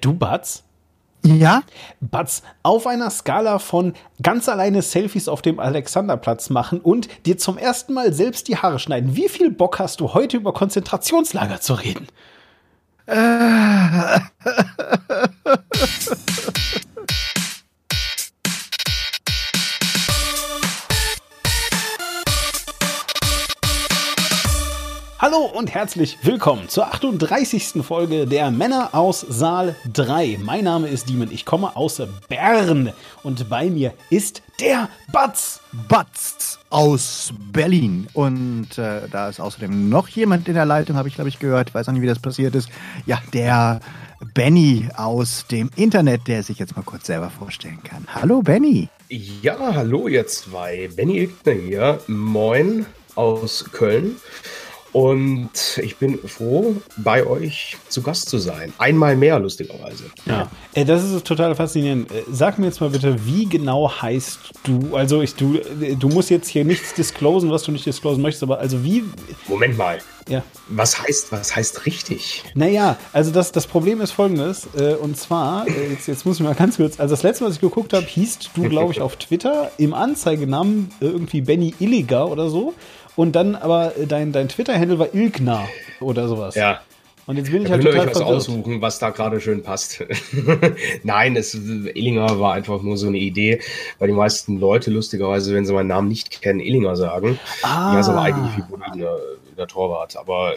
Du, Batz? Ja? Batz, auf einer Skala von ganz alleine Selfies auf dem Alexanderplatz machen und dir zum ersten Mal selbst die Haare schneiden, wie viel Bock hast du heute über Konzentrationslager zu reden? Äh. Und herzlich willkommen zur 38. Folge der Männer aus Saal 3. Mein Name ist Diemen, ich komme aus Bern und bei mir ist der Batz. Batz aus Berlin. Und äh, da ist außerdem noch jemand in der Leitung, habe ich glaube ich gehört. Weiß auch nicht, wie das passiert ist. Ja, der Benny aus dem Internet, der sich jetzt mal kurz selber vorstellen kann. Hallo Benny. Ja, hallo ihr zwei. Benny Ilkner hier. Moin aus Köln. Und ich bin froh, bei euch zu Gast zu sein. Einmal mehr, lustigerweise. Ja, äh, das ist total faszinierend. Äh, sag mir jetzt mal bitte, wie genau heißt du? Also, ich, du, äh, du musst jetzt hier nichts disclosen, was du nicht disclosen möchtest, aber also wie. Moment mal. Ja. Was heißt, was heißt richtig? Naja, also das, das Problem ist folgendes. und zwar, jetzt, jetzt muss ich mal ganz kurz. Also, das letzte, was ich geguckt habe, hieß du, glaube ich, auf Twitter im Anzeigenamen irgendwie Benny Illiger oder so. Und dann aber dein, dein Twitter-Handle war Ilkner oder sowas. Ja. Und jetzt bin ich da halt total euch was aussuchen, was da gerade schön passt. Nein, es, Illinger war einfach nur so eine Idee, weil die meisten Leute lustigerweise, wenn sie meinen Namen nicht kennen, Illinger sagen. Ah. Die heißt aber eigentlich wie Bruder der, der Torwart. Aber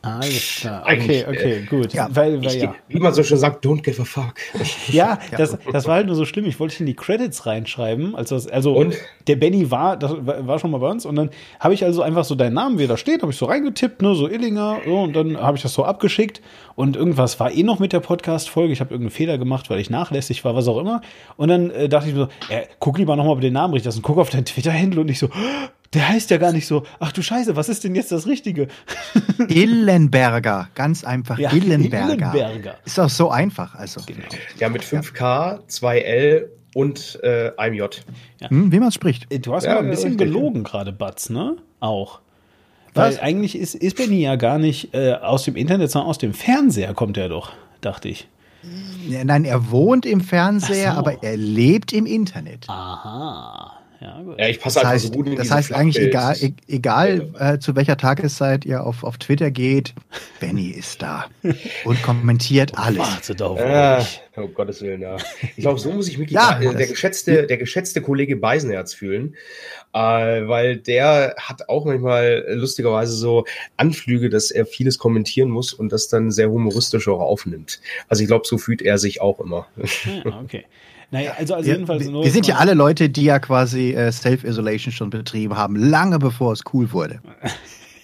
alles klar. Okay, okay, äh, gut. Ja, weil, weil, ich, ja. Wie man so schön sagt, don't give a fuck. Ja, das, das war halt nur so schlimm. Ich wollte in die Credits reinschreiben. Also, also und? der Benny war, das war schon mal bei uns. Und dann habe ich also einfach so deinen Namen, wie er da steht, habe ich so reingetippt, ne, so Illinger. So, und dann habe ich das so abgeschickt. Und irgendwas war eh noch mit der Podcast-Folge. Ich habe irgendeinen Fehler gemacht, weil ich nachlässig war, was auch immer. Und dann äh, dachte ich mir so, äh, guck lieber nochmal, ob den Namen richtig hast. Und guck auf dein Twitter-Handle und ich so, der heißt ja gar nicht so. Ach du Scheiße, was ist denn jetzt das Richtige? Illenberger, ganz einfach. Ja, Illenberger. Illenberger. Ist auch so einfach. Also. Genau. Ja, mit 5K, 2L und äh, einem J. Ja. Hm, wie man es spricht. Du hast ja, mal ein bisschen richtig. gelogen gerade, Batz, ne? Auch. Weil Was? eigentlich ist, ist Benny ja gar nicht äh, aus dem Internet, sondern aus dem Fernseher kommt er doch, dachte ich. Nein, er wohnt im Fernseher, so. aber er lebt im Internet. Aha. Ja, gut. ja ich passe einfach heißt, so gut in Das heißt eigentlich, egal, e-, egal äh, zu welcher Tageszeit ihr auf, auf Twitter geht, Benny ist da und kommentiert alles. Wartet auf äh, Oh Gottes Willen, ja. Ich glaube, so muss ich mich ja, der, geschätzte, der geschätzte Kollege Beisenherz fühlen, äh, weil der hat auch manchmal lustigerweise so Anflüge, dass er vieles kommentieren muss und das dann sehr humoristisch auch aufnimmt. Also ich glaube, so fühlt er sich auch immer. Ja, okay. Naja, also, also jedenfalls nur. Wir sind ja alle Leute, die ja quasi äh, Self-Isolation schon betrieben haben, lange bevor es cool wurde.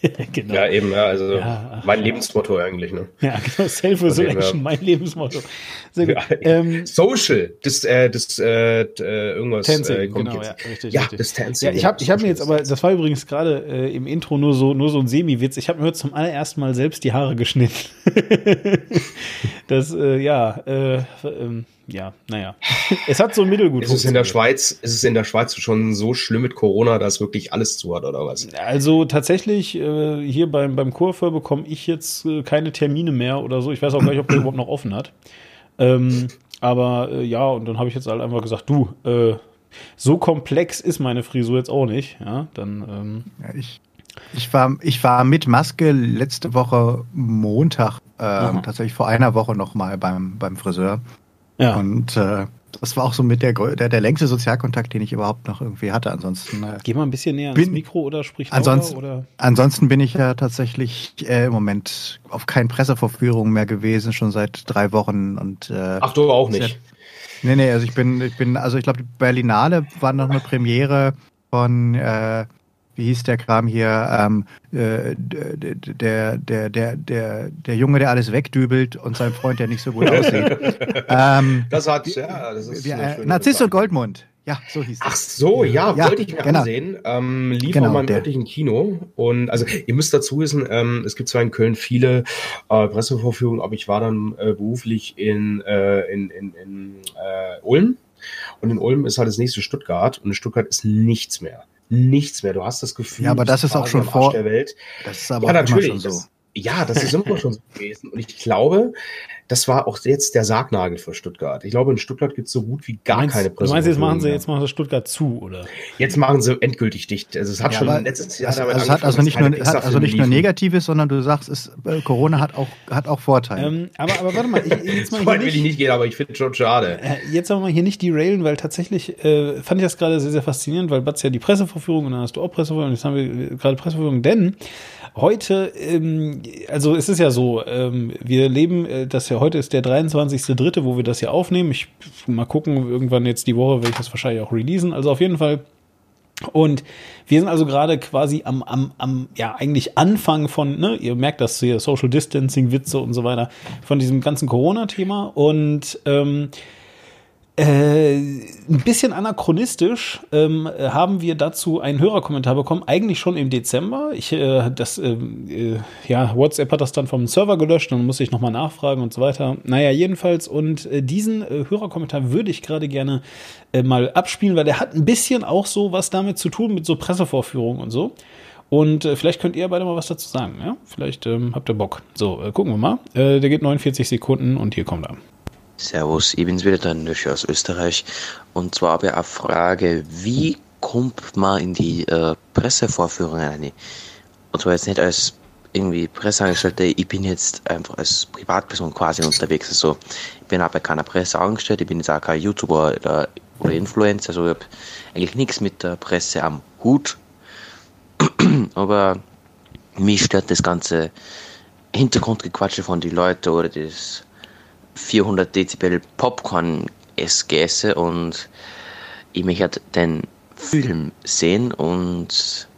genau. Ja, eben, ja, also ja, mein Lebensmotto eigentlich, ne? Ja, genau, Self-Isolation, mein Lebensmotto. Sehr gut. Ja, ähm, Social, das, äh, das, äh, äh irgendwas. Dancing, äh, genau, ja, richtig, ja, richtig. das Dancing. Ja, ich habe ich hab mir jetzt aber, das war übrigens gerade äh, im Intro nur so, nur so ein Semi-Witz, ich habe mir heute zum allerersten Mal selbst die Haare geschnitten. das, äh, ja, äh, ähm, ja, naja. Es hat so mittelgut. Ist es in der Schweiz, ist es in der Schweiz schon so schlimm mit Corona, dass wirklich alles zu hat oder was? Also tatsächlich, äh, hier beim, beim Kurve bekomme ich jetzt äh, keine Termine mehr oder so. Ich weiß auch gar nicht, ob der überhaupt noch offen hat. Ähm, aber äh, ja, und dann habe ich jetzt halt einfach gesagt, du, äh, so komplex ist meine Frisur jetzt auch nicht. Ja, dann. Ähm, ja, ich, ich, war, ich war mit Maske letzte Woche Montag, äh, tatsächlich vor einer Woche noch mal beim, beim Friseur. Ja. Und äh, das war auch so mit der, der, der längste Sozialkontakt, den ich überhaupt noch irgendwie hatte. Ansonsten. Äh, Geh mal ein bisschen näher ans Mikro oder sprich lauter, ansonsten, oder? Ansonsten bin ich ja tatsächlich äh, im Moment auf keinen Pressevorführungen mehr gewesen, schon seit drei Wochen. Und, äh, Ach, du auch nicht. Nee, nee, also ich bin, ich bin, also ich glaube, die Berlinale war noch eine Premiere von äh, wie hieß der Kram hier, ähm, äh, der, der, der, der, der Junge, der alles wegdübelt und sein Freund, der nicht so gut aussieht. ähm, das hat, ja, das ist. Äh, Narziss und Goldmund. Ja, so hieß es. Ach so, ja, ja wollte ich mir genau. ansehen. Ähm, lief genau, mal im örtlichen Kino. Und also ihr müsst dazu wissen, ähm, es gibt zwar in Köln viele äh, Pressevorführungen, aber ich war dann äh, beruflich in, äh, in, in, in äh, Ulm. Und in Ulm ist halt das nächste Stuttgart und in Stuttgart ist nichts mehr nichts mehr. Du hast das Gefühl, ja, aber das ist auch schon vor der Welt. Das ist aber ja, natürlich, schon so. Das, Ja, das ist immer schon so gewesen. Und ich glaube, das war auch jetzt der Sargnagel für Stuttgart. Ich glaube, in Stuttgart gibt es so gut wie gar meinst, keine Präsentation. Du meinst, jetzt machen sie, jetzt machen sie Stuttgart zu, oder? Jetzt machen sie endgültig dicht. Also es hat ja, schon letztes Jahr also, also hat also nicht nur, hat also nicht nur Negatives, sondern du sagst, es, äh, Corona hat auch, hat auch Vorteile. Ähm, aber, aber warte mal, ich, jetzt mal so weit will ich nicht gehen, aber ich finde es schon schade. Äh, jetzt aber mal hier nicht derailen, weil tatsächlich äh, fand ich das gerade sehr, sehr faszinierend, weil Batz ja die Pressevorführung und dann hast du auch Pressevorführung und jetzt haben wir gerade Pressevorführung, denn heute, ähm, also es ist ja so, ähm, wir leben, äh, das ja heute ist der 23.3., wo wir das hier aufnehmen. Ich mal gucken, irgendwann jetzt die Woche werde ich das wahrscheinlich auch releasen. Also auf jeden Fall. Und wir sind also gerade quasi am, am, am, ja, eigentlich Anfang von, ne, ihr merkt das hier, Social Distancing, Witze und so weiter, von diesem ganzen Corona-Thema. Und ähm, äh, ein bisschen anachronistisch ähm, haben wir dazu einen Hörerkommentar bekommen, eigentlich schon im Dezember. Ich, äh, das, äh, äh, ja, WhatsApp hat das dann vom Server gelöscht und muss ich nochmal nachfragen und so weiter. Naja, jedenfalls, und äh, diesen äh, Hörerkommentar würde ich gerade gerne mal abspielen, weil der hat ein bisschen auch so was damit zu tun, mit so Pressevorführungen und so. Und vielleicht könnt ihr beide mal was dazu sagen, ja? Vielleicht ähm, habt ihr Bock. So, gucken wir mal. Der geht 49 Sekunden und hier kommt er. Servus, ich bin's wieder, der Nöschi aus Österreich. Und zwar habe ich eine Frage, wie kommt man in die äh, Pressevorführungen rein? Und zwar jetzt nicht als irgendwie Presseangestellte, ich bin jetzt einfach als Privatperson quasi unterwegs. Also ich bin auch bei keiner Presse angestellt, ich bin jetzt auch kein YouTuber oder, oder Influencer, also ich habe eigentlich nichts mit der Presse am Hut. Aber mich stört das ganze Hintergrundgequatsche von den Leuten oder das 400 Dezibel Popcorn esse und ich möchte den Film sehen und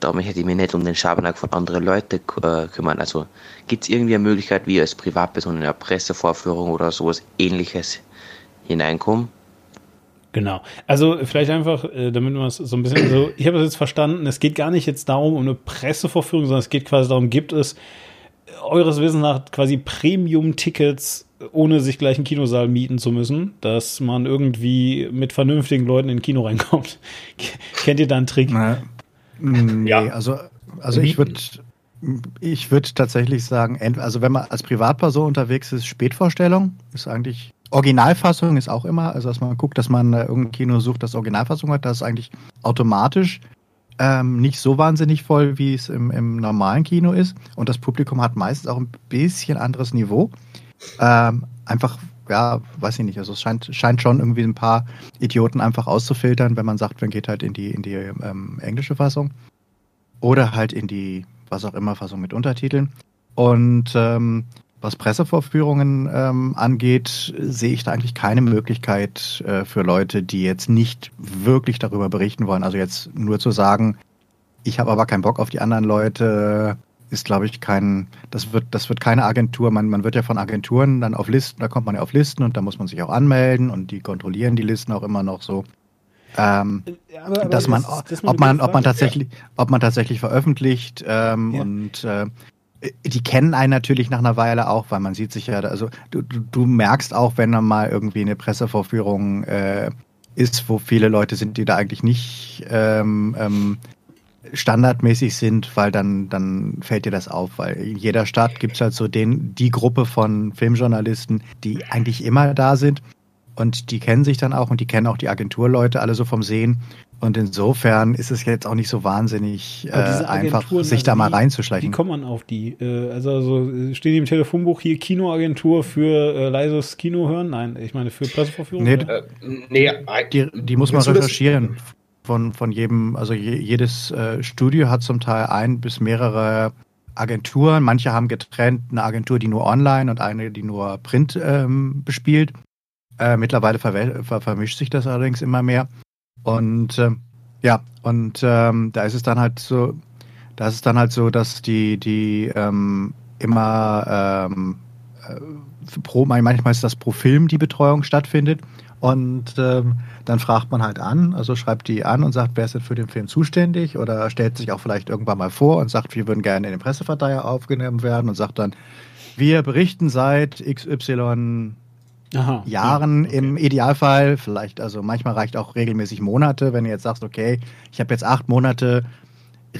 da möchte ich mich nicht um den Schabernack von anderen Leuten äh, kümmern. Also gibt es irgendwie eine Möglichkeit, wie als Privatperson in einer Pressevorführung oder sowas ähnliches hineinkommen? Genau. Also vielleicht einfach, äh, damit man es so ein bisschen so, ich habe das jetzt verstanden, es geht gar nicht jetzt darum, um eine Pressevorführung, sondern es geht quasi darum, gibt es eures Wissens nach quasi Premium-Tickets, ohne sich gleich einen Kinosaal mieten zu müssen, dass man irgendwie mit vernünftigen Leuten in ein Kino reinkommt. Kennt ihr da einen Trick? Na, nee, ja. also, also ich würde ich würde tatsächlich sagen, also wenn man als Privatperson unterwegs ist, Spätvorstellung ist eigentlich Originalfassung ist auch immer, also dass man guckt, dass man äh, irgendein Kino sucht, das Originalfassung hat, das ist eigentlich automatisch ähm, nicht so wahnsinnig voll, wie es im, im normalen Kino ist. Und das Publikum hat meistens auch ein bisschen anderes Niveau. Ähm, einfach, ja, weiß ich nicht. Also es scheint, scheint schon irgendwie ein paar Idioten einfach auszufiltern, wenn man sagt, man geht halt in die, in die ähm, englische Fassung. Oder halt in die, was auch immer, Fassung mit Untertiteln. Und ähm, was Pressevorführungen ähm, angeht, sehe ich da eigentlich keine Möglichkeit äh, für Leute, die jetzt nicht wirklich darüber berichten wollen. Also jetzt nur zu sagen, ich habe aber keinen Bock auf die anderen Leute, ist, glaube ich, kein, das wird, das wird keine Agentur. Man, man wird ja von Agenturen dann auf Listen, da kommt man ja auf Listen und da muss man sich auch anmelden und die kontrollieren die Listen auch immer noch so. Ähm, aber, aber dass man, das, das ob man, ob man tatsächlich, ja. ob man tatsächlich veröffentlicht ähm, ja. und äh, die kennen einen natürlich nach einer Weile auch, weil man sieht sich ja, also du, du, merkst auch, wenn dann mal irgendwie eine Pressevorführung äh, ist, wo viele Leute sind, die da eigentlich nicht ähm, ähm, standardmäßig sind, weil dann, dann fällt dir das auf, weil in jeder Stadt gibt es halt so den, die Gruppe von Filmjournalisten, die eigentlich immer da sind und die kennen sich dann auch und die kennen auch die Agenturleute alle so vom Sehen und insofern ist es jetzt auch nicht so wahnsinnig äh, einfach, sich also da mal reinzuschleichen. Wie kommt man auf die? Äh, also, also stehen die im Telefonbuch hier Kinoagentur für äh, leises Kino hören? Nein, ich meine für Pressevorführung. Nee, äh, nee die, die muss man recherchieren. Von, von jedem, also je, jedes äh, Studio hat zum Teil ein bis mehrere Agenturen. Manche haben getrennt eine Agentur, die nur online und eine, die nur Print ähm, bespielt. Äh, mittlerweile ver ver vermischt sich das allerdings immer mehr. Und äh, ja, und ähm, da ist es dann halt so, da ist es dann halt so, dass die, die ähm, immer ähm, äh, pro, manchmal ist das pro Film die Betreuung stattfindet. Und ähm, dann fragt man halt an, also schreibt die an und sagt, wer ist denn für den Film zuständig? Oder stellt sich auch vielleicht irgendwann mal vor und sagt, wir würden gerne in den Presseverteiler aufgenommen werden und sagt dann, wir berichten seit XY Aha, Jahren ja, okay. im Idealfall, vielleicht, also manchmal reicht auch regelmäßig Monate, wenn du jetzt sagst, okay, ich habe jetzt acht Monate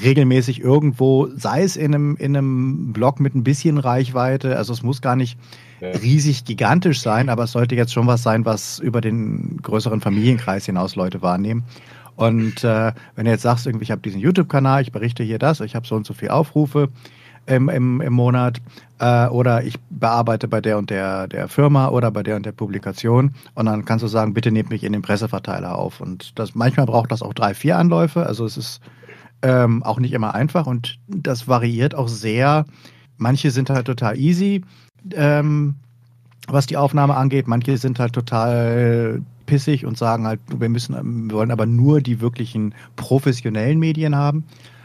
regelmäßig irgendwo, sei es in einem, in einem Blog mit ein bisschen Reichweite, also es muss gar nicht ja. riesig gigantisch sein, aber es sollte jetzt schon was sein, was über den größeren Familienkreis hinaus Leute wahrnehmen. Und äh, wenn du jetzt sagst, irgendwie, ich habe diesen YouTube-Kanal, ich berichte hier das, ich habe so und so viele Aufrufe im, im, im Monat, äh, oder ich bearbeite bei der und der, der Firma oder bei der und der Publikation, und dann kannst du sagen, bitte nehmt mich in den Presseverteiler auf. Und das manchmal braucht das auch drei, vier Anläufe. Also es ist ähm, auch nicht immer einfach und das variiert auch sehr. Manche sind halt total easy, ähm, was die Aufnahme angeht. Manche sind halt total pissig und sagen halt, wir müssen, wir wollen aber nur die wirklichen professionellen Medien haben.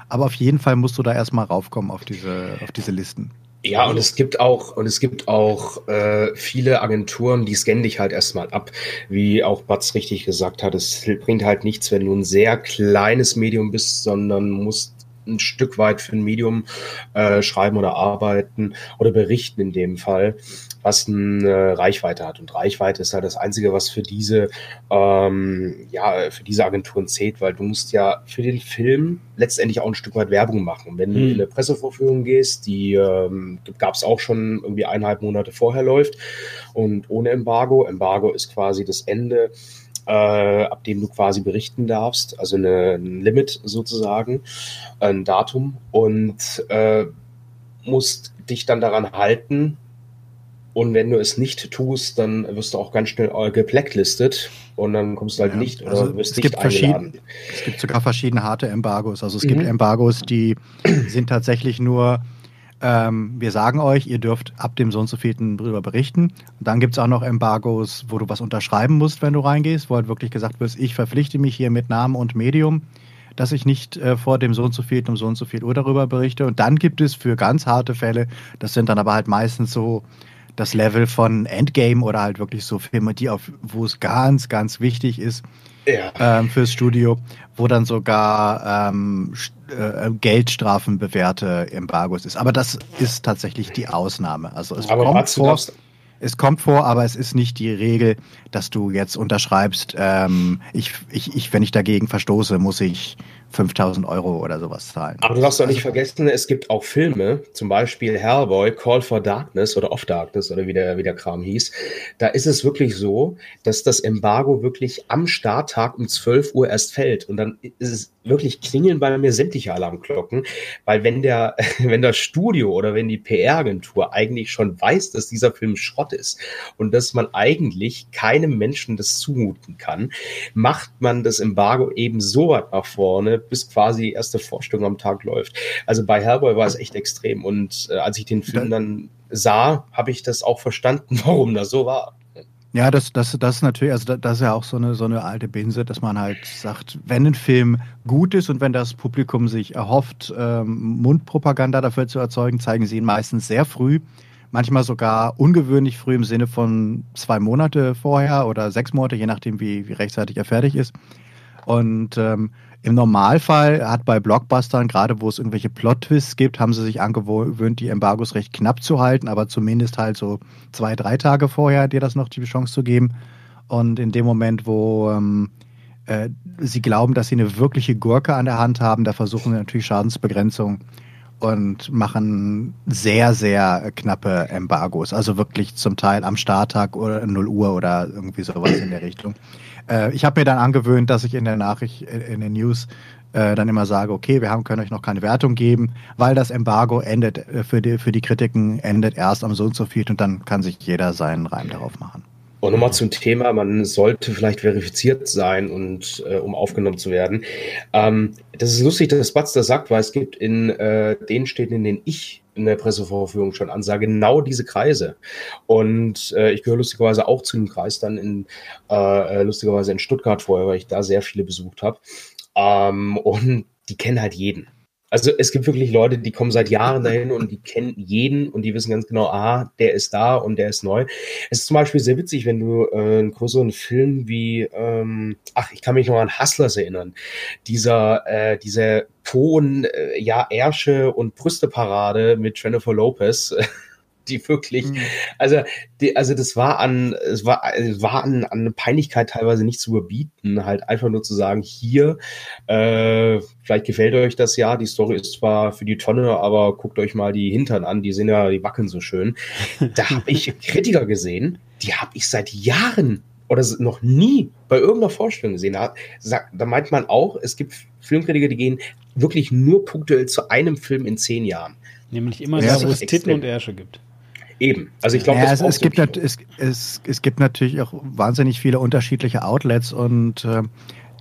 Aber auf jeden Fall musst du da erstmal raufkommen auf diese, auf diese Listen. Ja, und es gibt auch, und es gibt auch äh, viele Agenturen, die scannen dich halt erstmal ab. Wie auch Batz richtig gesagt hat, es bringt halt nichts, wenn du ein sehr kleines Medium bist, sondern musst ein Stück weit für ein Medium äh, schreiben oder arbeiten oder berichten in dem Fall, was eine Reichweite hat. Und Reichweite ist halt das Einzige, was für diese, ähm, ja, für diese Agenturen zählt, weil du musst ja für den Film letztendlich auch ein Stück weit Werbung machen. Und wenn du hm. in eine Pressevorführung gehst, die ähm, gab es auch schon irgendwie eineinhalb Monate vorher läuft und ohne Embargo. Embargo ist quasi das Ende äh, ab dem du quasi berichten darfst, also eine, ein Limit sozusagen, ein Datum und äh, musst dich dann daran halten. Und wenn du es nicht tust, dann wirst du auch ganz schnell äh, geblacklistet und dann kommst du halt ja, nicht oder also wirst es nicht eingeladen. Es gibt sogar verschiedene harte Embargos. Also es mhm. gibt Embargos, die sind tatsächlich nur ähm, wir sagen euch, ihr dürft ab dem so und so vielten drüber berichten. Und dann gibt es auch noch Embargos, wo du was unterschreiben musst, wenn du reingehst, wo halt wirklich gesagt wird, ich verpflichte mich hier mit Namen und Medium, dass ich nicht äh, vor dem so und so vielten um so und so viel Uhr darüber berichte. Und dann gibt es für ganz harte Fälle, das sind dann aber halt meistens so das Level von Endgame oder halt wirklich so Filme, die auf, wo es ganz, ganz wichtig ist, ja. ähm, fürs Studio, wo dann sogar ähm, äh, Geldstrafen bewährte Embargos ist. Aber das ist tatsächlich die Ausnahme. Also es aber kommt vor. Es kommt vor, aber es ist nicht die Regel, dass du jetzt unterschreibst, ähm, ich, ich, ich, wenn ich dagegen verstoße, muss ich 5000 Euro oder sowas zahlen. Aber du darfst doch nicht vergessen, es gibt auch Filme, zum Beispiel Hellboy, Call for Darkness oder Off Darkness oder wie der, wie der Kram hieß. Da ist es wirklich so, dass das Embargo wirklich am Starttag um 12 Uhr erst fällt. Und dann ist es wirklich klingeln bei mir sämtliche Alarmglocken, weil wenn der, wenn das Studio oder wenn die PR-Agentur eigentlich schon weiß, dass dieser Film Schrott ist und dass man eigentlich keinem Menschen das zumuten kann, macht man das Embargo eben so weit nach vorne, bis quasi die erste Vorstellung am Tag läuft. Also bei Hellboy war es echt extrem und äh, als ich den Film dann sah, habe ich das auch verstanden, warum das so war. Ja, das, das, das ist natürlich, also das ist ja auch so eine, so eine alte Binse, dass man halt sagt, wenn ein Film gut ist und wenn das Publikum sich erhofft, ähm, Mundpropaganda dafür zu erzeugen, zeigen sie ihn meistens sehr früh, manchmal sogar ungewöhnlich früh im Sinne von zwei Monate vorher oder sechs Monate, je nachdem, wie, wie rechtzeitig er fertig ist. Und ähm, im Normalfall hat bei Blockbustern, gerade wo es irgendwelche Plot-Twists gibt, haben sie sich angewöhnt, die Embargos recht knapp zu halten, aber zumindest halt so zwei, drei Tage vorher dir das noch die Chance zu geben. Und in dem Moment, wo ähm, äh, sie glauben, dass sie eine wirkliche Gurke an der Hand haben, da versuchen sie natürlich Schadensbegrenzung und machen sehr, sehr knappe Embargos. Also wirklich zum Teil am Starttag oder 0 Uhr oder irgendwie sowas in der Richtung. Äh, ich habe mir dann angewöhnt, dass ich in der Nachricht, in den News äh, dann immer sage, okay, wir haben, können euch noch keine Wertung geben, weil das Embargo endet äh, für die, für die Kritiken endet erst am so und so viel und dann kann sich jeder seinen Reim darauf machen. Und nochmal zum Thema, man sollte vielleicht verifiziert sein und äh, um aufgenommen zu werden. Ähm, das ist lustig, dass Spatz das sagt, weil es gibt in äh, den Städten, in denen ich in der Pressevorführung schon ansage, genau diese Kreise. Und äh, ich gehöre lustigerweise auch zu dem Kreis dann in äh, lustigerweise in Stuttgart vorher, weil ich da sehr viele besucht habe. Ähm, und die kennen halt jeden. Also es gibt wirklich Leute, die kommen seit Jahren dahin und die kennen jeden und die wissen ganz genau, ah, der ist da und der ist neu. Es ist zum Beispiel sehr witzig, wenn du äh, einen größeren Film wie, ähm, ach, ich kann mich noch an Hustlers erinnern, dieser, äh, dieser Ton, äh, ja, Ärsche und Brüsteparade mit Jennifer Lopez. die wirklich, mhm. also, die, also das war an, es war, es war an, an Peinlichkeit teilweise nicht zu überbieten, halt einfach nur zu sagen, hier, äh, vielleicht gefällt euch das ja, die Story ist zwar für die Tonne, aber guckt euch mal die Hintern an, die sind ja, die wackeln so schön. Da habe ich Kritiker gesehen, die habe ich seit Jahren oder noch nie bei irgendeiner Vorstellung gesehen. Da, da meint man auch, es gibt Filmkritiker, die gehen wirklich nur punktuell zu einem Film in zehn Jahren. Nämlich immer ja, da, wo es Titten und Ärsche gibt. Eben. Also ich glaube, ja, es, es, gibt es, es, es gibt natürlich auch wahnsinnig viele unterschiedliche Outlets und äh,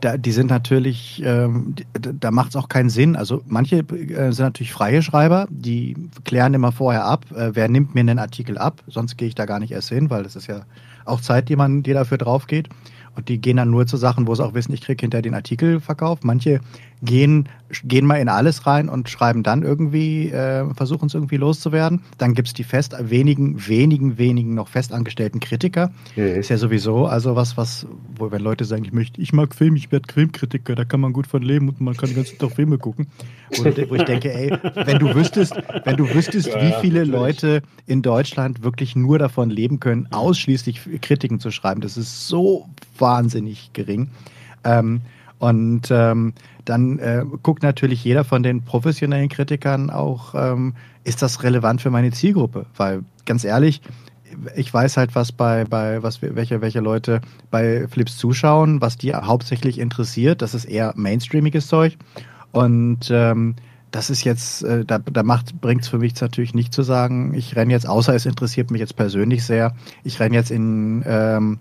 da, die sind natürlich, ähm, da macht es auch keinen Sinn. Also manche äh, sind natürlich freie Schreiber, die klären immer vorher ab, äh, wer nimmt mir einen Artikel ab, sonst gehe ich da gar nicht erst hin, weil das ist ja auch Zeit, die man, die dafür drauf geht. Und die gehen dann nur zu Sachen, wo sie auch wissen, ich kriege hinter den Artikel verkauft. Manche gehen, gehen mal in alles rein und schreiben dann irgendwie, äh, versuchen es irgendwie loszuwerden. Dann gibt es die fest, wenigen, wenigen, wenigen noch festangestellten Kritiker. Mhm. Ist ja sowieso also was, was, wo wenn Leute sagen, ich möchte, ich mag Film, ich werde Filmkritiker, da kann man gut von leben und man kann die ganze Zeit Filme gucken. Wo, wo, ich denke, ey, wenn du wüsstest, wenn du wüsstest, ja, wie viele natürlich. Leute in Deutschland wirklich nur davon leben können, ausschließlich Kritiken zu schreiben, das ist so wahnsinnig gering. Ähm, und ähm, dann äh, guckt natürlich jeder von den professionellen Kritikern auch, ähm, ist das relevant für meine Zielgruppe? Weil ganz ehrlich, ich weiß halt, was bei, bei was welche, welche Leute bei Flips zuschauen, was die hauptsächlich interessiert. Das ist eher mainstreamiges Zeug. Und ähm, das ist jetzt, äh, da, da bringt es für mich natürlich nicht zu sagen, ich renne jetzt, außer es interessiert mich jetzt persönlich sehr, ich renne jetzt in ähm,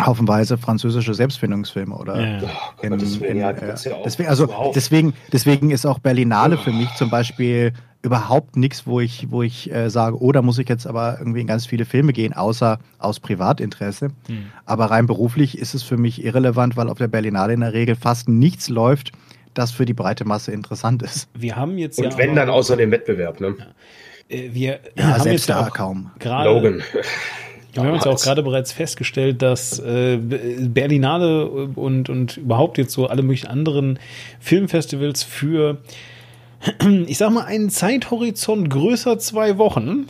haufenweise französische Selbstfindungsfilme oder ja. oh, in, in, ja, äh, deswegen, also deswegen, deswegen ist auch Berlinale oh. für mich zum Beispiel überhaupt nichts, wo ich, wo ich äh, sage, oh, da muss ich jetzt aber irgendwie in ganz viele Filme gehen, außer aus Privatinteresse. Hm. Aber rein beruflich ist es für mich irrelevant, weil auf der Berlinale in der Regel fast nichts läuft, das für die breite Masse interessant ist. Wir haben jetzt Und ja wenn dann außer dem Wettbewerb, ne? Äh, wir ja, haben selbst jetzt da kaum. Logan. Wir haben jetzt auch gerade bereits festgestellt, dass äh, Berlinale und, und überhaupt jetzt so alle möglichen anderen Filmfestivals für, ich sag mal, einen Zeithorizont größer zwei Wochen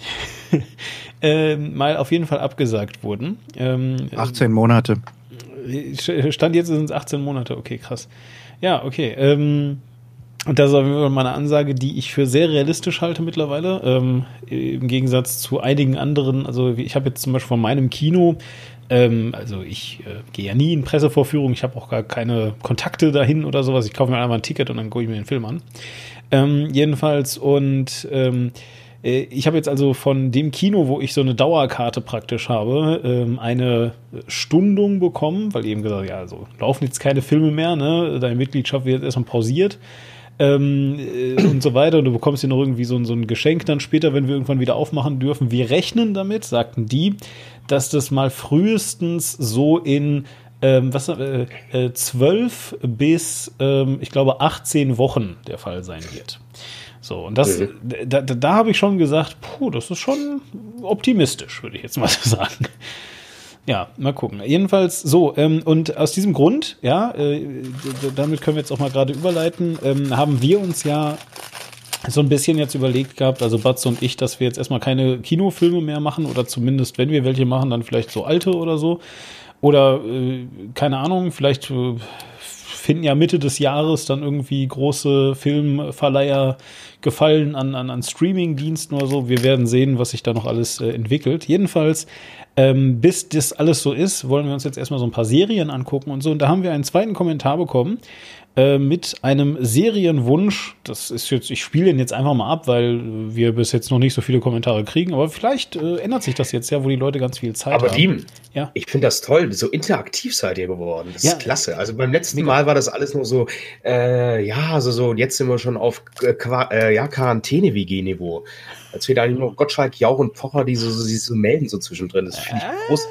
äh, mal auf jeden Fall abgesagt wurden. Ähm, 18 Monate. Stand jetzt sind es 18 Monate, okay, krass. Ja, okay. Ähm, und das ist auf jeden Fall meine Ansage, die ich für sehr realistisch halte mittlerweile. Ähm, Im Gegensatz zu einigen anderen. Also ich habe jetzt zum Beispiel von meinem Kino, ähm, also ich äh, gehe ja nie in Pressevorführungen, ich habe auch gar keine Kontakte dahin oder sowas. Ich kaufe mir einfach ein Ticket und dann gucke ich mir den Film an. Ähm, jedenfalls und ähm, äh, ich habe jetzt also von dem Kino, wo ich so eine Dauerkarte praktisch habe, ähm, eine Stundung bekommen, weil eben gesagt, ja, also laufen jetzt keine Filme mehr, ne? Deine Mitgliedschaft wird jetzt erstmal pausiert ähm, äh, und so weiter. Und du bekommst hier noch irgendwie so, so ein Geschenk dann später, wenn wir irgendwann wieder aufmachen dürfen. Wir rechnen damit, sagten die, dass das mal frühestens so in ähm, was äh, äh, 12 bis ähm, ich glaube 18 Wochen der Fall sein wird. So, und das, mhm. da, da, da habe ich schon gesagt, puh, das ist schon optimistisch, würde ich jetzt mal so sagen. Ja, mal gucken. Jedenfalls so, ähm, und aus diesem Grund, ja, äh, damit können wir jetzt auch mal gerade überleiten, ähm, haben wir uns ja so ein bisschen jetzt überlegt gehabt, also Batze und ich, dass wir jetzt erstmal keine Kinofilme mehr machen oder zumindest, wenn wir welche machen, dann vielleicht so alte oder so. Oder äh, keine Ahnung, vielleicht äh, finden ja Mitte des Jahres dann irgendwie große Filmverleiher Gefallen an, an, an Streaming-Diensten oder so. Wir werden sehen, was sich da noch alles äh, entwickelt. Jedenfalls ähm, bis das alles so ist, wollen wir uns jetzt erstmal so ein paar Serien angucken und so. Und da haben wir einen zweiten Kommentar bekommen äh, mit einem Serienwunsch. Das ist jetzt, ich spiele den jetzt einfach mal ab, weil wir bis jetzt noch nicht so viele Kommentare kriegen. Aber vielleicht äh, ändert sich das jetzt ja, wo die Leute ganz viel Zeit aber haben. Aber Riem, ja? ich finde das toll. So interaktiv seid ihr geworden. Das ja. ist klasse. Also beim letzten Mal war das alles nur so, äh, ja, also so, jetzt sind wir schon auf äh ja, Quarantäne-WG-Niveau als fehlt eigentlich nur Gottschalk, Jauch und Pocher, die so, die so melden so zwischendrin. Das finde ich ah, groß.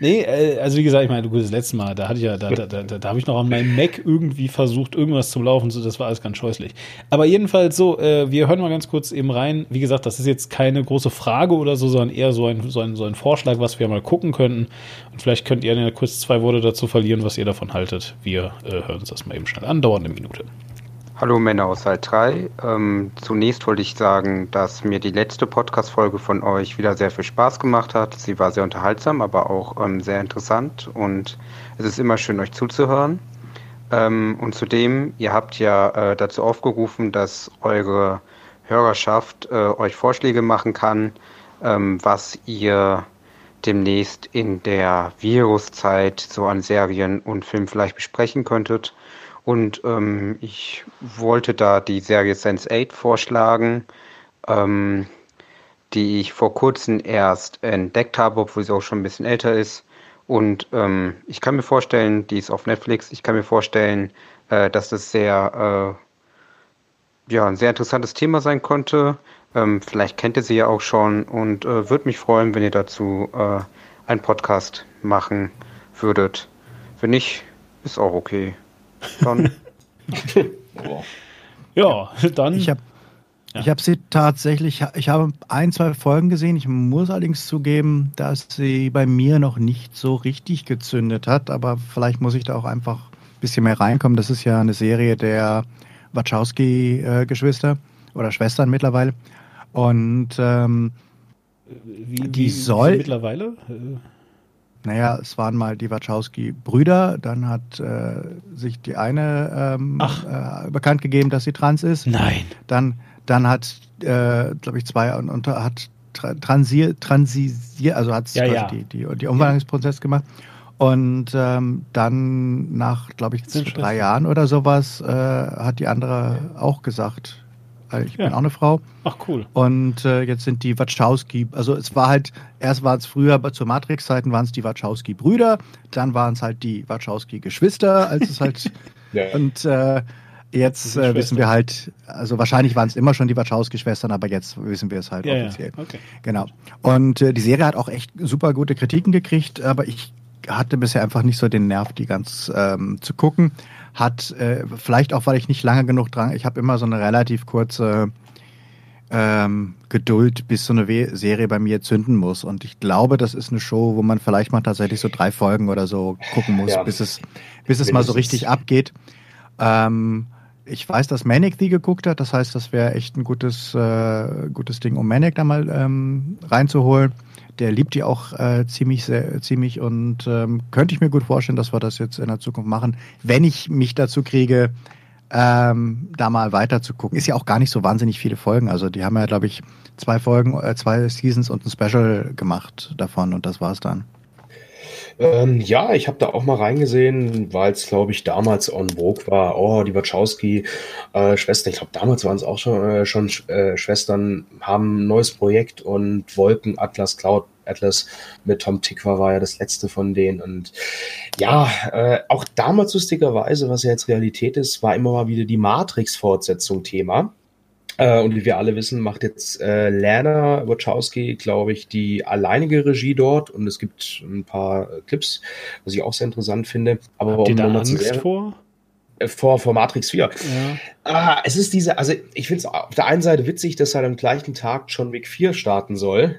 Nee, äh, also wie gesagt, ich meine, du das letzte Mal, da hatte ich ja, da, da, da, da habe ich noch an meinem Mac irgendwie versucht, irgendwas zum Laufen, so das war alles ganz scheußlich. Aber jedenfalls so, äh, wir hören mal ganz kurz eben rein. Wie gesagt, das ist jetzt keine große Frage oder so, sondern eher so ein, so ein, so ein Vorschlag, was wir mal gucken könnten. Und vielleicht könnt ihr ja kurz zwei Worte dazu verlieren, was ihr davon haltet. Wir äh, hören uns das mal eben schnell an, dauert eine Minute. Hallo Männer aus Saal 3. Ähm, zunächst wollte ich sagen, dass mir die letzte Podcast-Folge von euch wieder sehr viel Spaß gemacht hat. Sie war sehr unterhaltsam, aber auch ähm, sehr interessant und es ist immer schön, euch zuzuhören. Ähm, und zudem, ihr habt ja äh, dazu aufgerufen, dass eure Hörerschaft äh, euch Vorschläge machen kann, ähm, was ihr demnächst in der Viruszeit so an Serien und Filmen vielleicht besprechen könntet. Und ähm, ich wollte da die Serie Sense8 vorschlagen, ähm, die ich vor kurzem erst entdeckt habe, obwohl sie auch schon ein bisschen älter ist. Und ähm, ich kann mir vorstellen, die ist auf Netflix, ich kann mir vorstellen, äh, dass das sehr, äh, ja, ein sehr interessantes Thema sein konnte. Ähm, vielleicht kennt ihr sie ja auch schon und äh, würde mich freuen, wenn ihr dazu äh, einen Podcast machen würdet. Wenn nicht, ist auch okay. Dann. ja, dann. Ich habe ja. ich hab sie tatsächlich, ich habe ein, zwei Folgen gesehen. Ich muss allerdings zugeben, dass sie bei mir noch nicht so richtig gezündet hat. Aber vielleicht muss ich da auch einfach ein bisschen mehr reinkommen. Das ist ja eine Serie der Wachowski-Geschwister oder Schwestern mittlerweile. Und ähm, wie, die wie, soll. Mittlerweile? Naja, es waren mal die Wachowski-Brüder, dann hat äh, sich die eine ähm, äh, bekannt gegeben, dass sie trans ist. Nein. Dann, dann hat, äh, glaube ich, zwei und, und hat transiert, transisiert, also hat ja, ja. die, die, die Umwandlungsprozess gemacht. Und ähm, dann nach, glaube ich, drei Jahren oder sowas äh, hat die andere auch gesagt, ich bin auch eine Frau. Ach cool. Und äh, jetzt sind die Wachowski, also es war halt, erst war es früher zu Matrix-Zeiten waren es die Wachowski-Brüder, dann waren es halt die Wachowski-Geschwister, als es halt ja. und äh, jetzt äh, wissen wir halt, also wahrscheinlich waren es immer schon die Wachowski-Schwestern, aber jetzt wissen wir es halt ja, offiziell. Ja. Okay. Genau. Und äh, die Serie hat auch echt super gute Kritiken gekriegt, aber ich hatte bisher einfach nicht so den Nerv, die ganz ähm, zu gucken hat, äh, vielleicht auch, weil ich nicht lange genug dran, ich habe immer so eine relativ kurze ähm, Geduld, bis so eine Serie bei mir zünden muss. Und ich glaube, das ist eine Show, wo man vielleicht mal tatsächlich so drei Folgen oder so gucken muss, ja. bis es, bis es mal so richtig abgeht. Ähm, ich weiß, dass Manic die geguckt hat, das heißt, das wäre echt ein gutes, äh, gutes Ding, um Manic da mal ähm, reinzuholen der liebt die auch äh, ziemlich, sehr, ziemlich und ähm, könnte ich mir gut vorstellen, dass wir das jetzt in der Zukunft machen, wenn ich mich dazu kriege, ähm, da mal weiter zu gucken. Ist ja auch gar nicht so wahnsinnig viele Folgen. Also die haben ja, glaube ich, zwei Folgen, äh, zwei Seasons und ein Special gemacht davon und das war's dann. Ähm, ja, ich habe da auch mal reingesehen, weil es, glaube ich, damals on Vogue war. Oh, die Wachowski-Schwestern, äh, ich glaube, damals waren es auch schon, äh, schon äh, Schwestern, haben ein neues Projekt und Wolken Atlas Cloud Atlas mit Tom Tickwer war ja das letzte von denen. Und ja, äh, auch damals lustigerweise, was ja jetzt Realität ist, war immer mal wieder die Matrix-Fortsetzung Thema. Äh, und wie wir alle wissen, macht jetzt äh, Lana Wachowski, glaube ich, die alleinige Regie dort. Und es gibt ein paar äh, Clips, was ich auch sehr interessant finde. Aber Habt ihr da Angst vor? Äh, vor, vor Matrix 4. Ja. Ah, es ist diese, also ich finde es auf der einen Seite witzig, dass er am gleichen Tag John Wick 4 starten soll.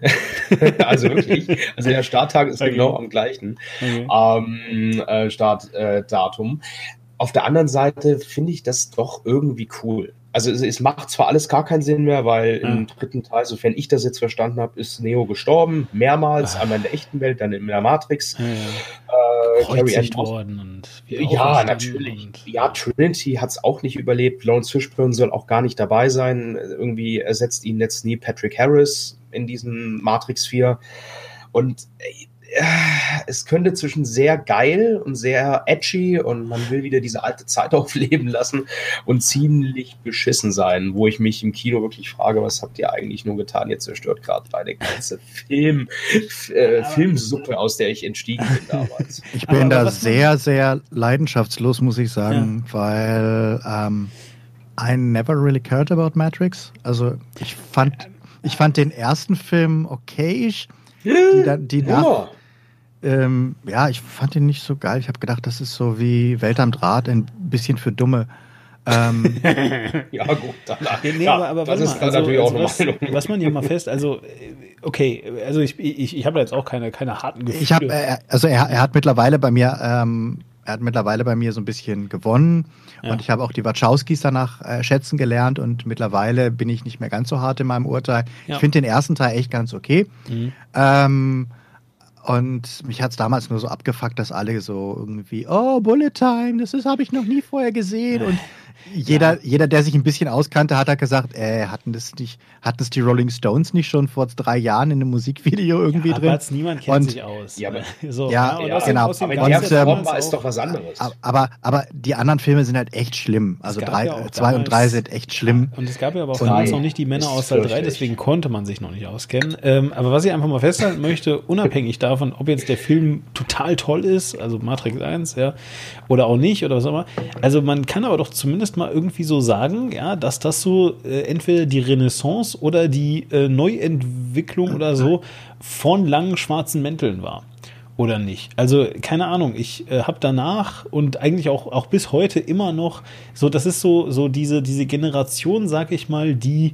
also wirklich. Also der Starttag ist okay. genau am gleichen okay. ähm, äh, Startdatum. Äh, auf der anderen Seite finde ich das doch irgendwie cool also es, es, macht zwar alles gar keinen Sinn mehr, weil ja. im dritten Teil, sofern ich das jetzt verstanden habe, ist Neo gestorben, mehrmals, ah. einmal in der echten Welt, dann in der Matrix. Ja, ja. Äh, worden und ja, natürlich. Und ja, Trinity hat es auch nicht überlebt. Lawrence Fishburne soll auch gar nicht dabei sein. Irgendwie ersetzt ihn jetzt nie Patrick Harris in diesem Matrix 4. Und es könnte zwischen sehr geil und sehr edgy und man will wieder diese alte Zeit aufleben lassen und ziemlich beschissen sein, wo ich mich im Kino wirklich frage, was habt ihr eigentlich nur getan? Ihr zerstört gerade meine ganze Film, äh, Filmsuppe, aus der ich entstiegen bin damals. Ich bin da sehr, sehr leidenschaftslos, muss ich sagen, ja. weil ähm, I never really cared about Matrix. Also ich fand, ich fand den ersten Film okay. Die, die nach, ähm, ja, ich fand ihn nicht so geil. Ich habe gedacht, das ist so wie Welt am Draht, ein bisschen für Dumme. Ähm, ja, gut, danach. Nee, ja, aber, aber das ist also, natürlich also auch was, eine Meinung. Was man hier mal fest, also okay, also ich, ich, ich habe jetzt auch keine, keine harten Gefühle. Ich habe, äh, also er, er hat mittlerweile bei mir ähm, er hat mittlerweile bei mir so ein bisschen gewonnen. Ja. Und ich habe auch die Wachowskis danach äh, schätzen gelernt und mittlerweile bin ich nicht mehr ganz so hart in meinem Urteil. Ja. Ich finde den ersten Teil echt ganz okay. Mhm. Ähm, und mich hat es damals nur so abgefuckt, dass alle so irgendwie, oh, Bullet Time, das habe ich noch nie vorher gesehen. Und jeder, ja. jeder, der sich ein bisschen auskannte, hat halt gesagt, äh, hatten das nicht, hatten das die Rolling Stones nicht schon vor drei Jahren in einem Musikvideo irgendwie ja, drin? Aber niemand kennt und, sich aus. Ja, aber, so, ja, ja genau. Aber der Form war es doch was anderes. Aber, aber die anderen Filme sind halt echt schlimm. Also drei, zwei und drei sind echt schlimm. Und es gab ja aber auch damals noch nicht die Männer aus Teil 3, deswegen konnte man sich noch nicht auskennen. Ähm, aber was ich einfach mal festhalten möchte, unabhängig davon, ob jetzt der Film total toll ist, also Matrix 1, ja, oder auch nicht, oder was auch immer. Also man kann aber doch zumindest mal irgendwie so sagen, ja, dass das so äh, entweder die Renaissance oder die äh, Neuentwicklung oder so von langen schwarzen Mänteln war. Oder nicht? Also, keine Ahnung, ich äh, habe danach und eigentlich auch, auch bis heute immer noch so, das ist so, so diese, diese Generation, sag ich mal, die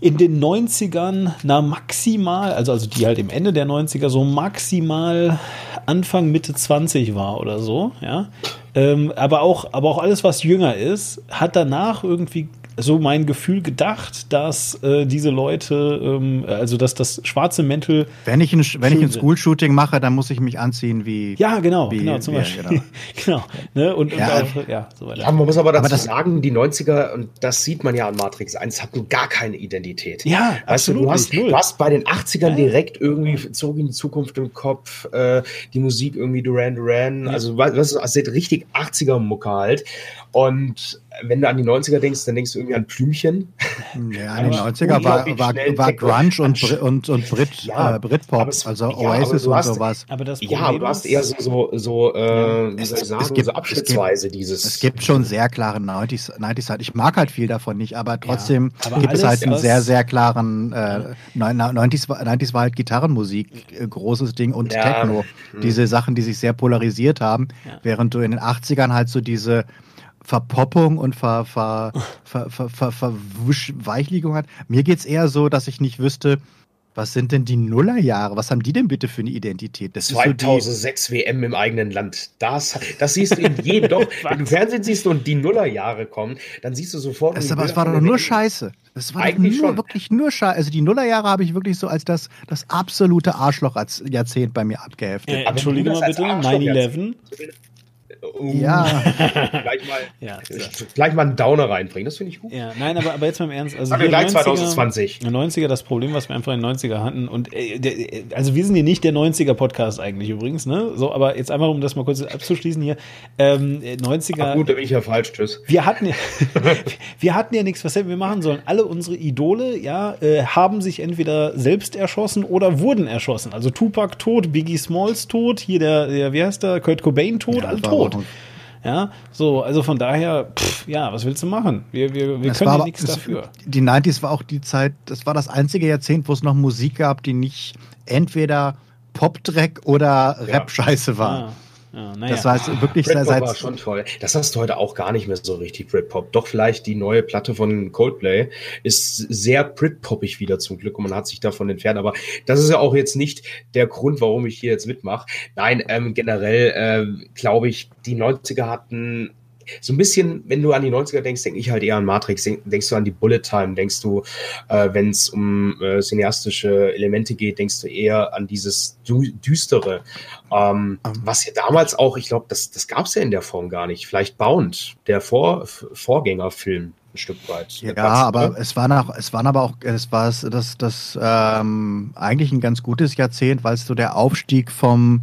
in den 90ern, na maximal, also, also die halt im Ende der 90er so maximal Anfang, Mitte 20 war oder so, ja. Ähm, aber, auch, aber auch alles, was jünger ist, hat danach irgendwie so mein Gefühl gedacht, dass äh, diese Leute, ähm, also dass das schwarze Mäntel. Wenn ich ein, wenn ich ein School-Shooting mache, dann muss ich mich anziehen wie. Ja, genau, wie, genau, zum wie, Beispiel. Genau. genau ne? und, ja, und auch, ja, so weiter. Ja, man muss aber dazu aber sagen, die 90er, und das sieht man ja an Matrix 1, hatten gar keine Identität. Ja, weißt absolut. Du, du, hast, du hast bei den 80ern ja. direkt irgendwie zurück in die Zukunft im Kopf, äh, die Musik irgendwie Duran Duran, ja. also was, was, richtig 80er-Mucke halt. Und wenn du an die 90er denkst, dann denkst du irgendwie an Blümchen. Ja, an die 90er war, war, war Grunge und, und, und Brit, ja, äh, Britpop, es, also Oasis ja, und sowas. Aber das ja, aber du hast eher so, so, so äh, wie soll ich sagen, gibt, so abschnittsweise es gibt, dieses. Es gibt schon sehr klare 90s, 90s halt. Ich mag halt viel davon nicht, aber trotzdem ja, aber gibt es halt einen sehr, sehr klaren äh, 90s, 90s war halt Gitarrenmusik, äh, großes Ding und Techno. Hm. Diese Sachen, die sich sehr polarisiert haben, während du in den 80ern halt so diese Verpoppung und Ver, Ver, Ver, Ver, Ver, Verweichligung hat. Mir geht es eher so, dass ich nicht wüsste, was sind denn die Nullerjahre? Was haben die denn bitte für eine Identität? Das 2006 so WM im eigenen Land. Das, das siehst du in jedem. doch, wenn du im Fernsehen siehst und die Nullerjahre kommen, dann siehst du sofort. Das, aber es war doch nur Scheiße. Es war Eigentlich doch nur, schon. wirklich nur Scheiße. Also die Nullerjahre habe ich wirklich so als das, das absolute Arschloch-Jahrzehnt bei mir abgeheftet. Äh, Entschuldige mal bitte, 9-11. Uh, ja. gleich, mal, ja so. gleich mal einen Downer reinbringen, das finde ich gut. Ja, nein, aber, aber jetzt mal im Ernst. Also wir gleich 2020. 90er, das Problem, was wir einfach in den 90er hatten. Und äh, der, also wir sind hier nicht der 90er-Podcast eigentlich übrigens, ne? So, aber jetzt einfach, um das mal kurz abzuschließen hier. Ähm, 90er. Ach gut, da bin ich ja falsch, tschüss. Wir hatten ja, wir hatten ja nichts, was hätten wir machen sollen. Alle unsere Idole, ja, äh, haben sich entweder selbst erschossen oder wurden erschossen. Also Tupac tot, Biggie Smalls tot, hier der, der wie heißt der, Kurt Cobain tot, ja, alle tot tot. Ja, so, also von daher, pff, ja, was willst du machen? Wir, wir, wir können ja nichts dafür. Die 90s war auch die Zeit, das war das einzige Jahrzehnt, wo es noch Musik gab, die nicht entweder Popdreck oder Rap-Scheiße war. Ja. Ja, naja. Das war jetzt wirklich Britpop seit, war schon toll. Das hast du heute auch gar nicht mehr so richtig Britpop. Doch vielleicht die neue Platte von Coldplay ist sehr Britpoppig wieder zum Glück und man hat sich davon entfernt. Aber das ist ja auch jetzt nicht der Grund, warum ich hier jetzt mitmache. Nein, ähm, generell äh, glaube ich, die 90er hatten so ein bisschen, wenn du an die 90er denkst, denke ich halt eher an Matrix, denkst du an die Bullet Time, denkst du, äh, wenn es um äh, cineastische Elemente geht, denkst du eher an dieses Dü Düstere. Ähm, um. Was ja damals auch, ich glaube, das, das gab es ja in der Form gar nicht. Vielleicht Bound, der Vor Vorgängerfilm ein Stück weit. Ja, Platz, aber oder? es waren auch, es waren aber auch, es war das, das ähm, eigentlich ein ganz gutes Jahrzehnt, weil es so der Aufstieg vom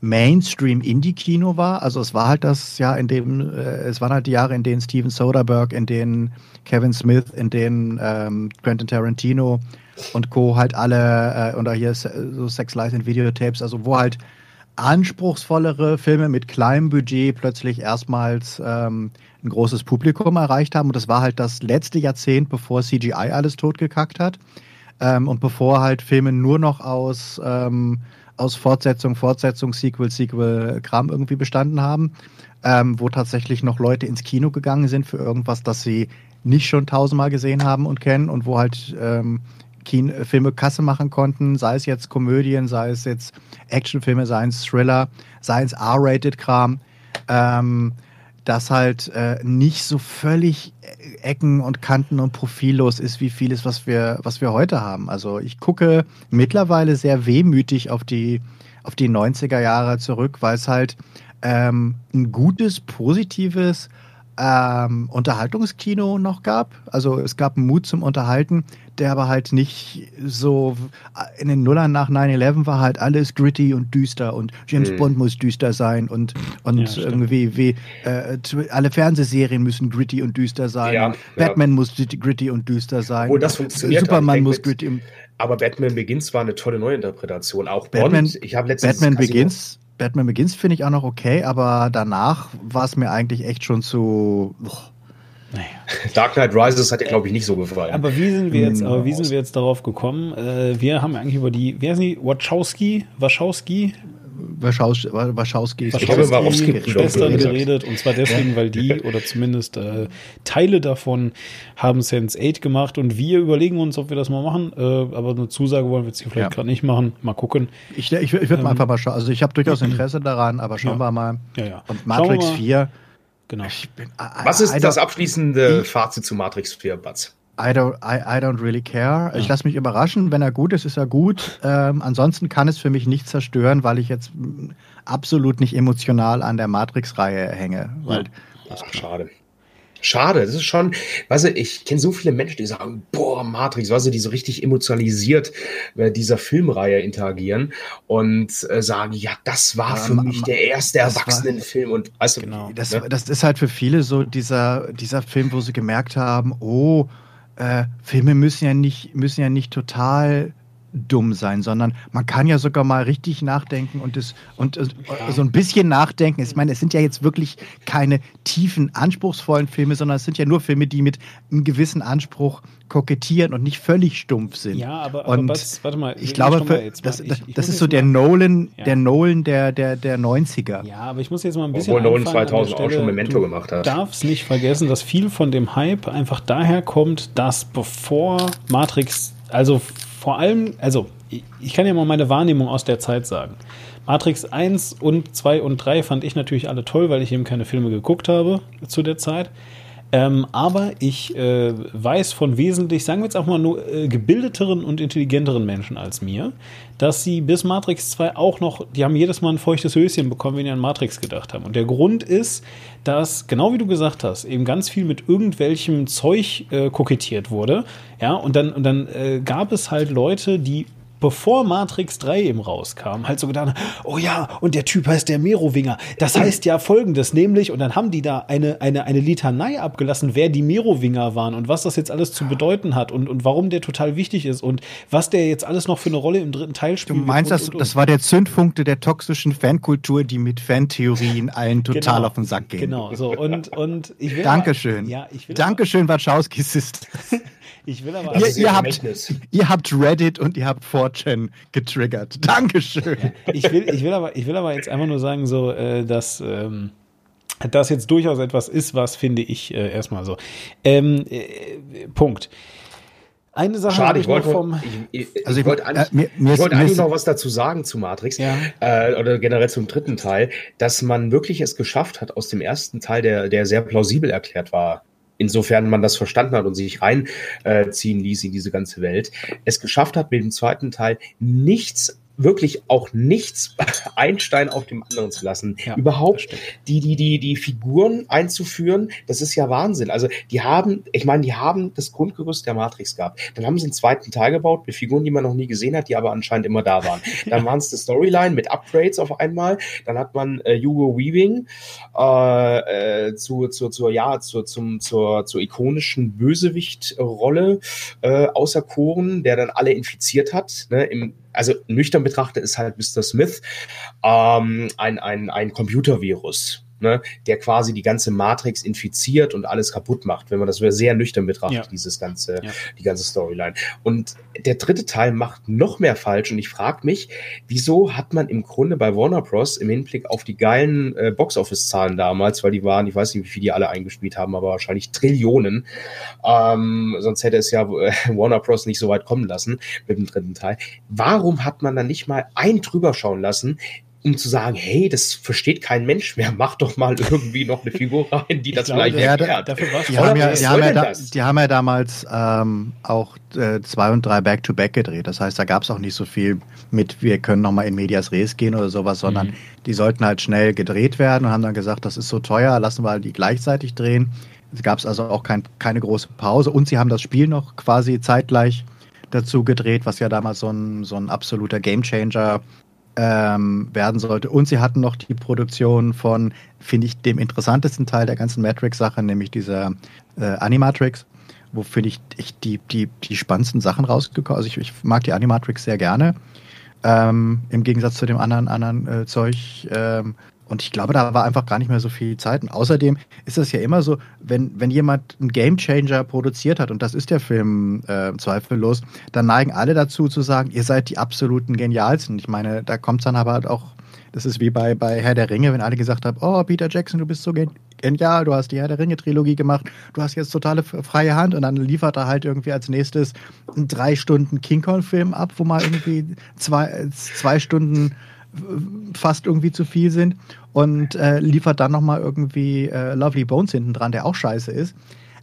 Mainstream-Indie-Kino war. Also es war halt das Jahr, in dem, äh, es waren halt die Jahre, in denen Steven Soderbergh, in denen Kevin Smith, in denen ähm, Quentin Tarantino und Co. halt alle, äh, oder hier so Sex Lies and Videotapes, also wo halt anspruchsvollere Filme mit kleinem Budget plötzlich erstmals ähm, ein großes Publikum erreicht haben. Und das war halt das letzte Jahrzehnt, bevor CGI alles totgekackt hat. Ähm, und bevor halt Filme nur noch aus ähm, aus Fortsetzung, Fortsetzung, Sequel, Sequel, Kram irgendwie bestanden haben, ähm, wo tatsächlich noch Leute ins Kino gegangen sind für irgendwas, das sie nicht schon tausendmal gesehen haben und kennen und wo halt ähm, Kino, Filme Kasse machen konnten, sei es jetzt Komödien, sei es jetzt Actionfilme, sei es Thriller, sei es R-Rated-Kram. ähm, das halt äh, nicht so völlig Ecken und Kanten und profillos ist wie vieles, was wir, was wir heute haben. Also ich gucke mittlerweile sehr wehmütig auf die, auf die 90er Jahre zurück, weil es halt ähm, ein gutes, positives ähm, Unterhaltungskino noch gab. Also es gab Mut zum Unterhalten, der aber halt nicht so in den Nullern nach 9-11 war halt alles gritty und düster und James mhm. Bond muss düster sein und, und ja, irgendwie wie äh, alle Fernsehserien müssen gritty und düster sein. Ja, Batman ja. muss gritty und düster sein. Wo das funktioniert. Superman muss gritty. und Aber Batman Begins war eine tolle Neuinterpretation. Auch Batman, Bond. Ich habe letztens Batman Begins Batman Begins finde ich auch noch okay, aber danach war es mir eigentlich echt schon zu. Naja. Dark Knight Rises hat dir, glaube ich, nicht so gefallen. Aber wie sind wir jetzt, hm, aber wie sind wir jetzt darauf gekommen? Äh, wir haben eigentlich über die, wer ist die? Wachowski? Wachowski? Wachowski, Wachowski, Wachowski Schwestern geredet und zwar deswegen, weil die oder zumindest äh, Teile davon haben Sense 8 gemacht und wir überlegen uns, ob wir das mal machen, äh, aber eine Zusage wollen wir jetzt hier vielleicht ja. gerade nicht machen, mal gucken. Ich, ich, ich würde ähm, einfach mal schauen, also ich habe durchaus Interesse daran, aber schauen ja. wir mal. Ja, ja. Und Matrix 4 Genau. Bin, Was ist das abschließende Fazit zu Matrix 4, Batz? I don't, I, I don't really care. Ja. Ich lasse mich überraschen. Wenn er gut ist, ist er gut. Ähm, ansonsten kann es für mich nicht zerstören, weil ich jetzt absolut nicht emotional an der Matrix-Reihe hänge. Weil Ach, schade. Schade, das ist schon, weißt du, ich kenne so viele Menschen, die sagen, boah, Matrix, weißt du, die so richtig emotionalisiert mit dieser Filmreihe interagieren und äh, sagen, ja, das war für ähm, mich der erste Erwachsenenfilm und weißt du, genau. das, ne? das ist halt für viele so dieser, dieser Film, wo sie gemerkt haben, oh, äh, Filme müssen ja nicht, müssen ja nicht total dumm sein, sondern man kann ja sogar mal richtig nachdenken und, das, und äh, so ein bisschen nachdenken. Ich meine, es sind ja jetzt wirklich keine tiefen, anspruchsvollen Filme, sondern es sind ja nur Filme, die mit einem gewissen Anspruch kokettieren und nicht völlig stumpf sind. Ja, aber, aber was, warte mal. Ich glaube, für, das, ich, ich das ist so der Nolan, ja. der Nolan der, der, der 90er. Ja, aber ich muss jetzt mal ein bisschen. Obwohl Nolan 2000 auch schon Memento gemacht hat. Du darfst nicht vergessen, dass viel von dem Hype einfach daher kommt, dass bevor Matrix, also vor allem, also ich kann ja mal meine Wahrnehmung aus der Zeit sagen. Matrix 1 und 2 und 3 fand ich natürlich alle toll, weil ich eben keine Filme geguckt habe zu der Zeit. Ähm, aber ich äh, weiß von wesentlich, sagen wir jetzt auch mal nur äh, gebildeteren und intelligenteren Menschen als mir, dass sie bis Matrix 2 auch noch, die haben jedes Mal ein feuchtes Höschen bekommen, wenn die an Matrix gedacht haben. Und der Grund ist, dass, genau wie du gesagt hast, eben ganz viel mit irgendwelchem Zeug äh, kokettiert wurde. Ja, und dann, und dann äh, gab es halt Leute, die bevor Matrix 3 eben rauskam, halt so gedacht, oh ja, und der Typ heißt der Merowinger. Das heißt ja folgendes, nämlich, und dann haben die da eine, eine, eine Litanei abgelassen, wer die Merowinger waren und was das jetzt alles zu bedeuten hat und, und warum der total wichtig ist und was der jetzt alles noch für eine Rolle im dritten Teil spielt. Du meinst, und, das, das war der Zündfunkte der toxischen Fankultur, die mit Fantheorien allen total genau, auf den Sack gehen. Genau, so, und, und ich will Dankeschön. Ja, ich will Dankeschön, Wachowski-System. Ich will aber. Ihr, ihr, habt, ihr habt Reddit und ihr habt 4chan getriggert. Dankeschön. Ja, ich, will, ich, will aber, ich will aber jetzt einfach nur sagen, so, äh, dass. Ähm, das jetzt durchaus etwas ist, was finde ich äh, erstmal so. Ähm, äh, Punkt. Eine Sache Schade, ich, wollte, vom, ich, ich, also ich wollte eigentlich, äh, mir, mir ich wollte eigentlich noch was dazu sagen zu Matrix ja. äh, oder generell zum dritten Teil, dass man wirklich es geschafft hat, aus dem ersten Teil, der, der sehr plausibel erklärt war, insofern man das verstanden hat und sich reinziehen äh, ließ in diese ganze Welt, es geschafft hat, mit dem zweiten Teil nichts wirklich auch nichts Einstein auf dem anderen zu lassen. Ja, Überhaupt die, die, die, die Figuren einzuführen, das ist ja Wahnsinn. Also die haben, ich meine, die haben das Grundgerüst der Matrix gehabt. Dann haben sie einen zweiten Teil gebaut mit Figuren, die man noch nie gesehen hat, die aber anscheinend immer da waren. Dann waren es die Storyline mit Upgrades auf einmal. Dann hat man äh, Hugo Weaving äh, äh, zu, zu, zur, ja, zu, zum, zur, zur ikonischen Bösewicht-Rolle äh, auserkoren, der dann alle infiziert hat. Ne, im also nüchtern betrachtet ist halt Mr. Smith ähm, ein, ein, ein Computervirus ne, der quasi die ganze Matrix infiziert und alles kaputt macht, wenn man das sehr nüchtern betrachtet, ja. dieses ganze, ja. die ganze Storyline. Und der dritte Teil macht noch mehr falsch und ich frage mich, wieso hat man im Grunde bei Warner Bros. im Hinblick auf die geilen äh, Box-Office-Zahlen damals, weil die waren, ich weiß nicht, wie viel die alle eingespielt haben, aber wahrscheinlich Trillionen, ähm, sonst hätte es ja äh, Warner Bros. nicht so weit kommen lassen mit dem dritten Teil. Warum hat man dann nicht mal einen drüber schauen lassen, um zu sagen, hey, das versteht kein Mensch mehr, mach doch mal irgendwie noch eine Figur rein, die das vielleicht erklärt. Dafür die, haben ja, die, haben ja da, die haben ja damals ähm, auch äh, zwei und drei Back-to-Back -back gedreht. Das heißt, da gab es auch nicht so viel mit, wir können noch mal in Medias Res gehen oder sowas, sondern mhm. die sollten halt schnell gedreht werden und haben dann gesagt, das ist so teuer, lassen wir halt die gleichzeitig drehen. Es gab also auch kein, keine große Pause und sie haben das Spiel noch quasi zeitgleich dazu gedreht, was ja damals so ein, so ein absoluter Gamechanger ähm, werden sollte. Und sie hatten noch die Produktion von, finde ich, dem interessantesten Teil der ganzen Matrix-Sache, nämlich dieser äh, Animatrix, wo finde ich, ich die, die, die spannendsten Sachen rausgekommen. Also ich, ich mag die Animatrix sehr gerne. Ähm, Im Gegensatz zu dem anderen, anderen äh, Zeug. Ähm, und ich glaube, da war einfach gar nicht mehr so viel Zeit. Und außerdem ist es ja immer so, wenn, wenn jemand einen Gamechanger produziert hat, und das ist der Film äh, zweifellos, dann neigen alle dazu zu sagen, ihr seid die absoluten Genialsten. Ich meine, da kommt es dann aber halt auch, das ist wie bei, bei Herr der Ringe, wenn alle gesagt haben, oh, Peter Jackson, du bist so genial, du hast die Herr der Ringe-Trilogie gemacht, du hast jetzt totale freie Hand und dann liefert er halt irgendwie als nächstes einen drei Stunden King Kong-Film ab, wo mal irgendwie zwei, zwei Stunden fast irgendwie zu viel sind und äh, liefert dann nochmal irgendwie äh, Lovely Bones hinten dran, der auch scheiße ist.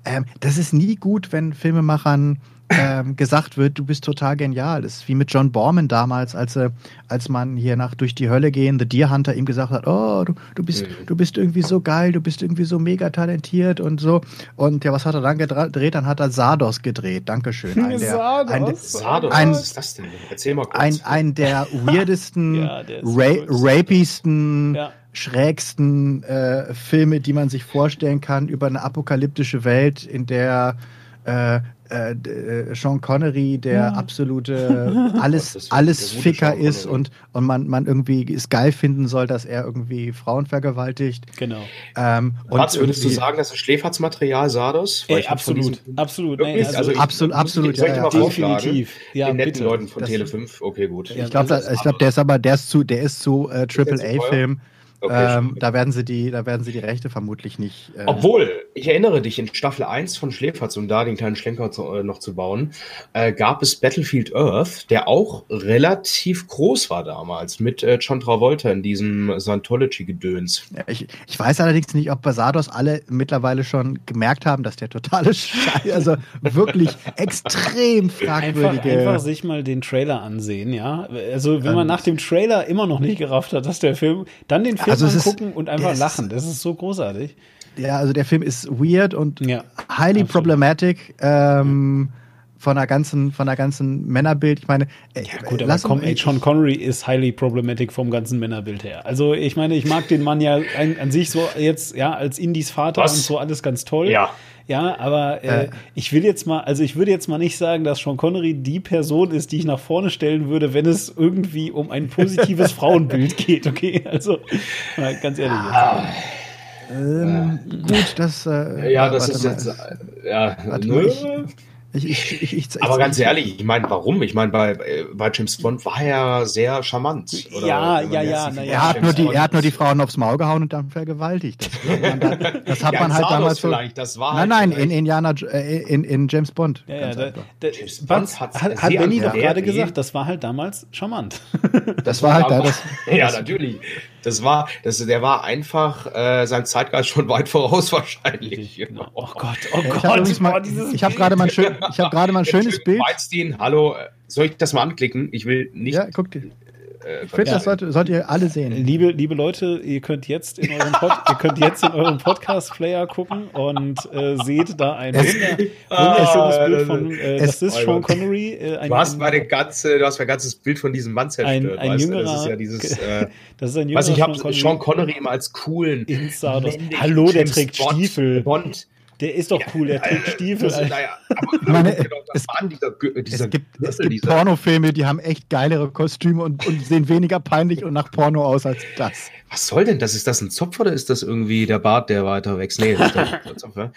Ähm, das ist nie gut, wenn Filmemachern ähm, gesagt wird, du bist total genial. Das ist wie mit John Borman damals, als, äh, als man hier nach durch die Hölle gehen, The Deer Hunter ihm gesagt hat, oh, du, du, bist, mhm. du bist irgendwie so geil, du bist irgendwie so mega talentiert und so. Und ja, was hat er dann gedreht? Dann hat er Sardos gedreht. Dankeschön. Ein der, Sardos? Ein, Sardos? Ein, was ist das denn? Erzähl mal kurz. Ein, ein der weirdesten, ja, ra rapiesten, ja schrägsten äh, Filme, die man sich vorstellen kann über eine apokalyptische Welt, in der äh, äh, äh, Sean Connery der ja. absolute alles, alles Ficker ist und, und man, man irgendwie es geil finden soll, dass er irgendwie Frauen vergewaltigt. Genau. Ähm, Mats, würdest du sagen, dass das Schläferzmaterial Sardos? Ey, absolut, absolut. Nein, also, also absolut, absolut. Soll ich ja, mal definitiv. Ja, Den netten bitte. Leuten von das, Tele 5. Okay, gut. ich glaube, ich glaub, der ist aber der ist zu, der ist zu äh, Triple A-Film. Okay, ähm, da, werden sie die, da werden sie die Rechte vermutlich nicht. Äh Obwohl, ich erinnere dich, in Staffel 1 von Schläferz, um da den kleinen Schlenker zu, äh, noch zu bauen, äh, gab es Battlefield Earth, der auch relativ groß war damals, mit äh, John Travolta in diesem Scientology-Gedöns. Ja, ich, ich weiß allerdings nicht, ob Basados alle mittlerweile schon gemerkt haben, dass der totale Scheiß, also wirklich extrem fragwürdige. Einfach, einfach, sich mal den Trailer ansehen, ja. Also, wenn man ähm, nach dem Trailer immer noch nicht gerafft hat, dass der Film, dann den Film also angucken ist, und einfach lachen. Das ist so großartig. Ja, also der Film ist weird und ja, highly absolut. problematic. Ähm, von der ganzen, von der ganzen Männerbild. Ich meine, ja gut, aber komm, ey, Sean Connery ist highly problematic vom ganzen Männerbild her. Also ich meine, ich mag den Mann ja an, an sich so jetzt ja als Indies Vater Was? und so alles ganz toll. Ja. Ja, aber äh, äh, ich will jetzt mal, also ich würde jetzt mal nicht sagen, dass Sean Connery die Person ist, die ich nach vorne stellen würde, wenn es irgendwie um ein positives Frauenbild geht, okay? Also, ganz ehrlich jetzt. Ah. Ähm, gut, das. Äh, ja, das ist jetzt. Äh, ja, warte mal, ich, ich, ich, ich, ich, aber ganz ehrlich, ich meine, warum? Ich meine, bei, bei James Bond war er sehr charmant. Oder ja, ja, ja. Na, er, hat nur die, er hat nur die Frauen aufs Maul gehauen und dann vergewaltigt. Das, man, das hat ja, man halt damals so. Das war nein, nein, in Indiana, äh, in, in James Bond. Ja, ja, da, da, James Bond hat, hat, hat Benny doch gerade gesagt, das war halt damals charmant. Das, das war halt da. Das, ja, natürlich. Das war, das, der war einfach äh, sein Zeitgeist schon weit voraus wahrscheinlich. Genau. Oh Gott, oh ich Gott. Hab mal, ich habe gerade mal, schön, ich hab mal ein schönes Bild. Weinstein, hallo, soll ich das mal anklicken? Ich will nicht. Ja, guck dir. Äh, ich finde, das sollt, sollt, ihr alle sehen. Liebe, liebe Leute, ihr könnt jetzt in eurem, Pod, ihr könnt jetzt in eurem Podcast-Player gucken und äh, seht da ein wunderschönes ah, Bild von, äh, das ist Sean Connery. Äh, ein, du hast meine ganze, du hast mein ganzes Bild von diesem Mann zerstört. Ein, ein jüngerer, das ist ja dieses, äh, das ist ein jüngerer was ich habe, Sean Connery immer als coolen. Hallo, der trägt Stiefel. Bond. Der ist doch cool, der trägt Stiefel. Das, naja, aber meine, es, dieser, dieser, es gibt, es gibt Pornofilme, die haben echt geilere Kostüme und, und, sehen weniger peinlich und nach Porno aus als das. Was soll denn das? Ist das ein Zopf oder ist das irgendwie der Bart, der weiter wächst? Nee, das ist der Zopf, ja?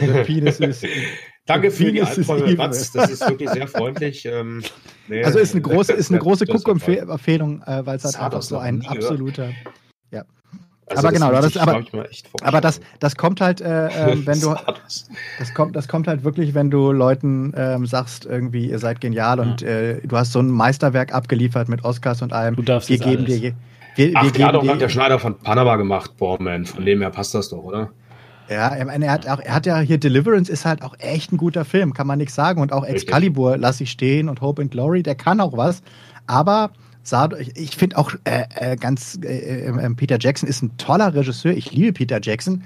Der Penis ist. Danke für die Albträume, Mats. Das ist wirklich sehr freundlich. Ähm, nee, also ist eine große, ist eine große Guckempfehlung, äh, weil es halt einfach so ein absoluter. Ja. Also aber genau, das, aber, aber das, das kommt halt, äh, äh, wenn du, das kommt, das kommt halt wirklich, wenn du Leuten ähm, sagst, irgendwie, ihr seid genial ja. und äh, du hast so ein Meisterwerk abgeliefert mit Oscars und allem. Du darfst wir geben dir, wir, wir Ach, geben hat hat der Schneider von Panama gemacht, boah, man, von dem her passt das doch, oder? Ja, er hat, auch, er hat ja hier Deliverance ist halt auch echt ein guter Film, kann man nichts sagen. Und auch Excalibur lasse ich stehen und Hope and Glory, der kann auch was. Aber Sado, ich, ich finde auch äh, äh, ganz, äh, äh, Peter Jackson ist ein toller Regisseur. Ich liebe Peter Jackson.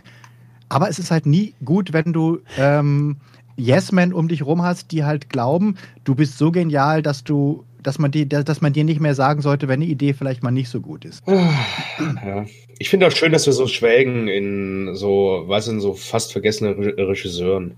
Aber es ist halt nie gut, wenn du ähm, Yes-Men um dich rum hast, die halt glauben, du bist so genial, dass du dass man, die, dass man dir nicht mehr sagen sollte, wenn eine Idee vielleicht mal nicht so gut ist. Ja. Ich finde auch schön, dass wir so schwelgen in so, was in so fast vergessene Regisseuren.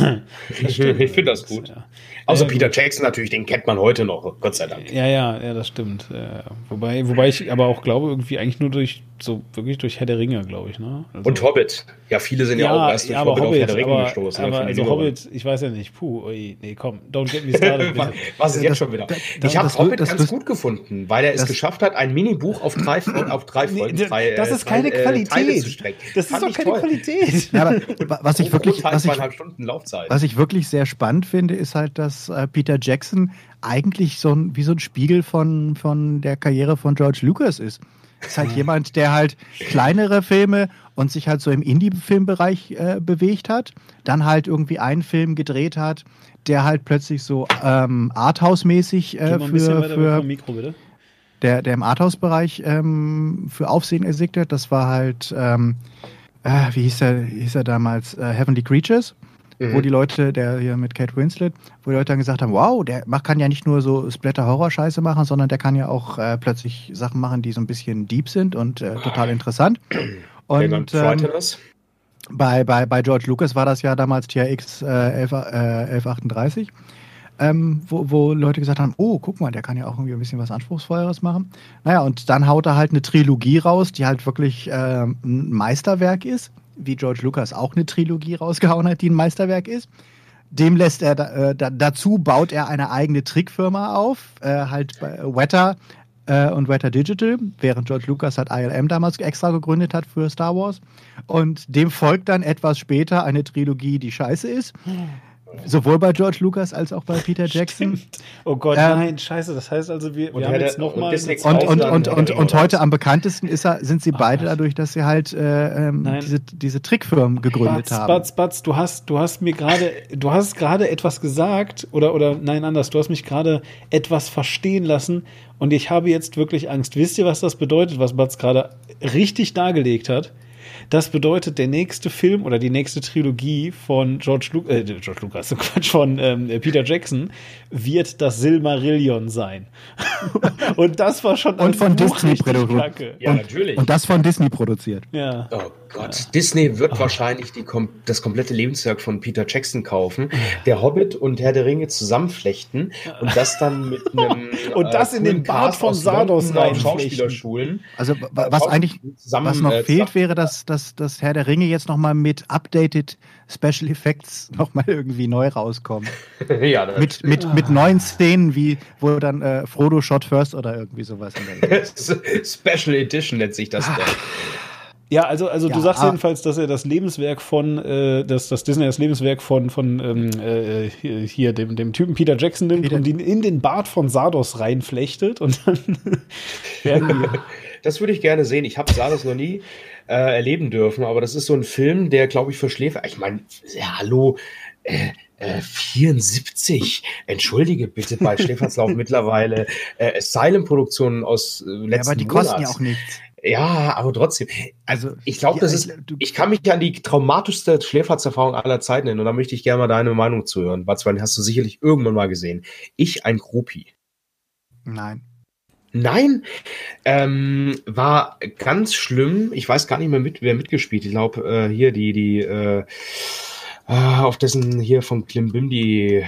ich finde das gut. Ja. Außer ähm, Peter Jackson natürlich, den kennt man heute noch, Gott sei Dank. Ja, ja, ja, das stimmt. Ja, wobei, wobei ich aber auch glaube, irgendwie eigentlich nur durch so wirklich durch Herr der Ringe, glaube ich, ne? Also, und Hobbit. Ja, viele sind ja, ja auch erst durch ja, Hobbit, Hobbit, auf Herr der Ringe aber, gestoßen. Aber also Hobbit, ich weiß ja nicht. Puh, ui, nee, komm, don't get me started. Was ist jetzt schon wieder? ich habe Hobbit das, ganz das, gut gefunden, weil er es geschafft hat, ein Minibuch auf drei, auf drei Folgen, nee, drei, Das ist keine drei, äh, Qualität. Das ist doch keine toll. Qualität. Ja, aber was ich wirklich, was ich, was ich wirklich sehr spannend finde, ist halt, dass äh, Peter Jackson eigentlich so ein, wie so ein Spiegel von, von der Karriere von George Lucas ist. Ist halt jemand, der halt kleinere Filme und sich halt so im Indie-Filmbereich äh, bewegt hat, dann halt irgendwie einen Film gedreht hat, der halt plötzlich so ähm, Arthouse-mäßig äh, für, für Mikro, Der, der im Arthouse-Bereich ähm, für Aufsehen ersiegt hat. Das war halt, ähm, äh, wie hieß er, hieß er damals, äh, Heavenly Creatures mhm. wo die Leute, der hier mit Kate Winslet, wo die Leute dann gesagt haben, wow, der kann ja nicht nur so Splatter-Horror-Scheiße machen, sondern der kann ja auch äh, plötzlich Sachen machen, die so ein bisschen deep sind und äh, total interessant. Und ähm, bei, bei, bei George Lucas war das ja damals TRX äh, 11, äh, 1138. Ähm, wo, wo Leute gesagt haben, oh, guck mal, der kann ja auch irgendwie ein bisschen was Anspruchsvolleres machen. Naja, und dann haut er halt eine Trilogie raus, die halt wirklich äh, ein Meisterwerk ist wie George Lucas auch eine Trilogie rausgehauen hat, die ein Meisterwerk ist. Dem lässt er äh, da, dazu baut er eine eigene Trickfirma auf, äh, halt bei Weta äh, und Weta Digital, während George Lucas halt ILM damals extra gegründet hat für Star Wars. Und dem folgt dann etwas später eine Trilogie, die scheiße ist. Sowohl bei George Lucas als auch bei Peter Jackson. Stimmt. Oh Gott, ähm, nein, scheiße. Das heißt also, wir, wir haben jetzt nochmal. Und, und, und, und, und, heute am bekanntesten ist er, sind sie beide Ach, dadurch, dass sie halt äh, ähm, diese, diese Trickfirmen gegründet Batz, haben. Batz, Batz, du hast, du hast mir gerade, du hast gerade etwas gesagt, oder, oder nein, anders, du hast mich gerade etwas verstehen lassen und ich habe jetzt wirklich Angst. Wisst ihr, was das bedeutet, was Batz gerade richtig dargelegt hat? Das bedeutet, der nächste Film oder die nächste Trilogie von George, Lu äh, George Lucas, Quatsch, von ähm, Peter Jackson wird das Silmarillion sein. und das war schon und von Disney produziert. Ja, natürlich. Und das von Disney produziert. Ja. Oh Gott, ja. Disney wird oh. wahrscheinlich die, das komplette Lebenswerk von Peter Jackson kaufen, der Hobbit und Herr der Ringe zusammenflechten und das dann mit einem und das äh, in den Bart von Sardos rein Schauspielerschulen. Also was eigentlich zusammen, was noch äh, fehlt, wäre, dass, dass, dass Herr der Ringe jetzt nochmal mit updated Special Effects nochmal irgendwie neu rauskommt. ja, mit, mit, mit neuen Szenen, wie wo dann äh, Frodo Shot First oder irgendwie sowas. Special Edition nennt sich das. Ah. Ja, also, also ja, du sagst jedenfalls, dass er das Lebenswerk von, äh, dass, dass Disney das Lebenswerk von, von ähm, äh, hier, dem, dem Typen Peter Jackson nimmt Peter. und ihn in den Bart von Sardos reinflechtet und dann werden wir. Das würde ich gerne sehen. Ich habe Sardos noch nie äh, erleben dürfen, aber das ist so ein Film, der, glaube ich, für Schläfer. Ich meine, ja, hallo, äh, äh, 74. Entschuldige bitte bei Stephanslauf mittlerweile äh, Asylum-Produktionen aus äh, letzten ja, Aber die Monats. kosten ja auch nichts. Ja, aber trotzdem. Also ich glaube, das ist. Ich kann mich an die traumatischste Schläferzerfahrung aller Zeiten nennen und da möchte ich gerne mal deine Meinung zuhören. Batzwein, hast du sicherlich irgendwann mal gesehen. Ich ein Groupie. Nein. Nein, ähm, war ganz schlimm. Ich weiß gar nicht mehr, mit, wer mitgespielt. Ich glaube, äh, hier die, die, äh, äh, auf dessen hier von Klimbim die,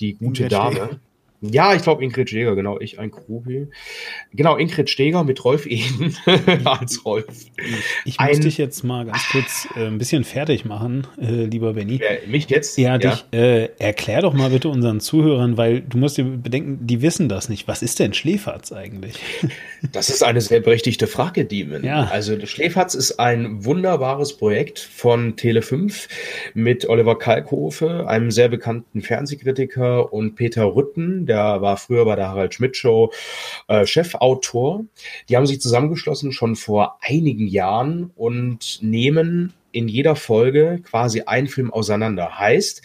die gute Dame. Ja, ich glaube Ingrid Steger, genau, ich ein Krubi. Genau, Ingrid Steger mit Rolf Eden als Rolf. Ich, muss dich jetzt mal ganz kurz äh, ein bisschen fertig machen, äh, lieber Benny. Ja, mich jetzt? Ja, ja. dich. Äh, erklär doch mal bitte unseren Zuhörern, weil du musst dir bedenken, die wissen das nicht. Was ist denn Schläferz eigentlich? Das ist eine sehr berechtigte Frage, Demon. Ja. Also Schläferz ist ein wunderbares Projekt von Tele5 mit Oliver Kalkofe, einem sehr bekannten Fernsehkritiker und Peter Rütten, der war früher bei der Harald Schmidt Show äh, Chefautor. Die haben sich zusammengeschlossen schon vor einigen Jahren und nehmen in jeder Folge quasi einen Film auseinander. Heißt,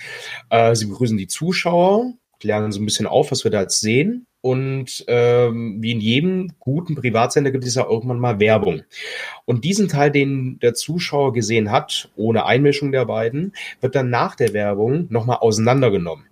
äh, sie begrüßen die Zuschauer, klären so ein bisschen auf, was wir da jetzt sehen. Und ähm, wie in jedem guten Privatsender gibt es ja irgendwann mal Werbung. Und diesen Teil, den der Zuschauer gesehen hat, ohne Einmischung der beiden, wird dann nach der Werbung nochmal auseinandergenommen.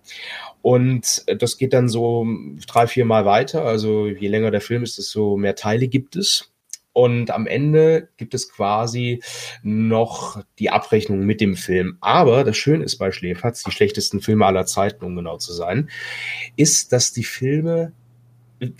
Und das geht dann so drei, vier Mal weiter. Also je länger der Film ist, desto mehr Teile gibt es. Und am Ende gibt es quasi noch die Abrechnung mit dem Film. Aber das Schöne ist bei Schläferz, die schlechtesten Filme aller Zeiten, um genau zu sein, ist, dass die Filme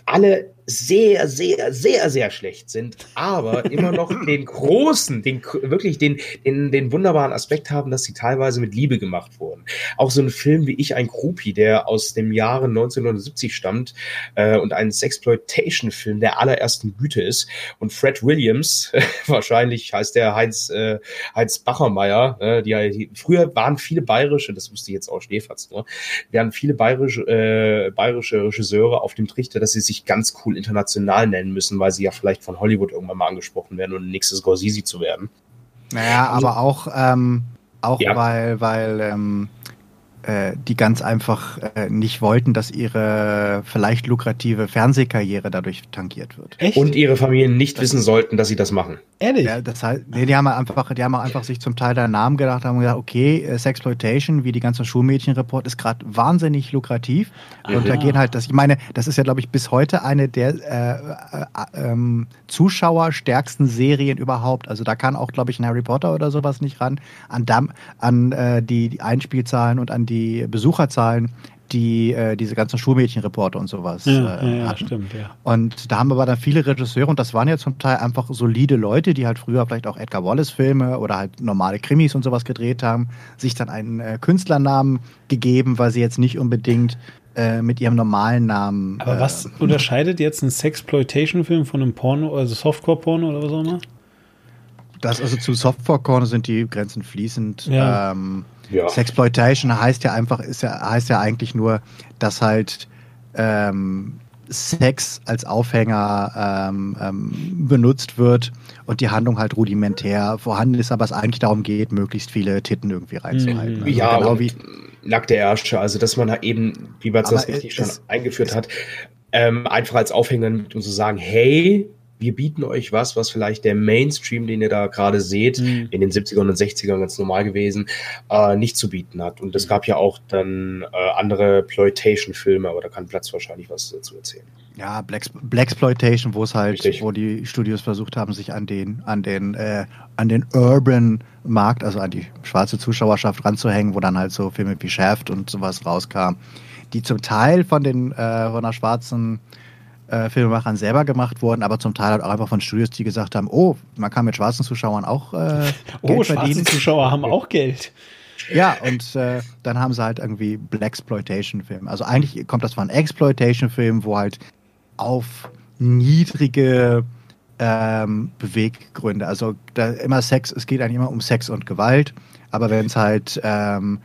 alle sehr, sehr, sehr, sehr schlecht sind, aber immer noch den großen, den wirklich den, den, den wunderbaren Aspekt haben, dass sie teilweise mit Liebe gemacht wurden. Auch so ein Film wie Ich ein Groupie, der aus dem Jahre 1970 stammt äh, und ein Sexploitation-Film der allerersten Güte ist und Fred Williams, wahrscheinlich heißt der Heinz, äh, Heinz Bachermeier, äh, die, die, früher waren viele bayerische, das wusste ich jetzt auch Schneefatz nur, werden viele bayerische, äh, bayerische Regisseure auf dem Trichter, dass sie sich ganz cool international nennen müssen, weil sie ja vielleicht von Hollywood irgendwann mal angesprochen werden und nächstes Scorsese zu werden. Naja, aber auch, ähm, auch ja. weil, weil ähm, äh, die ganz einfach äh, nicht wollten, dass ihre vielleicht lukrative Fernsehkarriere dadurch tankiert wird. Echt? Und ihre Familien nicht das wissen sollten, dass sie das machen. Ehrlich? Ja, das heißt, nee, die haben einfach, die haben einfach sich zum Teil der Namen gedacht, haben gesagt, okay, äh, Sexploitation, wie die ganze Schulmädchenreport, ist gerade wahnsinnig lukrativ. Aha. Und da gehen halt, das, ich meine, das ist ja, glaube ich, bis heute eine der äh, äh, ähm, zuschauerstärksten Serien überhaupt. Also da kann auch, glaube ich, ein Harry Potter oder sowas nicht ran an, an äh, die, die Einspielzahlen und an die die Besucherzahlen, die äh, diese ganzen Schulmädchenreporter und sowas ja, äh, ja, stimmt, ja. Und da haben aber dann viele Regisseure, und das waren ja zum Teil einfach solide Leute, die halt früher vielleicht auch Edgar Wallace-Filme oder halt normale Krimis und sowas gedreht haben, sich dann einen äh, Künstlernamen gegeben, weil sie jetzt nicht unbedingt äh, mit ihrem normalen Namen. Aber was äh, unterscheidet jetzt ein Sexploitation-Film von einem Porno, also Softcore-Porno oder was auch immer? Das also zu Softcore-Porno sind die Grenzen fließend. Ja. Ähm, ja. Sexploitation heißt ja einfach, ist ja, heißt ja eigentlich nur, dass halt ähm, Sex als Aufhänger ähm, ähm, benutzt wird und die Handlung halt rudimentär vorhanden ist, aber es eigentlich darum geht, möglichst viele Titten irgendwie reinzuhalten. Mhm. Also ja, genau wie nackte Ärsche, also dass man eben, wie man das richtig schon eingeführt hat, ähm, einfach als Aufhänger nimmt und zu so sagen, hey, wir bieten euch was, was vielleicht der Mainstream, den ihr da gerade seht, mhm. in den 70ern und 60ern ganz normal gewesen, äh, nicht zu bieten hat. Und es mhm. gab ja auch dann äh, andere Ploitation-Filme, aber da kann Platz wahrscheinlich was dazu erzählen. Ja, Black, Blaxploitation, wo es halt, Richtig. wo die Studios versucht haben, sich an den, an den, äh, an den Urban Markt, also an die schwarze Zuschauerschaft ranzuhängen, wo dann halt so Filme wie Shaft und sowas rauskam, die zum Teil von den äh, von der schwarzen äh, Filmemachern selber gemacht wurden, aber zum Teil halt auch einfach von Studios, die gesagt haben, oh, man kann mit schwarzen Zuschauern auch äh, oh, Geld verdienen. schwarze Zuschauer haben auch Geld. Ja, und äh, dann haben sie halt irgendwie Blaxploitation-Film. Also eigentlich kommt das von Exploitation-Film, wo halt auf niedrige ähm, Beweggründe, also da immer Sex, es geht eigentlich immer um Sex und Gewalt, aber wenn es halt ähm,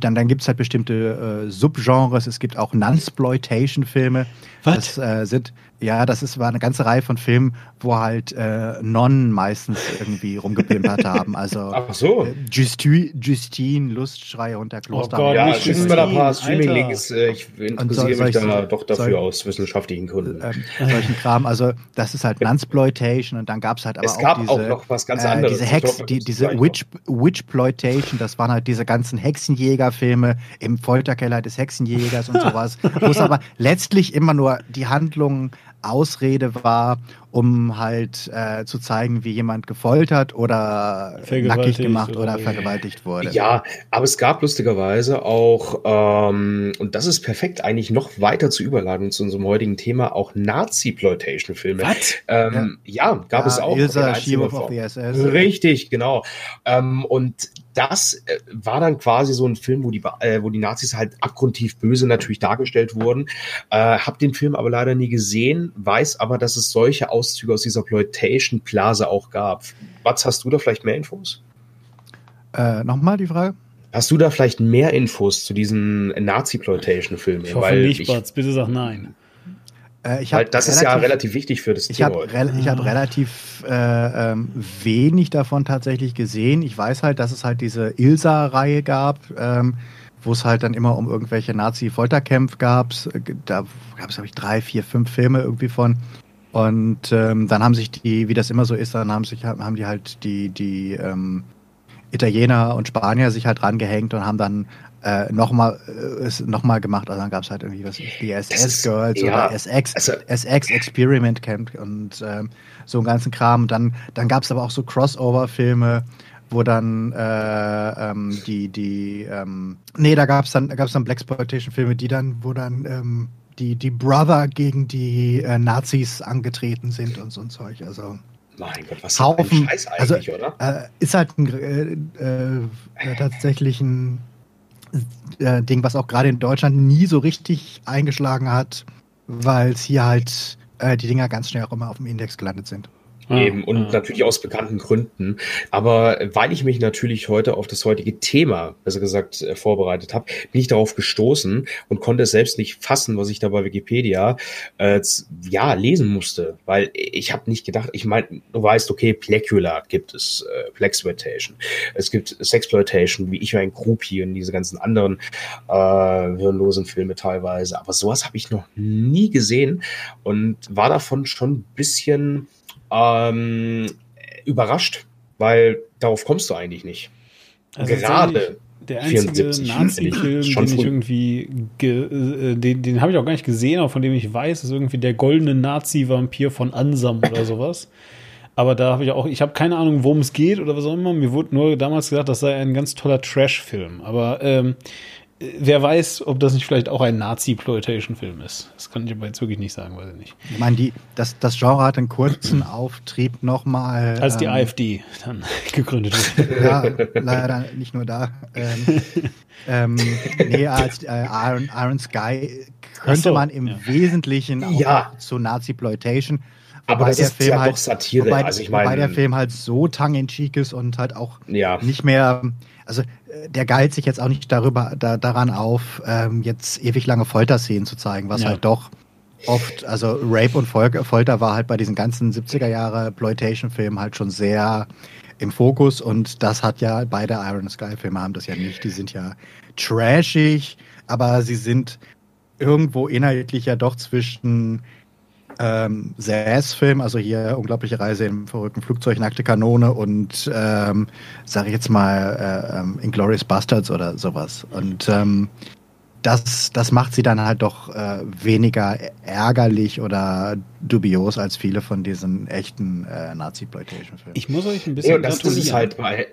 dann, dann gibt es halt bestimmte äh, Subgenres. Es gibt auch Nunsploitation-Filme. Was? Das äh, sind ja, das ist, war eine ganze Reihe von Filmen, wo halt äh, Nonnen meistens irgendwie rumgepimpert haben. Also Ach so. Äh, Justine, Justine Lustschreie unter Kloster. Oh Gott, ja, schicken wir da ein paar Streaming-Links. Äh, ich interessiere so, mich da doch dafür soll, aus wissenschaftlichen Gründen. Ähm, solchen Kram. Also das ist halt Nunsploitation und dann gab es halt aber es gab auch, diese, auch noch was ganz äh, anderes. diese Hex, die, diese Witch, Witchploitation, das waren halt diese ganzen Hexenjäger-Filme im Folterkeller des Hexenjägers und sowas, wo es aber letztlich immer nur die Handlung Ausrede war, um halt äh, zu zeigen, wie jemand gefoltert oder nackig gemacht oder, oder vergewaltigt wurde. Ja, aber es gab lustigerweise auch, ähm, und das ist perfekt, eigentlich noch weiter zu überladen zu unserem heutigen Thema, auch Nazi-Ploitation-Filme. Ähm, ja. ja. gab ja, es auch. Ilsa, of the SS. Richtig, genau. Ähm, und das äh, war dann quasi so ein Film, wo die, äh, wo die Nazis halt abgrundtief böse natürlich dargestellt wurden. Äh, hab den Film aber leider nie gesehen, weiß aber, dass es solche Auszüge aus dieser Ploitation Plaza auch gab. Was hast du da vielleicht mehr Infos? Äh, Nochmal die Frage? Hast du da vielleicht mehr Infos zu diesen Nazi-Ploitation-Filmen? Ich hoffe Weil nicht, Batz. Bitte sag nein. Äh, ich Weil das relativ, ist ja relativ wichtig für das ich Thema. Hab re ich habe relativ äh, ähm, wenig davon tatsächlich gesehen. Ich weiß halt, dass es halt diese Ilsa-Reihe gab, ähm, wo es halt dann immer um irgendwelche Nazi-Folterkämpfe gab. Da gab es, glaube ich, drei, vier, fünf Filme irgendwie von. Und ähm, dann haben sich die, wie das immer so ist, dann haben sich haben die halt die, die ähm, Italiener und Spanier sich halt rangehängt und haben dann äh, nochmal äh, noch mal gemacht. Also dann gab es halt irgendwie was die SS Girls ja, oder SX, also, SX Experiment Camp und ähm, so einen ganzen Kram. Und dann, dann gab es aber auch so Crossover-Filme, wo dann äh, ähm, die, die, ähm, nee, da gab es dann, gab's dann Blaxploitation-Filme, die dann, wo dann ähm, die, die Brother gegen die äh, Nazis angetreten sind und so ein Zeug. Also mein Gott, was Haufen, ein Scheiß eigentlich, also, oder? Äh, ist halt ein, äh, äh, tatsächlich ein äh, Ding, was auch gerade in Deutschland nie so richtig eingeschlagen hat, weil es hier halt äh, die Dinger ganz schnell auch immer auf dem Index gelandet sind. Ah, Eben, und ah. natürlich aus bekannten Gründen. Aber weil ich mich natürlich heute auf das heutige Thema, besser gesagt, äh, vorbereitet habe, bin ich darauf gestoßen und konnte es selbst nicht fassen, was ich da bei Wikipedia äh, ja lesen musste. Weil ich habe nicht gedacht, ich meine, du weißt, okay, Plecula gibt es, äh, Plexploitation. Es gibt Sexploitation, wie ich ein Groupie und diese ganzen anderen äh, hirnlosen Filme teilweise. Aber sowas habe ich noch nie gesehen und war davon schon ein bisschen ähm, überrascht, weil darauf kommst du eigentlich nicht. Also Gerade der einzige Nazi-Film, den ich irgendwie, äh, den, den habe ich auch gar nicht gesehen, aber von dem ich weiß, ist irgendwie der goldene Nazi-Vampir von Ansam oder sowas. Aber da habe ich auch, ich habe keine Ahnung, worum es geht oder was auch immer. Mir wurde nur damals gesagt, das sei ein ganz toller Trash-Film. Aber ähm, wer weiß, ob das nicht vielleicht auch ein Nazi-Ploitation-Film ist. Das kann ich aber jetzt wirklich nicht sagen, weiß ich nicht. Ich meine, die, das, das Genre hat einen kurzen Auftrieb nochmal. Als die ähm, AfD dann gegründet wurde. Ja, leider nicht nur da. Ähm, ähm, nee, als äh, Iron, Iron Sky könnte so, man im ja. Wesentlichen auch ja. zu Nazi-Ploitation aber das ist Film ja halt, doch Satire. Wobei, also ich meine, wobei der Film halt so tongue in cheek ist und halt auch ja. nicht mehr, also äh, der geilt sich jetzt auch nicht darüber, da, daran auf, ähm, jetzt ewig lange Folterszenen zu zeigen, was ja. halt doch oft, also Rape und Folter war halt bei diesen ganzen 70er Jahre Ploitation-Filmen halt schon sehr im Fokus und das hat ja beide Iron Sky-Filme haben das ja nicht. Die sind ja trashig, aber sie sind irgendwo inhaltlich ja doch zwischen ähm, Sass-Film, also hier unglaubliche Reise im verrückten Flugzeug, nackte Kanone und ähm, sage ich jetzt mal äh, ähm, Inglourious Bastards oder sowas. Und ähm, das, das macht sie dann halt doch äh, weniger ärgerlich oder dubios als viele von diesen echten äh, Nazi-Ploitation-Filmen. Ich muss euch ein bisschen ja, das, das ist halt bei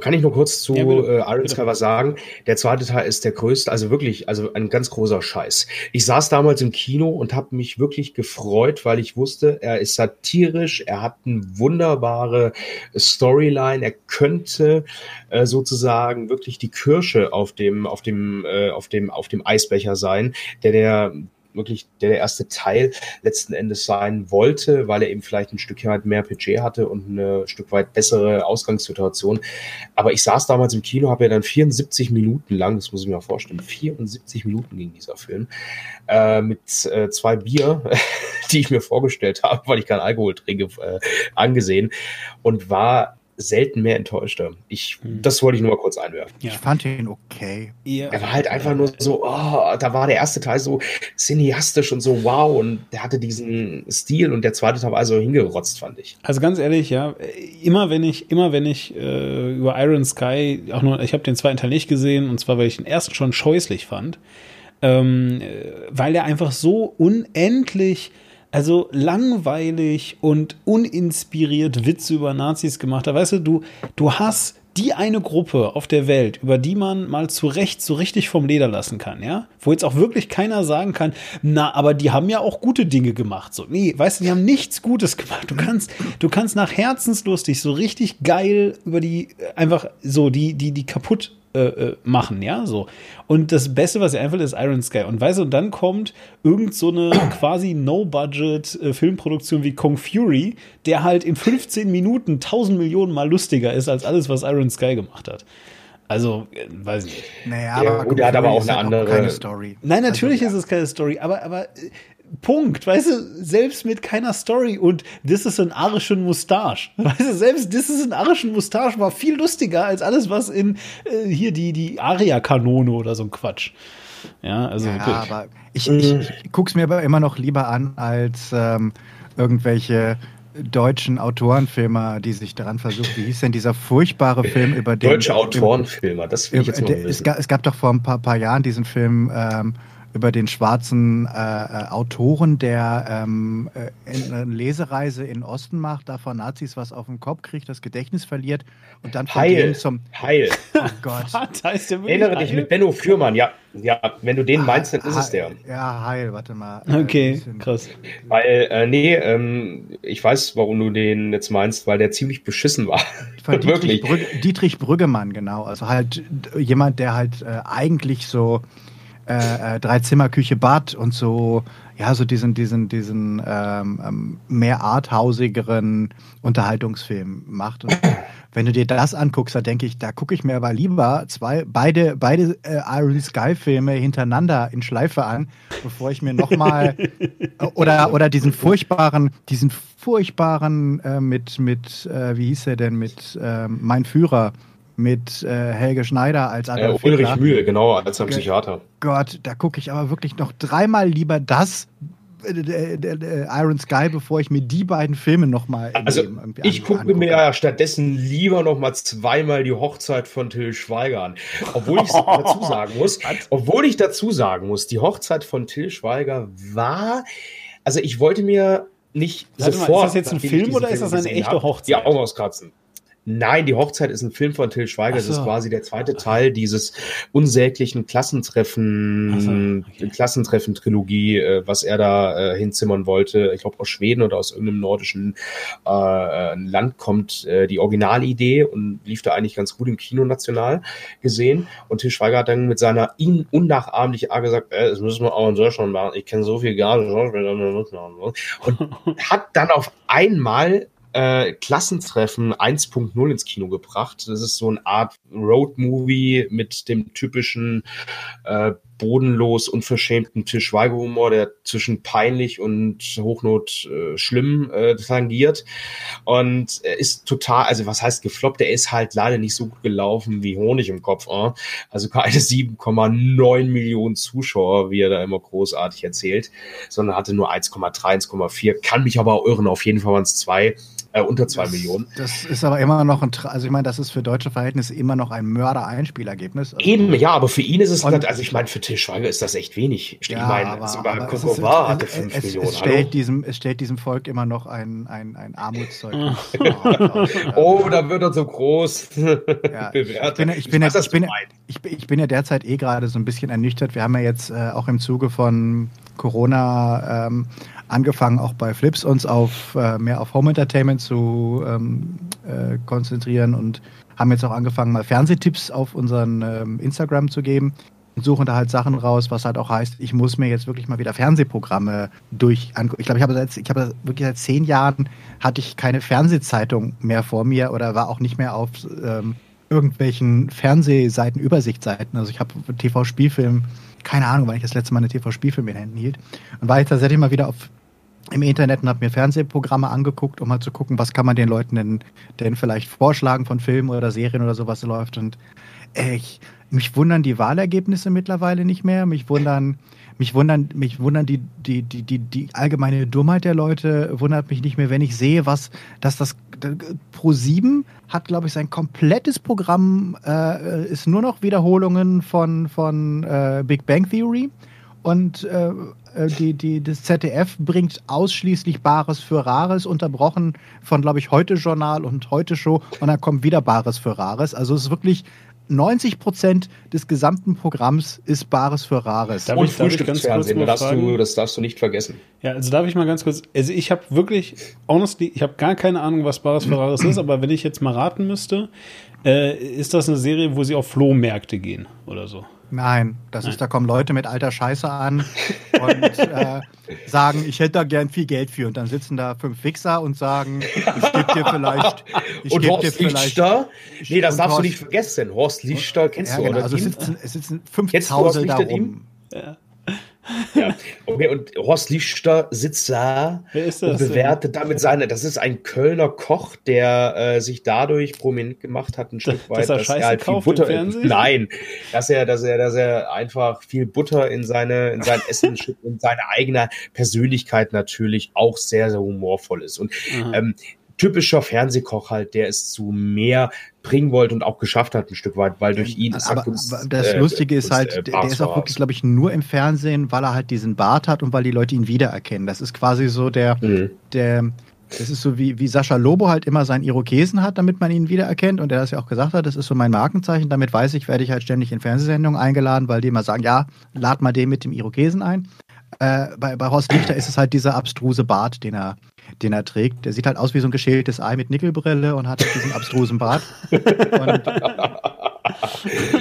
kann ich nur kurz zu ja, äh, Iron Sky was sagen? Der zweite Teil ist der größte, also wirklich, also ein ganz großer Scheiß. Ich saß damals im Kino und habe mich wirklich gefreut, weil ich wusste, er ist satirisch, er hat eine wunderbare Storyline, er könnte äh, sozusagen wirklich die Kirsche auf dem, auf dem, äh, auf dem, auf dem Eisbecher sein, der der wirklich der, erste Teil letzten Endes sein wollte, weil er eben vielleicht ein Stück weit mehr Budget hatte und eine Stück weit bessere Ausgangssituation. Aber ich saß damals im Kino, habe ja dann 74 Minuten lang, das muss ich mir mal vorstellen, 74 Minuten ging dieser Film, äh, mit äh, zwei Bier, die ich mir vorgestellt habe, weil ich keinen Alkohol trinke, äh, angesehen und war selten mehr enttäuschter. Ich, hm. Das wollte ich nur mal kurz einwerfen. Ja. Ich fand ihn okay. Er war halt einfach nur so, oh, da war der erste Teil so cineastisch und so wow und der hatte diesen Stil und der zweite Teil war so hingerotzt, fand ich. Also ganz ehrlich, ja, immer wenn ich, immer wenn ich äh, über Iron Sky, auch nur, ich habe den zweiten Teil nicht gesehen und zwar, weil ich den ersten schon scheußlich fand, ähm, äh, weil er einfach so unendlich also langweilig und uninspiriert Witze über Nazis gemacht hat. Weißt du, du, du hast die eine Gruppe auf der Welt, über die man mal zu Recht so richtig vom Leder lassen kann, ja? Wo jetzt auch wirklich keiner sagen kann, na, aber die haben ja auch gute Dinge gemacht. So, nee, weißt du, die haben nichts Gutes gemacht. Du kannst, du kannst nach Herzenslustig so richtig geil über die, einfach so, die, die, die kaputt äh, äh, machen, ja, so. Und das Beste, was ihr einfällt, ist Iron Sky. Und weißt du, und dann kommt irgend so eine quasi No-Budget-Filmproduktion äh, wie Kong Fury, der halt in 15 Minuten 1000 Millionen Mal lustiger ist als alles, was Iron Sky gemacht hat. Also, äh, weiß ich nicht. Naja, ja, aber gut, der hat aber auch eine andere keine Story. Nein, natürlich also, ja. ist es keine Story, aber, aber Punkt, weißt du, selbst mit keiner Story und das ist ein arischen Mustache. Weißt du, selbst das ist ein arischen Mustache war viel lustiger als alles, was in äh, hier die, die Aria-Kanone oder so ein Quatsch. Ja, also ja, wirklich. aber ich, ich, ich guck's mir aber immer noch lieber an als ähm, irgendwelche deutschen Autorenfilmer, die sich daran versuchen. Wie hieß denn dieser furchtbare Film über den. Deutsche Autorenfilmer, das finde ich jetzt mal es, gab, es gab doch vor ein paar, paar Jahren diesen Film. Ähm, über den schwarzen äh, äh, Autoren, der ähm, äh, eine Lesereise in den Osten macht, da von Nazis was auf den Kopf kriegt, das Gedächtnis verliert und dann von Heil. zum Heil. Oh Gott. Was, Erinnere dich mit Benno Fürmann, ja. Ja, wenn du den meinst, dann ist es der. Ja, Heil, warte mal. Okay, krass. Weil, äh, nee, ähm, ich weiß, warum du den jetzt meinst, weil der ziemlich beschissen war. Von Dietrich, Brügge, Dietrich Brüggemann, genau. Also halt jemand, der halt äh, eigentlich so äh, äh, drei Zimmer, Küche, Bad und so, ja, so diesen, diesen, diesen ähm, ähm, mehr arthausigeren Unterhaltungsfilm macht. Und wenn du dir das anguckst, da denke ich, da gucke ich mir aber lieber zwei, beide, beide äh, Iron Sky Filme hintereinander in Schleife an, bevor ich mir nochmal oder, oder diesen furchtbaren, diesen furchtbaren äh, mit, mit, äh, wie hieß er denn, mit ähm, Mein Führer mit äh, Helge Schneider als Adolf äh, Ulrich Hitler. Mühl, genau, als ein Psychiater. Gott, da gucke ich aber wirklich noch dreimal lieber das äh, äh, Iron Sky, bevor ich mir die beiden Filme nochmal Also ich gucke mir ja stattdessen lieber nochmal zweimal die Hochzeit von Till Schweiger an. Obwohl ich dazu sagen muss, obwohl ich dazu sagen muss, die Hochzeit von Till Schweiger war, also ich wollte mir nicht Warte sofort. Mal, ist das jetzt ein Film oder ist das eine echte Hochzeit? Ja, Augen auskratzen. Nein, die Hochzeit ist ein Film von Till Schweiger. So. Das ist quasi der zweite Teil dieses unsäglichen Klassentreffen, so, okay. Klassentreffen-Trilogie, äh, was er da äh, hinzimmern wollte. Ich glaube aus Schweden oder aus irgendeinem nordischen äh, Land kommt äh, die Originalidee und lief da eigentlich ganz gut im Kino national gesehen. Und Till Schweiger hat dann mit seiner ihn unnachahmlichen Art gesagt, äh, das müssen wir auch in Deutschland machen. Ich kenne so viel gar nicht. Und hat dann auf einmal äh, Klassentreffen 1.0 ins Kino gebracht. Das ist so eine Art Road-Movie mit dem typischen äh, bodenlos unverschämten Til Schweiger-Humor, der zwischen peinlich und Hochnot äh, schlimm äh, tangiert. Und er ist total, also was heißt gefloppt? Er ist halt leider nicht so gut gelaufen wie Honig im Kopf. Äh? Also keine 7,9 Millionen Zuschauer, wie er da immer großartig erzählt, sondern hatte nur 1,3, 1,4. Kann mich aber auch irren. Auf jeden Fall waren es zwei äh, unter zwei das, Millionen. Das ist aber immer noch ein, also ich meine, das ist für deutsche Verhältnisse immer noch ein Mörder-Einspielergebnis. Also Eben, ja, aber für ihn ist es, und, also ich meine, für Til Schweiger ist das echt wenig. Ich ja, meine, aber, sogar Kokovar hatte fünf es, Millionen. Es stellt, diesem, es stellt diesem Volk immer noch ein, ein, ein Armutszeugnis. oh, da wird er so groß ja, bewertet. Ich bin, ich, bin, ich, weiß, ich, bin, ich, ich bin ja derzeit eh gerade so ein bisschen ernüchtert. Wir haben ja jetzt äh, auch im Zuge von Corona ähm, angefangen, auch bei Flips uns auf äh, mehr auf Home Entertainment zu ähm, äh, konzentrieren und haben jetzt auch angefangen, mal Fernsehtipps auf unseren ähm, Instagram zu geben und suchen da halt Sachen raus, was halt auch heißt, ich muss mir jetzt wirklich mal wieder Fernsehprogramme durch angucken. Ich glaube, ich habe seit, ich habe wirklich seit zehn Jahren hatte ich keine Fernsehzeitung mehr vor mir oder war auch nicht mehr auf ähm, irgendwelchen Fernsehseiten, Übersichtsseiten. Also ich habe TV-Spielfilm, keine Ahnung, wann ich das letzte Mal eine TV-Spielfilm in Händen hielt. Und war jetzt tatsächlich mal wieder auf im Internet und habe mir Fernsehprogramme angeguckt, um mal zu gucken, was kann man den Leuten denn, denn vielleicht vorschlagen von Filmen oder Serien oder sowas läuft. Und äh, ich, mich wundern die Wahlergebnisse mittlerweile nicht mehr. Mich wundern, mich wundern, mich wundern die, die, die, die, die allgemeine Dummheit der Leute wundert mich nicht mehr, wenn ich sehe, was, dass das Pro 7 hat, glaube ich, sein komplettes Programm äh, ist nur noch Wiederholungen von, von äh, Big Bang Theory und äh die, die, das ZDF bringt ausschließlich Bares für Rares, unterbrochen von, glaube ich, Heute Journal und Heute Show und dann kommt wieder Bares für Rares. Also es ist wirklich 90 Prozent des gesamten Programms ist Bares für Rares. Darf und ich, Frühstücksfernsehen, das darfst, du, das darfst du nicht vergessen. Ja, also darf ich mal ganz kurz, also ich habe wirklich, honestly, ich habe gar keine Ahnung, was Bares für Rares ist, aber wenn ich jetzt mal raten müsste, äh, ist das eine Serie, wo sie auf Flohmärkte gehen oder so? Nein, das Nein. ist, da kommen Leute mit alter Scheiße an und äh, sagen, ich hätte da gern viel Geld für. Und dann sitzen da fünf Fixer und sagen, ich gebe dir vielleicht. Ich und Horst dir vielleicht, Lichter? Nee, das darfst Horst, du nicht vergessen. Horst Lichter kennst ja, du, genau, oder? Also es sitzen, es sitzen fünf Tausend da rum. Ja. Ja, okay, und Horst Lichter sitzt da und bewertet denn? damit seine, das ist ein Kölner Koch, der äh, sich dadurch prominent gemacht hat, ein Stück weit, dass, dass er halt viel Butter, im nein, dass er, dass er, dass er einfach viel Butter in seine, in sein Essen schüttet und seine eigene Persönlichkeit natürlich auch sehr, sehr humorvoll ist. Und ähm, typischer Fernsehkoch halt, der es zu mehr bringen wollte und auch geschafft hat ein Stück weit, weil durch ihn ist aber, Kunst, das äh, Lustige ist halt, äh, der ist auch wirklich, glaube ich, nur im Fernsehen, weil er halt diesen Bart hat und weil die Leute ihn wiedererkennen. Das ist quasi so der, mhm. der, das ist so wie, wie Sascha Lobo halt immer seinen Irokesen hat, damit man ihn wiedererkennt. Und er das ja auch gesagt hat, das ist so mein Markenzeichen. Damit weiß ich, werde ich halt ständig in Fernsehsendungen eingeladen, weil die immer sagen, ja, lad mal den mit dem Irokesen ein. Äh, bei, bei Horst Lichter ist es halt dieser abstruse Bart, den er, den er trägt. Der sieht halt aus wie so ein geschältes Ei mit Nickelbrille und hat diesen abstrusen Bart. und,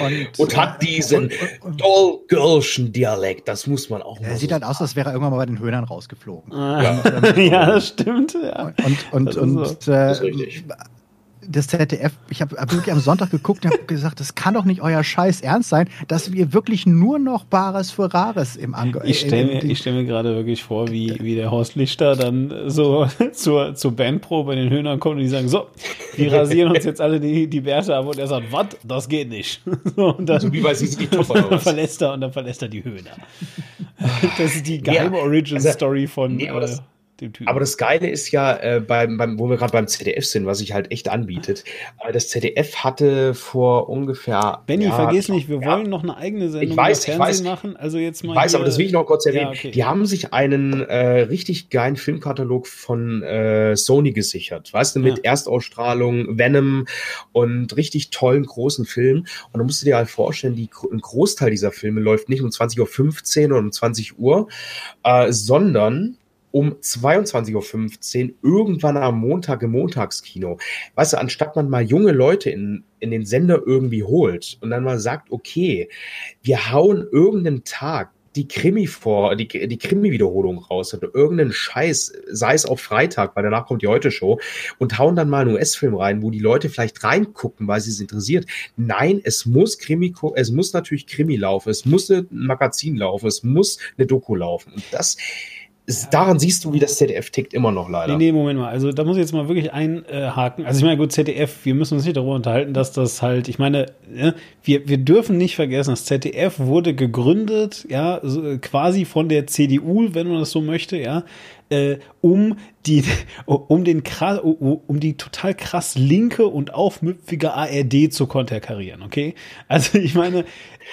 und, und, hat diesen Dollgirlschen Dialekt, das muss man auch mal Er sieht so halt aus, als wäre er irgendwann mal bei den Höhnern rausgeflogen. Ja, und, ähm, ja das stimmt. Ja. Und, und, und, so. äh, das ZDF, ich habe hab wirklich am Sonntag geguckt und habe gesagt, das kann doch nicht euer Scheiß ernst sein, dass wir wirklich nur noch Bares für Rares im Angebot Ich stelle mir, stell mir gerade wirklich vor, wie, wie der Horst Lichter dann so zur, zur Bandprobe bei den Höhnern kommt und die sagen, so, wir rasieren uns jetzt alle die, die Bärte ab und er sagt, was, das geht nicht. So, und dann, so wie bei sie die Topper verlässt er und dann verlässt er die Höhner. Das ist die geheime ja, Origin-Story also, von... Nee, äh, dem Typen. Aber das Geile ist ja, äh, beim, beim, wo wir gerade beim ZDF sind, was sich halt echt anbietet. Äh, das ZDF hatte vor ungefähr. Benny, ja, vergiss nicht, wir ja, wollen noch eine eigene Sendung ich weiß, ich weiß, machen. Also jetzt mal. Ich weiß, aber das will ich noch kurz erwähnen. Ja, okay. Die haben sich einen äh, richtig geilen Filmkatalog von äh, Sony gesichert. Weißt du, mit Erstausstrahlung, Venom und richtig tollen großen Filmen. Und da musst du dir halt vorstellen, die, ein Großteil dieser Filme läuft nicht um 20.15 Uhr oder um 20 Uhr, äh, sondern um 22.15 Uhr irgendwann am Montag im Montagskino. Weißt du, anstatt man mal junge Leute in, in den Sender irgendwie holt und dann mal sagt, okay, wir hauen irgendeinen Tag die Krimi vor, die, die Krimi-Wiederholung raus oder irgendeinen Scheiß, sei es auf Freitag, weil danach kommt die Heute-Show und hauen dann mal einen US-Film rein, wo die Leute vielleicht reingucken, weil sie es interessiert. Nein, es muss Krimi, es muss natürlich Krimi laufen, es muss ein Magazin laufen, es muss eine Doku laufen und das, daran siehst du, wie das ZDF tickt, immer noch leider. Nee, nee, Moment mal. Also da muss ich jetzt mal wirklich einhaken. Also ich meine, gut, ZDF, wir müssen uns nicht darüber unterhalten, dass das halt, ich meine, wir, wir dürfen nicht vergessen, das ZDF wurde gegründet, ja, quasi von der CDU, wenn man das so möchte, ja, äh, um die, um den um die total krass linke und aufmüpfige ARD zu konterkarieren, okay? Also ich meine,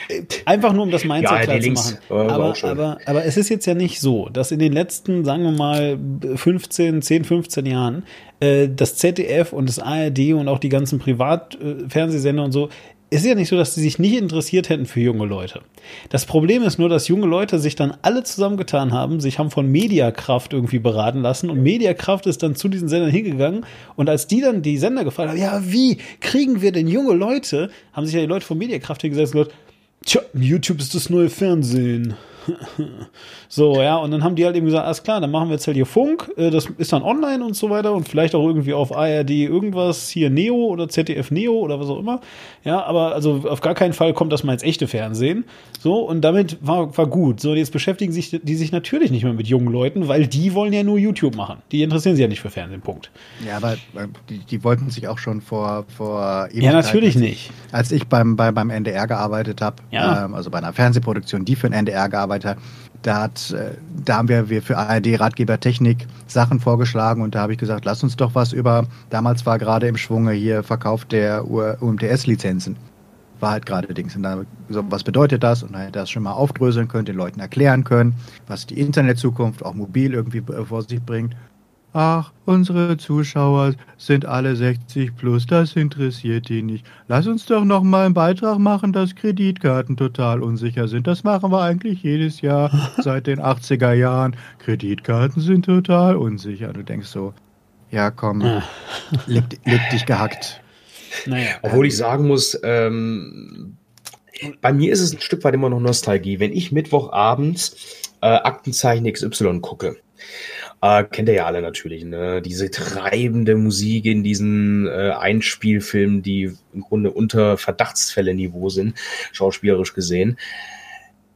äh, einfach nur um das Mindset ja, klar zu machen. Aber, aber, aber es ist jetzt ja nicht so, dass in den letzten, sagen wir mal, 15, 10, 15 Jahren äh, das ZDF und das ARD und auch die ganzen Privatfernsehsender und so es ist ja nicht so, dass sie sich nicht interessiert hätten für junge Leute. Das Problem ist nur, dass junge Leute sich dann alle zusammengetan haben, sich haben von Mediakraft irgendwie beraten lassen und Mediakraft ist dann zu diesen Sendern hingegangen und als die dann die Sender gefragt haben, ja, wie kriegen wir denn junge Leute, haben sich ja die Leute von Mediakraft hingesetzt und gesagt, tja, YouTube ist das neue Fernsehen. so, ja, und dann haben die halt eben gesagt, alles klar, dann machen wir jetzt halt hier Funk, äh, das ist dann online und so weiter und vielleicht auch irgendwie auf ARD irgendwas, hier Neo oder ZDF Neo oder was auch immer. Ja, aber also auf gar keinen Fall kommt das mal ins echte Fernsehen. So, und damit war, war gut. So, und jetzt beschäftigen sich die sich natürlich nicht mehr mit jungen Leuten, weil die wollen ja nur YouTube machen. Die interessieren sich ja nicht für Fernsehen, Punkt. Ja, aber äh, die, die wollten sich auch schon vor, vor Ja, natürlich als, nicht. Als ich beim, bei, beim NDR gearbeitet habe, ja. ähm, also bei einer Fernsehproduktion, die für den NDR gearbeitet weiter. Da, hat, äh, da haben wir, wir für ARD Ratgeber Technik Sachen vorgeschlagen und da habe ich gesagt, lass uns doch was über, damals war gerade im Schwunge hier Verkauf der UMTS-Lizenzen. war halt gerade Dings. Und dann, so, was bedeutet das? Und dann hätte das schon mal aufdröseln können, den Leuten erklären können, was die Internetzukunft auch mobil irgendwie vor sich bringt. Ach, unsere Zuschauer sind alle 60 plus, das interessiert die nicht. Lass uns doch noch mal einen Beitrag machen, dass Kreditkarten total unsicher sind. Das machen wir eigentlich jedes Jahr seit den 80er Jahren. Kreditkarten sind total unsicher. Du denkst so, ja komm, leg, leg dich gehackt. Naja, Obwohl ich sagen muss, ähm, bei mir ist es ein Stück weit immer noch Nostalgie. Wenn ich Mittwochabends äh, Aktenzeichen XY gucke, äh, kennt ihr ja alle natürlich, ne? Diese treibende Musik in diesen äh, Einspielfilmen, die im Grunde unter Verdachtsfälle-Niveau sind, schauspielerisch gesehen.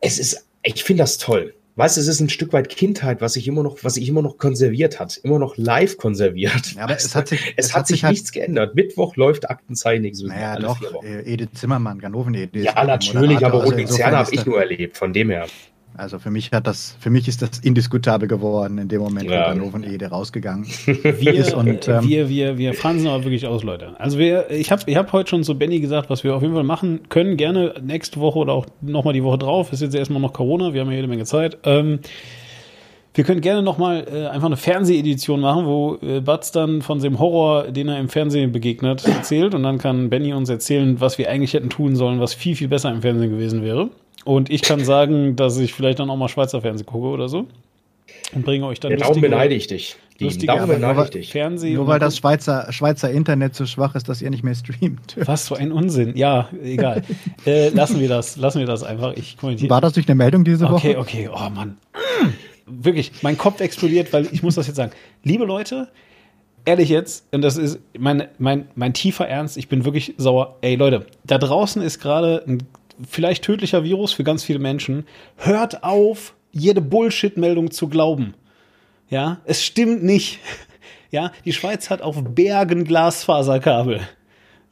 Es ist, ich finde das toll. Weißt du, es ist ein Stück weit Kindheit, was sich immer noch, was sich immer noch konserviert hat, immer noch live konserviert. Ja, aber es hat sich, es, es hat sich, halt nichts geändert. Mittwoch läuft Aktenzeichen XY. Naja, doch, Edith Zimmermann, Ganoven Edith. Ja, natürlich, aber Roten also Zerne habe ich nur erlebt, von dem her. Also für mich hat das, für mich ist das indiskutabel geworden in dem Moment, ja. wo Ganoven Ede rausgegangen wir, ist. Und, ähm, wir, wir, wir fransen aber wirklich aus, Leute. Also wir, ich habe ich hab heute schon zu Benny gesagt, was wir auf jeden Fall machen können, gerne nächste Woche oder auch nochmal die Woche drauf. Ist jetzt erstmal noch Corona, wir haben ja jede Menge Zeit. Ähm, wir können gerne nochmal äh, einfach eine Fernsehedition machen, wo äh, Batz dann von dem Horror, den er im Fernsehen begegnet, erzählt. Und dann kann Benny uns erzählen, was wir eigentlich hätten tun sollen, was viel, viel besser im Fernsehen gewesen wäre. Und ich kann sagen, dass ich vielleicht dann auch mal Schweizer Fernsehen gucke oder so. Und bringe euch dann. Ja, darum beneide ich dich. darum beneide ich dich. Fernsehen nur weil das Schweizer, Schweizer Internet so schwach ist, dass ihr nicht mehr streamt. Was für ein Unsinn. Ja, egal. äh, lassen wir das. Lassen wir das einfach. Ich kommentiere. War das durch eine Meldung diese Woche? Okay, okay. Oh Mann. Wirklich, mein Kopf explodiert, weil ich muss das jetzt sagen. Liebe Leute, ehrlich jetzt, und das ist mein, mein, mein tiefer Ernst, ich bin wirklich sauer. Ey Leute, da draußen ist gerade ein vielleicht tödlicher Virus für ganz viele Menschen. Hört auf, jede Bullshit-Meldung zu glauben. Ja, es stimmt nicht. Ja, die Schweiz hat auf Bergen Glasfaserkabel.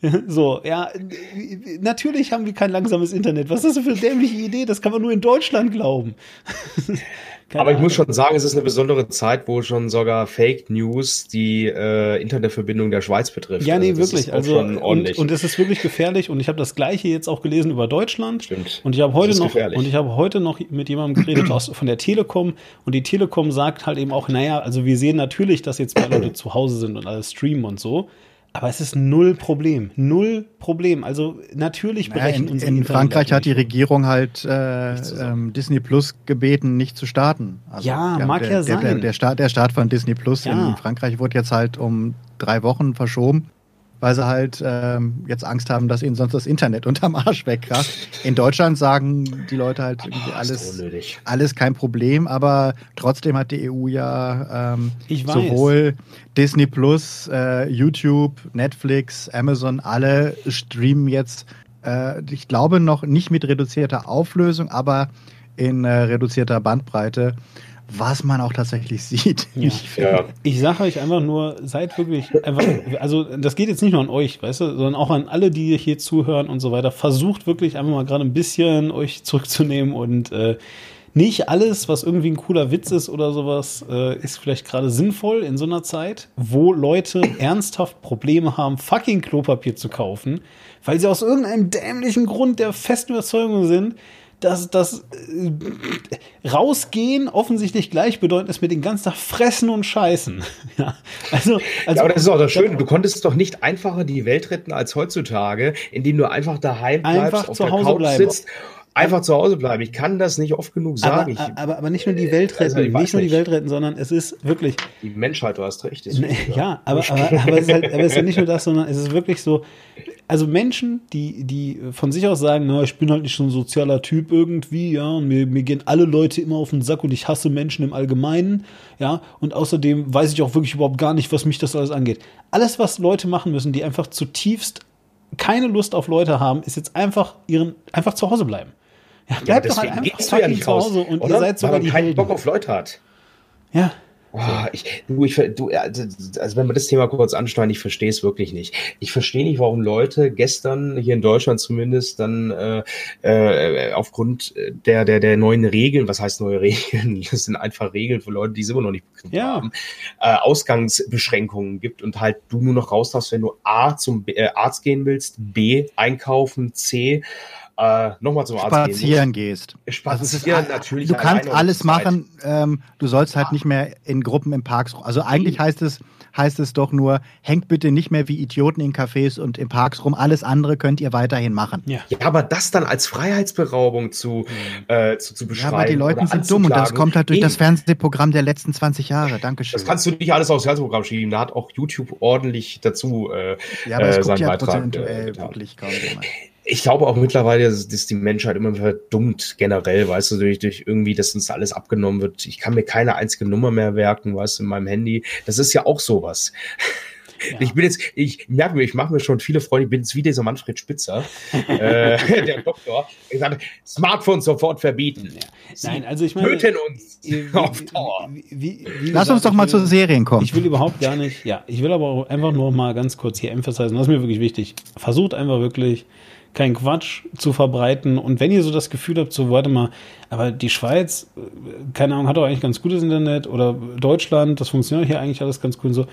So, ja, natürlich haben wir kein langsames Internet. Was ist das für eine dämliche Idee? Das kann man nur in Deutschland glauben. Keine Aber ich muss schon sagen, es ist eine besondere Zeit, wo schon sogar Fake News die äh, Internetverbindung der Schweiz betrifft. Ja, nee, also wirklich. Also und, und es ist wirklich gefährlich. Und ich habe das Gleiche jetzt auch gelesen über Deutschland. Stimmt. Und ich habe heute noch gefährlich. und ich habe heute noch mit jemandem geredet aus, von der Telekom. Und die Telekom sagt halt eben auch, naja, also wir sehen natürlich, dass jetzt mehr Leute zu Hause sind und alles streamen und so. Aber es ist null Problem. Null Problem. Also natürlich brechen naja, in, in Frankreich hat die Regierung halt äh, ähm, Disney Plus gebeten, nicht zu starten. Also, ja, mag der, ja sein. Der, der, Start, der Start von Disney Plus ja. in Frankreich wurde jetzt halt um drei Wochen verschoben weil sie halt ähm, jetzt Angst haben, dass ihnen sonst das Internet unterm Arsch wegkracht. In Deutschland sagen die Leute halt irgendwie alles, alles kein Problem, aber trotzdem hat die EU ja ähm, sowohl Disney Plus, äh, YouTube, Netflix, Amazon, alle streamen jetzt, äh, ich glaube noch nicht mit reduzierter Auflösung, aber in äh, reduzierter Bandbreite was man auch tatsächlich sieht. Ja. Ich, ja. ich sage euch einfach nur, seid wirklich einfach, also das geht jetzt nicht nur an euch, weißt du, sondern auch an alle, die hier zuhören und so weiter. Versucht wirklich einfach mal gerade ein bisschen euch zurückzunehmen und äh, nicht alles, was irgendwie ein cooler Witz ist oder sowas, äh, ist vielleicht gerade sinnvoll in so einer Zeit, wo Leute ernsthaft Probleme haben, fucking Klopapier zu kaufen, weil sie aus irgendeinem dämlichen Grund der festen Überzeugung sind, dass das äh, rausgehen offensichtlich gleichbedeutend ist mit den ganzen Tag fressen und scheißen. ja, also, also ja, aber das ist auch das Schöne. Du konntest doch nicht einfacher die Welt retten als heutzutage, indem du einfach daheim bleibst, einfach auf zu Hause Couch bleiben. sitzt einfach zu Hause bleiben. Ich kann das nicht oft genug sagen. Aber, aber, aber nicht nur die Welt retten, also nicht nur die Welt retten, sondern es ist wirklich. Die Menschheit, du hast recht. Ne, ja, aber, aber, aber, es ist halt, aber es ist ja nicht nur das, sondern es ist wirklich so. Also Menschen, die, die von sich aus sagen, na, ich bin halt nicht so ein sozialer Typ irgendwie, ja, und mir, mir gehen alle Leute immer auf den Sack und ich hasse Menschen im Allgemeinen, ja, und außerdem weiß ich auch wirklich überhaupt gar nicht, was mich das alles angeht. Alles, was Leute machen müssen, die einfach zutiefst keine Lust auf Leute haben, ist jetzt einfach ihren, einfach zu Hause bleiben. Ja, bleibt ja, doch halt einfach gehst du ja nicht zu Hause und oder? ihr seid sogar Weil man keinen Helden. Bock auf Leute hat. Ja. Oh, ich, du, ich, du, also, also wenn wir das Thema kurz ansteuern, ich verstehe es wirklich nicht. Ich verstehe nicht, warum Leute gestern hier in Deutschland zumindest dann äh, äh, aufgrund der, der, der neuen Regeln, was heißt neue Regeln? Das sind einfach Regeln für Leute, die es immer noch nicht ja. haben, äh, Ausgangsbeschränkungen gibt und halt du nur noch raus darfst, wenn du A zum äh, Arzt gehen willst, B einkaufen, C äh, nochmal zum Arzt Spazieren gehen. gehst. Spazieren also natürlich. Du kannst alles machen. Ähm, du sollst halt ja. nicht mehr in Gruppen im Parks. Also eigentlich heißt es, heißt es doch nur, hängt bitte nicht mehr wie Idioten in Cafés und im Parks rum. Alles andere könnt ihr weiterhin machen. Ja, ja aber das dann als Freiheitsberaubung zu, mhm. äh, zu, zu beschreiben. Ja, aber die Leute sind dumm und das kommt halt durch Eben. das Fernsehprogramm der letzten 20 Jahre. Dankeschön. Das kannst du nicht alles aufs Fernsehprogramm schieben. Da hat auch YouTube ordentlich dazu äh, ja, aber es äh, seinen ja Beitrag. Äh, wirklich kaum jemand ich glaube auch mittlerweile, dass die Menschheit immer verdummt generell, weißt du, durch, durch irgendwie, dass uns alles abgenommen wird. Ich kann mir keine einzige Nummer mehr werken, weißt du, in meinem Handy. Das ist ja auch sowas. Ja. Ich bin jetzt, ich merke mir, ich mache mir schon viele Freunde, ich bin jetzt wie dieser Manfred Spitzer, äh, der Doktor, der gesagt Smartphones sofort verbieten. Ja. Nein, also ich meine. Töten uns wie, auf Dauer. Wie, wie, Lass uns doch mal will, zu Serien kommen. Ich will überhaupt gar nicht, ja, ich will aber auch einfach nur mal ganz kurz hier emphasisieren, das ist mir wirklich wichtig. Versucht einfach wirklich, keinen Quatsch zu verbreiten. Und wenn ihr so das Gefühl habt, so warte mal, aber die Schweiz, äh, keine Ahnung, hat doch eigentlich ganz gutes Internet oder Deutschland, das funktioniert hier eigentlich alles ganz cool. So,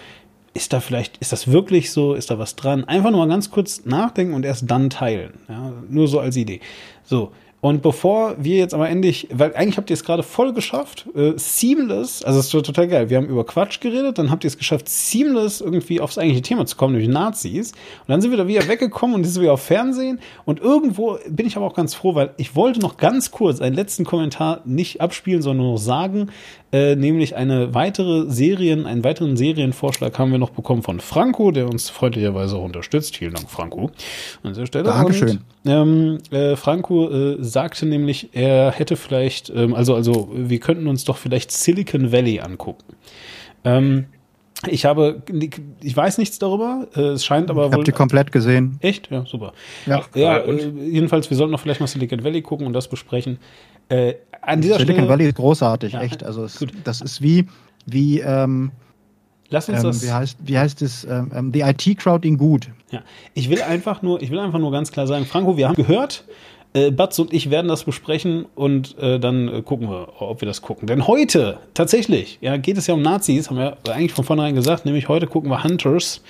ist da vielleicht, ist das wirklich so, ist da was dran? Einfach nur mal ganz kurz nachdenken und erst dann teilen. Ja, nur so als Idee. So, und bevor wir jetzt aber endlich, weil eigentlich habt ihr es gerade voll geschafft, äh, seamless, also es ist total geil. Wir haben über Quatsch geredet, dann habt ihr es geschafft, seamless irgendwie aufs eigentliche Thema zu kommen, nämlich Nazis. Und dann sind wir da wieder weggekommen und sind wir auf Fernsehen. Und irgendwo bin ich aber auch ganz froh, weil ich wollte noch ganz kurz einen letzten Kommentar nicht abspielen, sondern nur sagen, äh, nämlich eine weitere Serien, einen weiteren Serienvorschlag haben wir noch bekommen von Franco, der uns freundlicherweise auch unterstützt. Vielen Dank, Franco. An dieser Stelle. Dankeschön. Und, ähm, äh, Franco äh, sagte nämlich, er hätte vielleicht, ähm, also, also, wir könnten uns doch vielleicht Silicon Valley angucken. Ähm, ich habe, ich weiß nichts darüber. Äh, es scheint aber wohl. Habt ihr komplett gesehen? Echt? Ja, super. Ja, ja äh, jedenfalls, wir sollten noch vielleicht mal Silicon Valley gucken und das besprechen. Äh, an dieser Silicon Stelle, Valley ist großartig, ja, echt. Also es, das ist wie, wie, ähm, Lass uns ähm, das. Wie heißt, wie heißt es? Ähm, ähm die IT-Crowd in gut. Ja, ich will einfach nur, ich will einfach nur ganz klar sagen, Franco, wir haben gehört, äh, Batz und ich werden das besprechen und äh, dann äh, gucken wir, ob wir das gucken. Denn heute, tatsächlich, ja, geht es ja um Nazis, haben wir eigentlich von vornherein gesagt, nämlich heute gucken wir Hunters.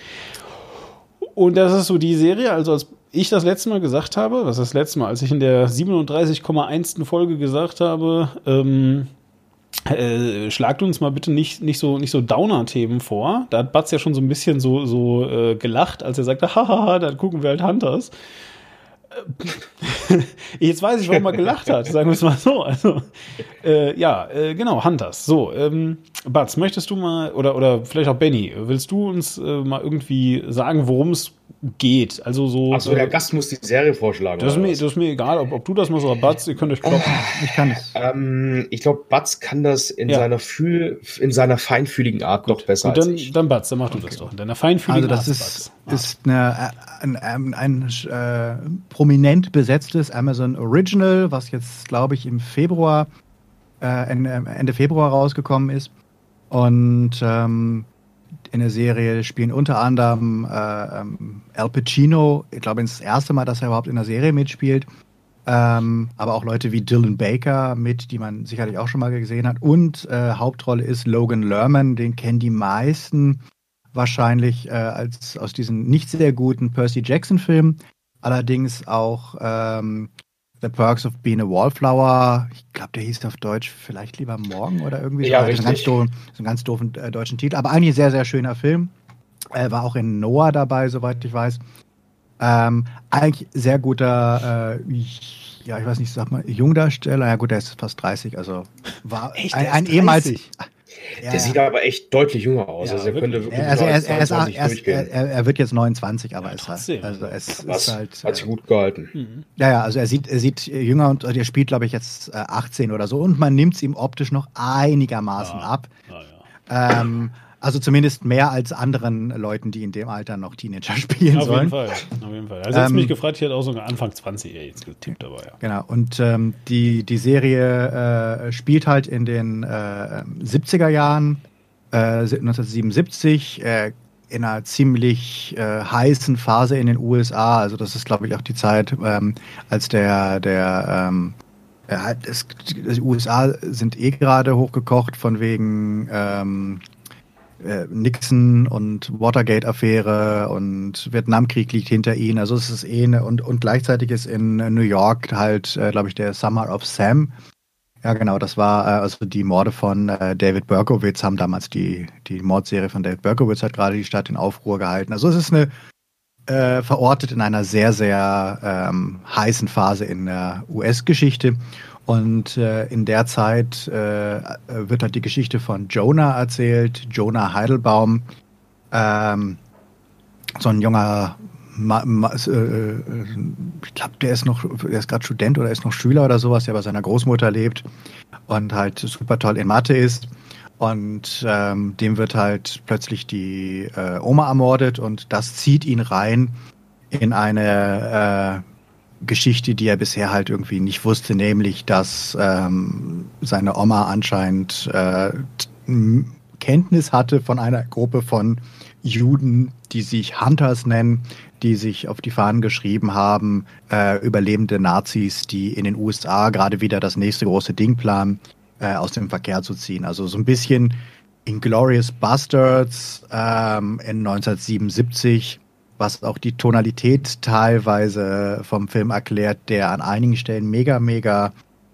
Und das ist so die Serie, also als ich das letzte Mal gesagt habe, was das letzte Mal, als ich in der 37,1. Folge gesagt habe, ähm, äh, schlagt uns mal bitte nicht, nicht so, nicht so Downer-Themen vor. Da hat Batz ja schon so ein bisschen so, so äh, gelacht, als er sagte, hahaha, dann gucken wir halt Hunters. Jetzt weiß ich, warum er gelacht hat, sagen wir es mal so. Also, äh, ja, äh, genau, Hunters. So, ähm, Batz, möchtest du mal, oder, oder vielleicht auch Benny, willst du uns äh, mal irgendwie sagen, worum es geht. Also so. Achso, der äh, Gast muss die Serie vorschlagen. Das ist, mir, das ist mir egal, ob, ob du das machst oder Batz, ihr könnt euch kloppen. Ich kann es. Ähm, ich glaube, Batz kann das in ja. seiner Fühl, in seiner feinfühligen Art Gut. noch besser Gut, dann, als ich. Dann Batz, dann mach du okay. das doch. In deiner feinfühligen also das Art. Das ist, ist eine, ein, ein, ein äh, prominent besetztes Amazon Original, was jetzt, glaube ich, im Februar, äh, Ende Februar rausgekommen ist. Und ähm, in der Serie spielen unter anderem äh, ähm, Al Pacino, ich glaube, das erste Mal, dass er überhaupt in der Serie mitspielt. Ähm, aber auch Leute wie Dylan Baker mit, die man sicherlich auch schon mal gesehen hat. Und äh, Hauptrolle ist Logan Lerman, den kennen die meisten wahrscheinlich äh, als aus diesen nicht sehr guten Percy Jackson-Filmen. Allerdings auch ähm, The Perks of Being a Wallflower. Ich glaube, der hieß auf Deutsch vielleicht lieber morgen oder irgendwie ja, so. Richtig. Ganz doof, so einen ganz doofen äh, deutschen Titel. Aber eigentlich sehr, sehr schöner Film. Er war auch in Noah dabei, soweit ich weiß. Ähm, eigentlich sehr guter, äh, ja, ich weiß nicht, sag mal, Jungdarsteller. Ja, gut, der ist fast 30, also war Echt, ein, ein ehemals. Ja, der sieht aber echt deutlich jünger aus. Ja, also, er könnte wirklich also er, er, ist, er, er, er, wird jetzt 29, aber ja, ist halt, also es ist halt. Hat sich gut gehalten. Mhm. Ja, ja, also er sieht, er sieht jünger und er spielt, glaube ich, jetzt 18 äh, oder so. Und man nimmt es ihm optisch noch einigermaßen ab. Ah, ähm, also zumindest mehr als anderen Leuten, die in dem Alter noch Teenager spielen Auf sollen. Jeden Fall. Auf jeden Fall. Also jetzt ähm, mich gefragt, ich hätte auch sogar Anfang 20 jetzt getippt, aber ja. Genau. Und ähm, die, die Serie äh, spielt halt in den äh, 70er Jahren 1977 äh, in einer ziemlich äh, heißen Phase in den USA. Also das ist, glaube ich, auch die Zeit, ähm, als der, der ähm, äh, die USA sind eh gerade hochgekocht von wegen ähm, äh, Nixon und Watergate-Affäre und Vietnamkrieg liegt hinter ihnen. Also es ist eh eine, und, und gleichzeitig ist in New York halt, äh, glaube ich, der Summer of Sam ja, genau, das war äh, also die Morde von äh, David Berkowitz haben damals die, die Mordserie von David Berkowitz hat gerade die Stadt in Aufruhr gehalten. Also es ist eine äh, verortet in einer sehr, sehr ähm, heißen Phase in der US-Geschichte. Und äh, in der Zeit äh, wird halt die Geschichte von Jonah erzählt, Jonah Heidelbaum, ähm, so ein junger Ma, ma, äh, äh, ich glaube, der ist noch, der ist gerade Student oder ist noch Schüler oder sowas, der bei seiner Großmutter lebt und halt super toll in Mathe ist. Und ähm, dem wird halt plötzlich die äh, Oma ermordet und das zieht ihn rein in eine äh, Geschichte, die er bisher halt irgendwie nicht wusste, nämlich, dass ähm, seine Oma anscheinend äh, Kenntnis hatte von einer Gruppe von Juden, die sich Hunters nennen, die sich auf die Fahnen geschrieben haben, äh, überlebende Nazis, die in den USA gerade wieder das nächste große Ding planen, äh, aus dem Verkehr zu ziehen. Also so ein bisschen Inglorious Bastards ähm, in 1977, was auch die Tonalität teilweise vom Film erklärt, der an einigen Stellen mega, mega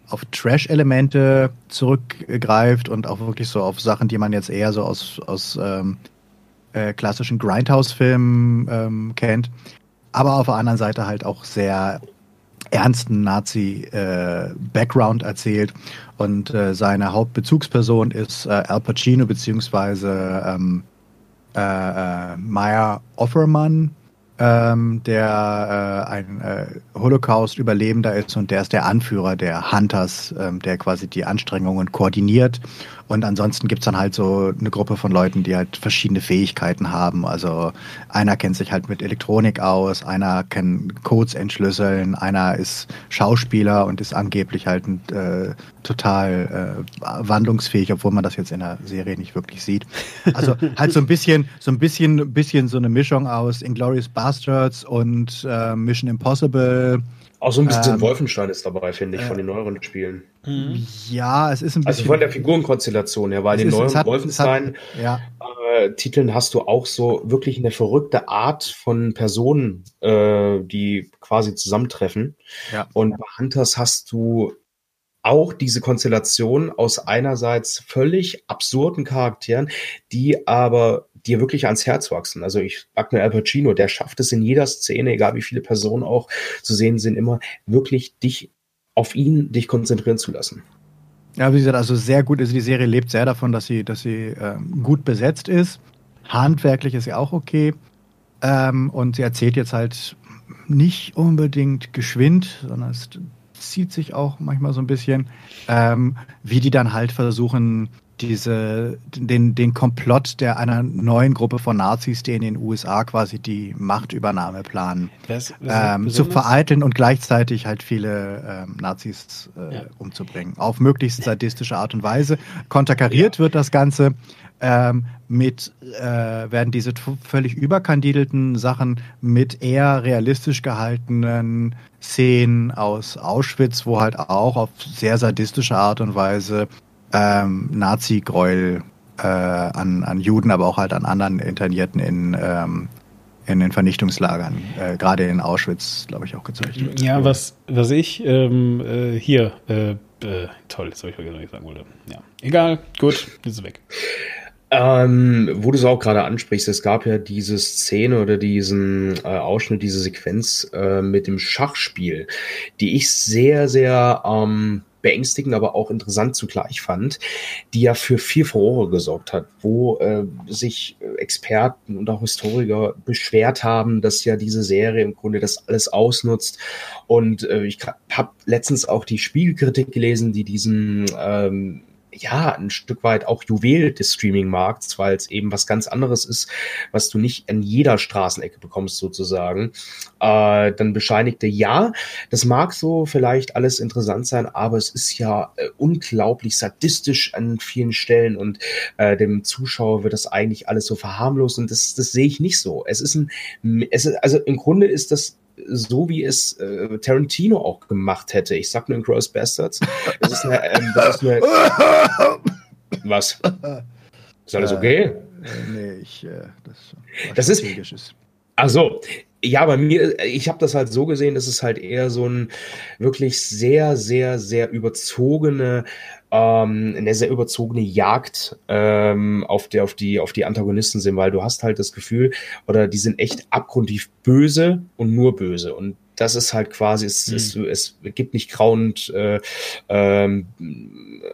auf Trash-Elemente zurückgreift und auch wirklich so auf Sachen, die man jetzt eher so aus, aus ähm, äh, klassischen Grindhouse-Filmen ähm, kennt, aber auf der anderen Seite halt auch sehr ernsten Nazi-Background äh, erzählt. Und äh, seine Hauptbezugsperson ist äh, Al Pacino beziehungsweise ähm, äh, äh, Meyer Offerman, ähm, der äh, ein äh, Holocaust-Überlebender ist und der ist der Anführer der Hunters, ähm, der quasi die Anstrengungen koordiniert. Und ansonsten gibt's dann halt so eine Gruppe von Leuten, die halt verschiedene Fähigkeiten haben. Also einer kennt sich halt mit Elektronik aus, einer kann Codes entschlüsseln, einer ist Schauspieler und ist angeblich halt äh, total äh, wandlungsfähig, obwohl man das jetzt in der Serie nicht wirklich sieht. Also halt so ein bisschen, so ein bisschen, bisschen so eine Mischung aus Inglourious Bastards und äh, Mission Impossible. Auch so ein bisschen ähm, Wolfenstein ist dabei, finde ich, äh, von den neueren Spielen. Mhm. Ja, es ist ein bisschen. Also von der Figurenkonstellation her, weil den neuen hat, Wolfenstein-Titeln ja. äh, hast du auch so wirklich eine verrückte Art von Personen, äh, die quasi zusammentreffen. Ja. Und bei Hunters hast du auch diese Konstellation aus einerseits völlig absurden Charakteren, die aber dir wirklich ans Herz wachsen. Also ich sag mir Al Pacino, der schafft es in jeder Szene, egal wie viele Personen auch zu sehen sind, immer wirklich dich auf ihn dich konzentrieren zu lassen. Ja, wie gesagt, also sehr gut. Also die Serie lebt sehr davon, dass sie, dass sie ähm, gut besetzt ist. Handwerklich ist sie auch okay. Ähm, und sie erzählt jetzt halt nicht unbedingt geschwind, sondern es zieht sich auch manchmal so ein bisschen, ähm, wie die dann halt versuchen, diese, den, den Komplott der einer neuen Gruppe von Nazis, die in den USA quasi die Machtübernahme planen, das, ähm, zu vereiteln und gleichzeitig halt viele ähm, Nazis äh, ja. umzubringen. Auf möglichst sadistische Art und Weise. Konterkariert ja. wird das Ganze ähm, mit, äh, werden diese völlig überkandidelten Sachen mit eher realistisch gehaltenen Szenen aus Auschwitz, wo halt auch auf sehr sadistische Art und Weise ähm, Nazi-Gräuel äh, an, an Juden, aber auch halt an anderen Internierten in, ähm, in den Vernichtungslagern, äh, gerade in Auschwitz, glaube ich, auch gezeigt wird. Ja, was, was ich ähm, äh, hier, äh, äh, toll, jetzt habe ich vergessen, was ich sagen wollte. Ja, egal, gut, jetzt ist weg. Ähm, wo du es auch gerade ansprichst, es gab ja diese Szene oder diesen äh, Ausschnitt, diese Sequenz äh, mit dem Schachspiel, die ich sehr, sehr ähm, beängstigend, aber auch interessant zugleich fand, die ja für viel Furore gesorgt hat, wo äh, sich Experten und auch Historiker beschwert haben, dass ja diese Serie im Grunde das alles ausnutzt. Und äh, ich habe letztens auch die Spiegelkritik gelesen, die diesen ähm, ja, ein Stück weit auch Juwel des Streaming-Markts, weil es eben was ganz anderes ist, was du nicht an jeder Straßenecke bekommst, sozusagen. Äh, dann bescheinigte, ja, das mag so vielleicht alles interessant sein, aber es ist ja äh, unglaublich sadistisch an vielen Stellen und äh, dem Zuschauer wird das eigentlich alles so verharmlost und das, das sehe ich nicht so. Es ist ein, es ist, also im Grunde ist das so wie es äh, Tarantino auch gemacht hätte. Ich sag nur in Gross Bastards. Das ist eine, ähm, das ist eine Was? Ist alles okay? Äh, nee, ich, äh, das, das ist. ist. Ach so. Ja, bei mir, ich habe das halt so gesehen, dass es halt eher so ein wirklich sehr, sehr, sehr überzogene ähm, eine sehr überzogene Jagd ähm, auf, die, auf, die, auf die Antagonisten sind, weil du hast halt das Gefühl, oder die sind echt abgrundtief böse und nur böse. Und das ist halt quasi, es, mhm. es, es gibt nicht grau und äh, ähm,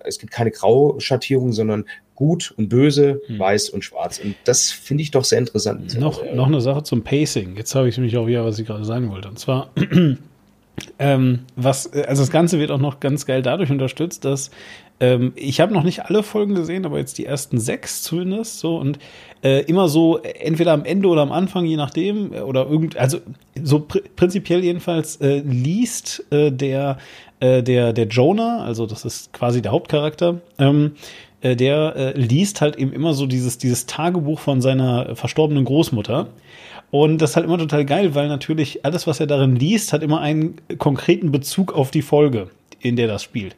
es gibt keine Grauschattierung, sondern gut und böse, mhm. weiß und schwarz. Und das finde ich doch sehr interessant. Noch, äh, noch eine Sache zum Pacing. Jetzt habe ich nämlich auch wieder, was ich gerade sagen wollte. Und zwar ähm, was, also das Ganze wird auch noch ganz geil dadurch unterstützt, dass ähm, ich habe noch nicht alle Folgen gesehen, aber jetzt die ersten sechs zumindest so und äh, immer so entweder am Ende oder am Anfang, je nachdem äh, oder irgend, also so pr prinzipiell jedenfalls äh, liest äh, der äh, der der Jonah, also das ist quasi der Hauptcharakter. Ähm, äh, der äh, liest halt eben immer so dieses, dieses Tagebuch von seiner verstorbenen Großmutter. Und das ist halt immer total geil, weil natürlich alles, was er darin liest, hat immer einen konkreten Bezug auf die Folge, in der das spielt.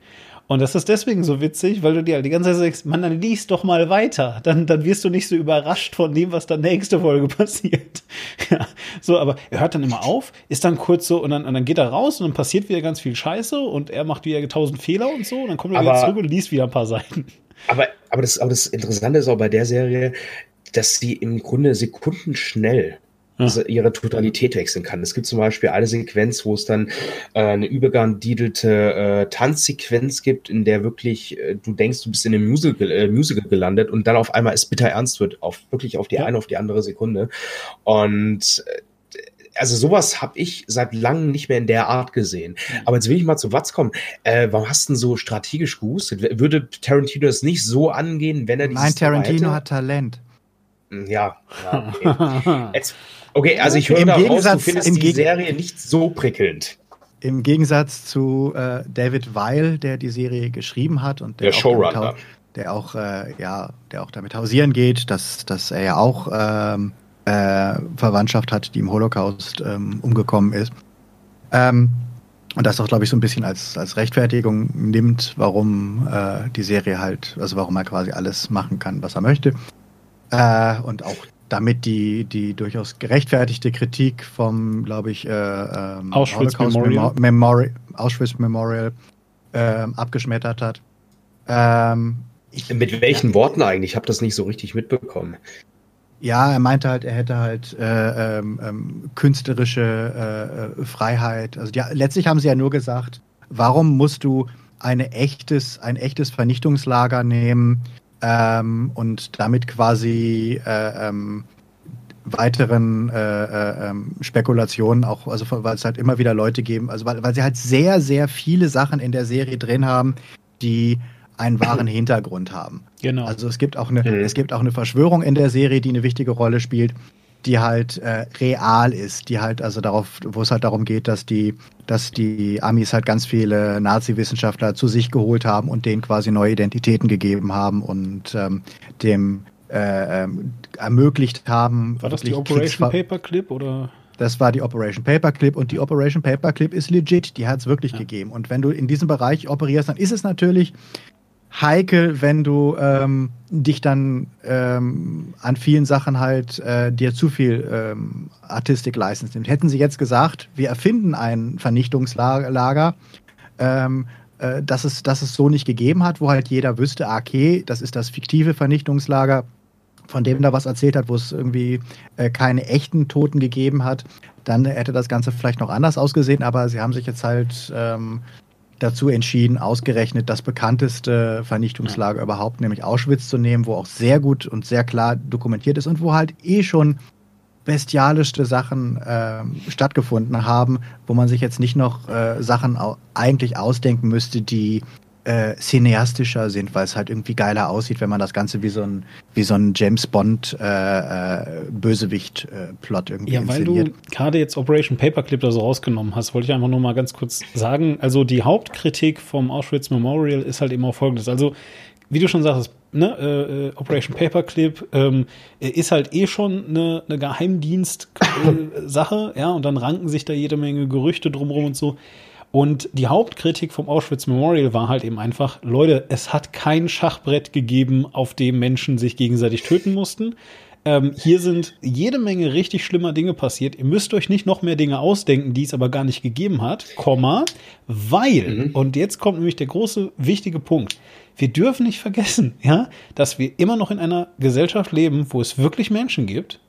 Und das ist deswegen so witzig, weil du dir halt die ganze Zeit sagst, man, dann liest doch mal weiter. Dann, dann wirst du nicht so überrascht von dem, was dann nächste Folge passiert. ja, so, aber er hört dann immer auf, ist dann kurz so und dann, und dann geht er raus und dann passiert wieder ganz viel Scheiße und er macht wieder tausend Fehler und so und dann kommt er aber, wieder zurück und liest wieder ein paar Seiten. Aber, aber, das, aber das Interessante ist auch bei der Serie, dass sie im Grunde sekundenschnell also ihre Totalität wechseln kann. Es gibt zum Beispiel eine Sequenz, wo es dann äh, eine übergehandelte äh, Tanzsequenz gibt, in der wirklich äh, du denkst, du bist in einem Musical, äh, Musical gelandet und dann auf einmal es bitter ernst wird, auf wirklich auf die ja. eine, auf die andere Sekunde. Und äh, also sowas habe ich seit langem nicht mehr in der Art gesehen. Aber jetzt will ich mal zu Watz kommen. Äh, warum hast du denn so strategisch gehustet? Würde Tarantino das nicht so angehen, wenn er dieses Nein, Tarantino hat Talent. Hm, ja, ja okay. Jetzt, Okay, also ich höre Im Gegensatz, raus, du findest die Serie nicht so prickelnd. Im Gegensatz zu äh, David Weil, der die Serie geschrieben hat und der, der Showrunner. Der auch, äh, ja, der auch damit hausieren geht, dass, dass er ja auch ähm, äh, Verwandtschaft hat, die im Holocaust ähm, umgekommen ist. Ähm, und das auch, glaube ich, so ein bisschen als, als Rechtfertigung nimmt, warum äh, die Serie halt, also warum er quasi alles machen kann, was er möchte. Äh, und auch damit die, die durchaus gerechtfertigte Kritik vom, glaube ich, äh, ähm, Auschwitz Memorial, Memorial, Auschwitz Memorial äh, abgeschmettert hat. Ähm, ich, Mit welchen ja, Worten eigentlich? Ich habe das nicht so richtig mitbekommen. Ja, er meinte halt, er hätte halt äh, ähm, ähm künstlerische äh, äh, Freiheit. Also die, letztlich haben sie ja nur gesagt, warum musst du eine echtes, ein echtes Vernichtungslager nehmen, ähm, und damit quasi äh, ähm, weiteren äh, äh, ähm, Spekulationen auch, also weil es halt immer wieder Leute geben, also weil, weil sie halt sehr, sehr viele Sachen in der Serie drin haben, die einen wahren Hintergrund haben. Genau. Also es gibt auch eine, mhm. es gibt auch eine Verschwörung in der Serie, die eine wichtige Rolle spielt die halt äh, real ist, die halt also darauf, wo es halt darum geht, dass die, dass die Amis halt ganz viele Nazi-Wissenschaftler zu sich geholt haben und denen quasi neue Identitäten gegeben haben und ähm, dem äh, ähm, ermöglicht haben. War das die Operation Paperclip oder? Das war die Operation Paperclip und die Operation Paperclip ist legit, die hat es wirklich ja. gegeben. Und wenn du in diesem Bereich operierst, dann ist es natürlich heikel, wenn du ähm, dich dann ähm, an vielen Sachen halt äh, dir zu viel ähm, Artistic License nimmt. Hätten sie jetzt gesagt, wir erfinden ein Vernichtungslager, ähm, äh, dass, es, dass es so nicht gegeben hat, wo halt jeder wüsste, ah, okay, das ist das fiktive Vernichtungslager, von dem da was erzählt hat, wo es irgendwie äh, keine echten Toten gegeben hat, dann hätte das Ganze vielleicht noch anders ausgesehen, aber sie haben sich jetzt halt ähm, dazu entschieden, ausgerechnet das bekannteste Vernichtungslager überhaupt, nämlich Auschwitz zu nehmen, wo auch sehr gut und sehr klar dokumentiert ist und wo halt eh schon bestialischste Sachen äh, stattgefunden haben, wo man sich jetzt nicht noch äh, Sachen au eigentlich ausdenken müsste, die äh, cineastischer sind, weil es halt irgendwie geiler aussieht, wenn man das Ganze wie so ein, wie so ein James Bond äh, äh, Bösewicht-Plot irgendwie Ja, weil inszeniert. du gerade jetzt Operation Paperclip da so rausgenommen hast, wollte ich einfach nur mal ganz kurz sagen. Also die Hauptkritik vom Auschwitz Memorial ist halt immer folgendes. Also, wie du schon sagst, ne, äh, äh, Operation Paperclip ähm, ist halt eh schon eine, eine Geheimdienst-Sache, ja, und dann ranken sich da jede Menge Gerüchte drumherum und so. Und die Hauptkritik vom Auschwitz Memorial war halt eben einfach, Leute, es hat kein Schachbrett gegeben, auf dem Menschen sich gegenseitig töten mussten. Ähm, hier sind jede Menge richtig schlimmer Dinge passiert. Ihr müsst euch nicht noch mehr Dinge ausdenken, die es aber gar nicht gegeben hat, Komma, weil, mhm. und jetzt kommt nämlich der große, wichtige Punkt, wir dürfen nicht vergessen, ja, dass wir immer noch in einer Gesellschaft leben, wo es wirklich Menschen gibt,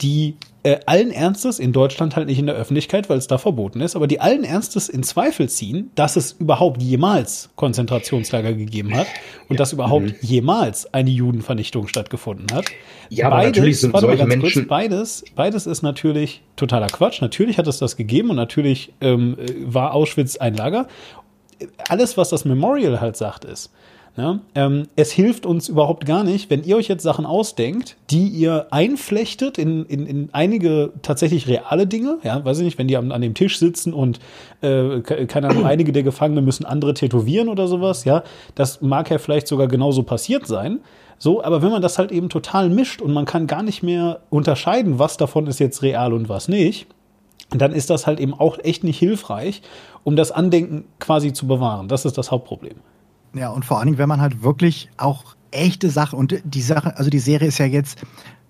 die äh, allen Ernstes in Deutschland halt nicht in der Öffentlichkeit, weil es da verboten ist, aber die allen Ernstes in Zweifel ziehen, dass es überhaupt jemals Konzentrationslager gegeben hat und ja. dass überhaupt mhm. jemals eine Judenvernichtung stattgefunden hat. Ja, aber beides, natürlich sind solche Menschen kurz, beides, beides ist natürlich totaler Quatsch. Natürlich hat es das gegeben und natürlich ähm, war Auschwitz ein Lager. Alles, was das Memorial halt sagt, ist, ja, ähm, es hilft uns überhaupt gar nicht, wenn ihr euch jetzt Sachen ausdenkt, die ihr einflechtet in, in, in einige tatsächlich reale Dinge. Ja, weiß ich nicht, wenn die an, an dem Tisch sitzen und äh, keine Ahnung, einige der Gefangenen müssen andere tätowieren oder sowas. Ja, das mag ja vielleicht sogar genauso passiert sein. So, aber wenn man das halt eben total mischt und man kann gar nicht mehr unterscheiden, was davon ist jetzt real und was nicht, dann ist das halt eben auch echt nicht hilfreich, um das Andenken quasi zu bewahren. Das ist das Hauptproblem. Ja, und vor allen Dingen, wenn man halt wirklich auch echte Sachen und die Sache, also die Serie ist ja jetzt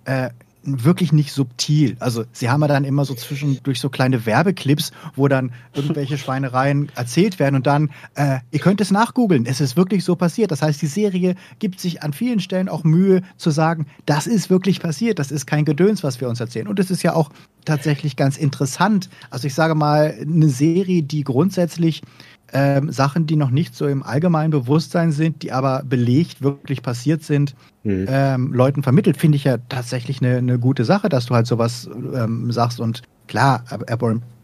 äh, wirklich nicht subtil. Also sie haben ja dann immer so zwischendurch so kleine Werbeclips, wo dann irgendwelche Schweinereien erzählt werden und dann, äh, ihr könnt es nachgoogeln, es ist wirklich so passiert. Das heißt, die Serie gibt sich an vielen Stellen auch Mühe zu sagen, das ist wirklich passiert, das ist kein Gedöns, was wir uns erzählen. Und es ist ja auch tatsächlich ganz interessant. Also ich sage mal, eine Serie, die grundsätzlich ähm, Sachen, die noch nicht so im allgemeinen Bewusstsein sind, die aber belegt wirklich passiert sind, mhm. ähm, Leuten vermittelt, finde ich ja tatsächlich eine, eine gute Sache, dass du halt sowas ähm, sagst. Und klar,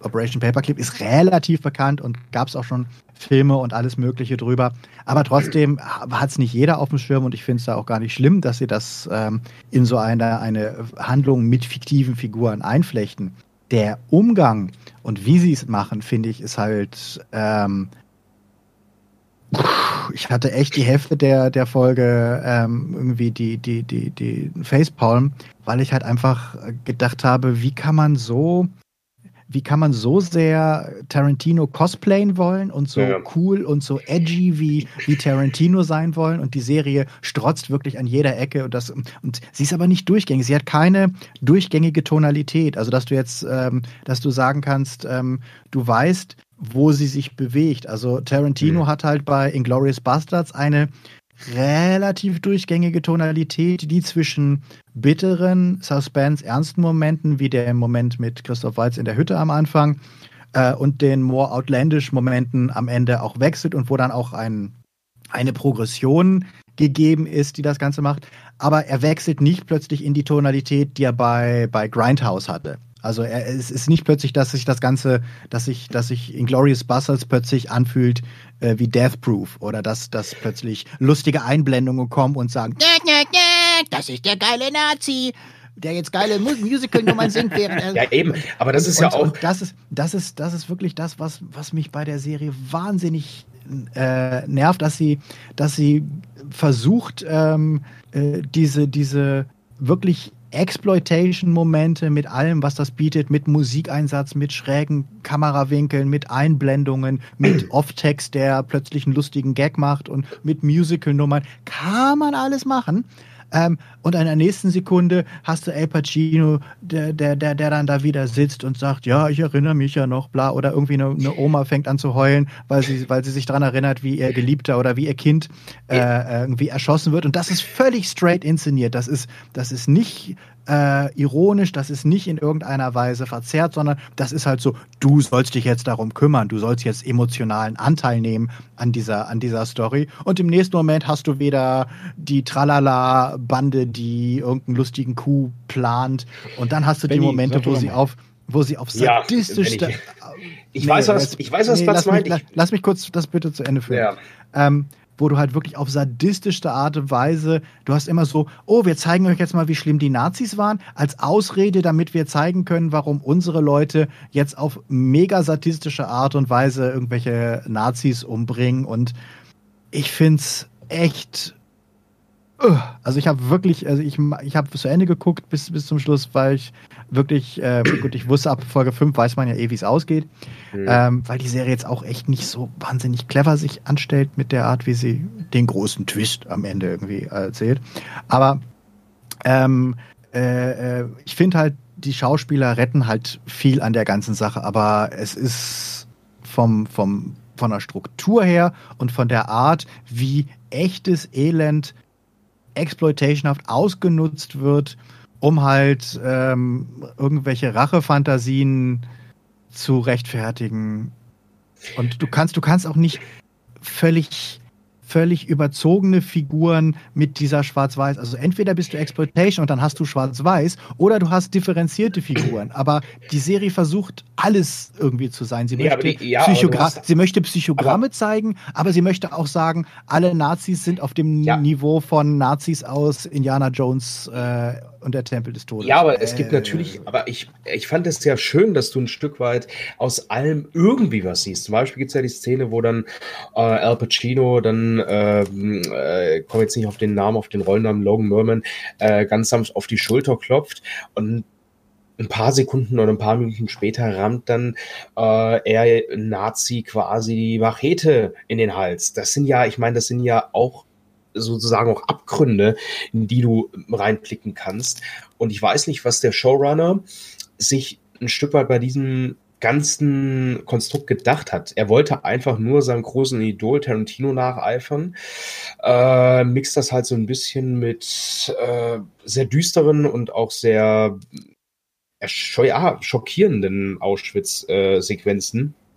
Operation Paperclip ist relativ bekannt und gab es auch schon Filme und alles Mögliche drüber. Aber trotzdem hat es nicht jeder auf dem Schirm und ich finde es da auch gar nicht schlimm, dass sie das ähm, in so eine, eine Handlung mit fiktiven Figuren einflechten der Umgang und wie sie es machen, finde ich, ist halt. Ähm, ich hatte echt die Hälfte der, der Folge ähm, irgendwie die, die, die, die Facepalm, weil ich halt einfach gedacht habe, wie kann man so wie kann man so sehr Tarantino cosplayen wollen und so ja. cool und so edgy wie, wie Tarantino sein wollen und die Serie strotzt wirklich an jeder Ecke und das und sie ist aber nicht durchgängig. Sie hat keine durchgängige Tonalität. Also dass du jetzt, ähm, dass du sagen kannst, ähm, du weißt, wo sie sich bewegt. Also Tarantino mhm. hat halt bei Inglorious Bastards eine relativ durchgängige Tonalität, die zwischen bitteren, suspense, ernsten Momenten, wie der Moment mit Christoph Waltz in der Hütte am Anfang, äh, und den more outlandish Momenten am Ende auch wechselt und wo dann auch ein, eine Progression gegeben ist, die das Ganze macht. Aber er wechselt nicht plötzlich in die Tonalität, die er bei, bei Grindhouse hatte. Also er, es ist nicht plötzlich, dass sich das Ganze, dass sich, dass sich Inglorious Bastards plötzlich anfühlt äh, wie Death Proof oder dass, dass plötzlich lustige Einblendungen kommen und sagen, das ist der geile Nazi der jetzt geile Musical-Nummern singt, während er. Ja, eben, aber das ist und, ja auch. das ist, das ist, das ist wirklich das, was, was mich bei der Serie wahnsinnig äh, nervt, dass sie, dass sie versucht, ähm, äh, diese, diese wirklich Exploitation-Momente mit allem, was das bietet, mit Musikeinsatz, mit schrägen Kamerawinkeln, mit Einblendungen, mit Off-Text, der plötzlich einen lustigen Gag macht und mit Musical-Nummern. Kann man alles machen. Ähm, und in der nächsten Sekunde hast du El Pacino, der, der, der, der dann da wieder sitzt und sagt, ja, ich erinnere mich ja noch, bla, oder irgendwie eine, eine Oma fängt an zu heulen, weil sie, weil sie sich daran erinnert, wie ihr Geliebter oder wie ihr Kind äh, irgendwie erschossen wird. Und das ist völlig straight inszeniert. Das ist, das ist nicht äh, ironisch, das ist nicht in irgendeiner Weise verzerrt, sondern das ist halt so, du sollst dich jetzt darum kümmern, du sollst jetzt emotionalen Anteil nehmen an dieser, an dieser Story. Und im nächsten Moment hast du wieder die Tralala-Bande, die irgendeinen lustigen Coup plant. Und dann hast du Benny, die Momente, wo sie auf wo sie auf sadistisch. Ja, ich, ich nee, weiß, was, ich weiß, was nee, Platz lass, mich, lass, lass mich kurz das bitte zu Ende führen. Ja. Ähm, wo du halt wirklich auf sadistischste Art und Weise, du hast immer so, oh, wir zeigen euch jetzt mal, wie schlimm die Nazis waren, als Ausrede, damit wir zeigen können, warum unsere Leute jetzt auf mega sadistische Art und Weise irgendwelche Nazis umbringen. Und ich finde es echt also ich habe wirklich, also ich, ich habe zu Ende geguckt bis, bis zum Schluss, weil ich wirklich, äh, gut, ich wusste ab Folge 5 weiß man ja eh, wie es ausgeht. Mhm. Ähm, weil die Serie jetzt auch echt nicht so wahnsinnig clever sich anstellt mit der Art, wie sie den großen Twist am Ende irgendwie erzählt. Aber ähm, äh, äh, ich finde halt, die Schauspieler retten halt viel an der ganzen Sache, aber es ist vom, vom, von der Struktur her und von der Art, wie echtes Elend exploitationhaft ausgenutzt wird, um halt ähm, irgendwelche Rachefantasien zu rechtfertigen. Und du kannst, du kannst auch nicht völlig völlig überzogene Figuren mit dieser Schwarz-Weiß. Also entweder bist du Exploitation und dann hast du Schwarz-Weiß oder du hast differenzierte Figuren. Aber die Serie versucht alles irgendwie zu sein. Sie, nee, möchte, die, ja, hast, sie möchte Psychogramme aber, zeigen, aber sie möchte auch sagen, alle Nazis sind auf dem ja. Niveau von Nazis aus Indiana Jones äh, und der Tempel des Todes. Ja, aber es gibt äh, natürlich, aber ich, ich fand es sehr schön, dass du ein Stück weit aus allem irgendwie was siehst. Zum Beispiel gibt es ja die Szene, wo dann äh, Al Pacino dann, ähm, äh, komme jetzt nicht auf den Namen, auf den Rollennamen Logan Merman, äh, ganz sanft auf die Schulter klopft und ein paar Sekunden oder ein paar Minuten später rammt dann äh, er Nazi quasi die Machete in den Hals. Das sind ja, ich meine, das sind ja auch sozusagen auch Abgründe, in die du reinblicken kannst. Und ich weiß nicht, was der Showrunner sich ein Stück weit bei diesem ganzen Konstrukt gedacht hat. Er wollte einfach nur seinem großen Idol Tarantino nacheifern, äh, mixt das halt so ein bisschen mit äh, sehr düsteren und auch sehr äh, ja, schockierenden Auschwitz-Sequenzen. Äh,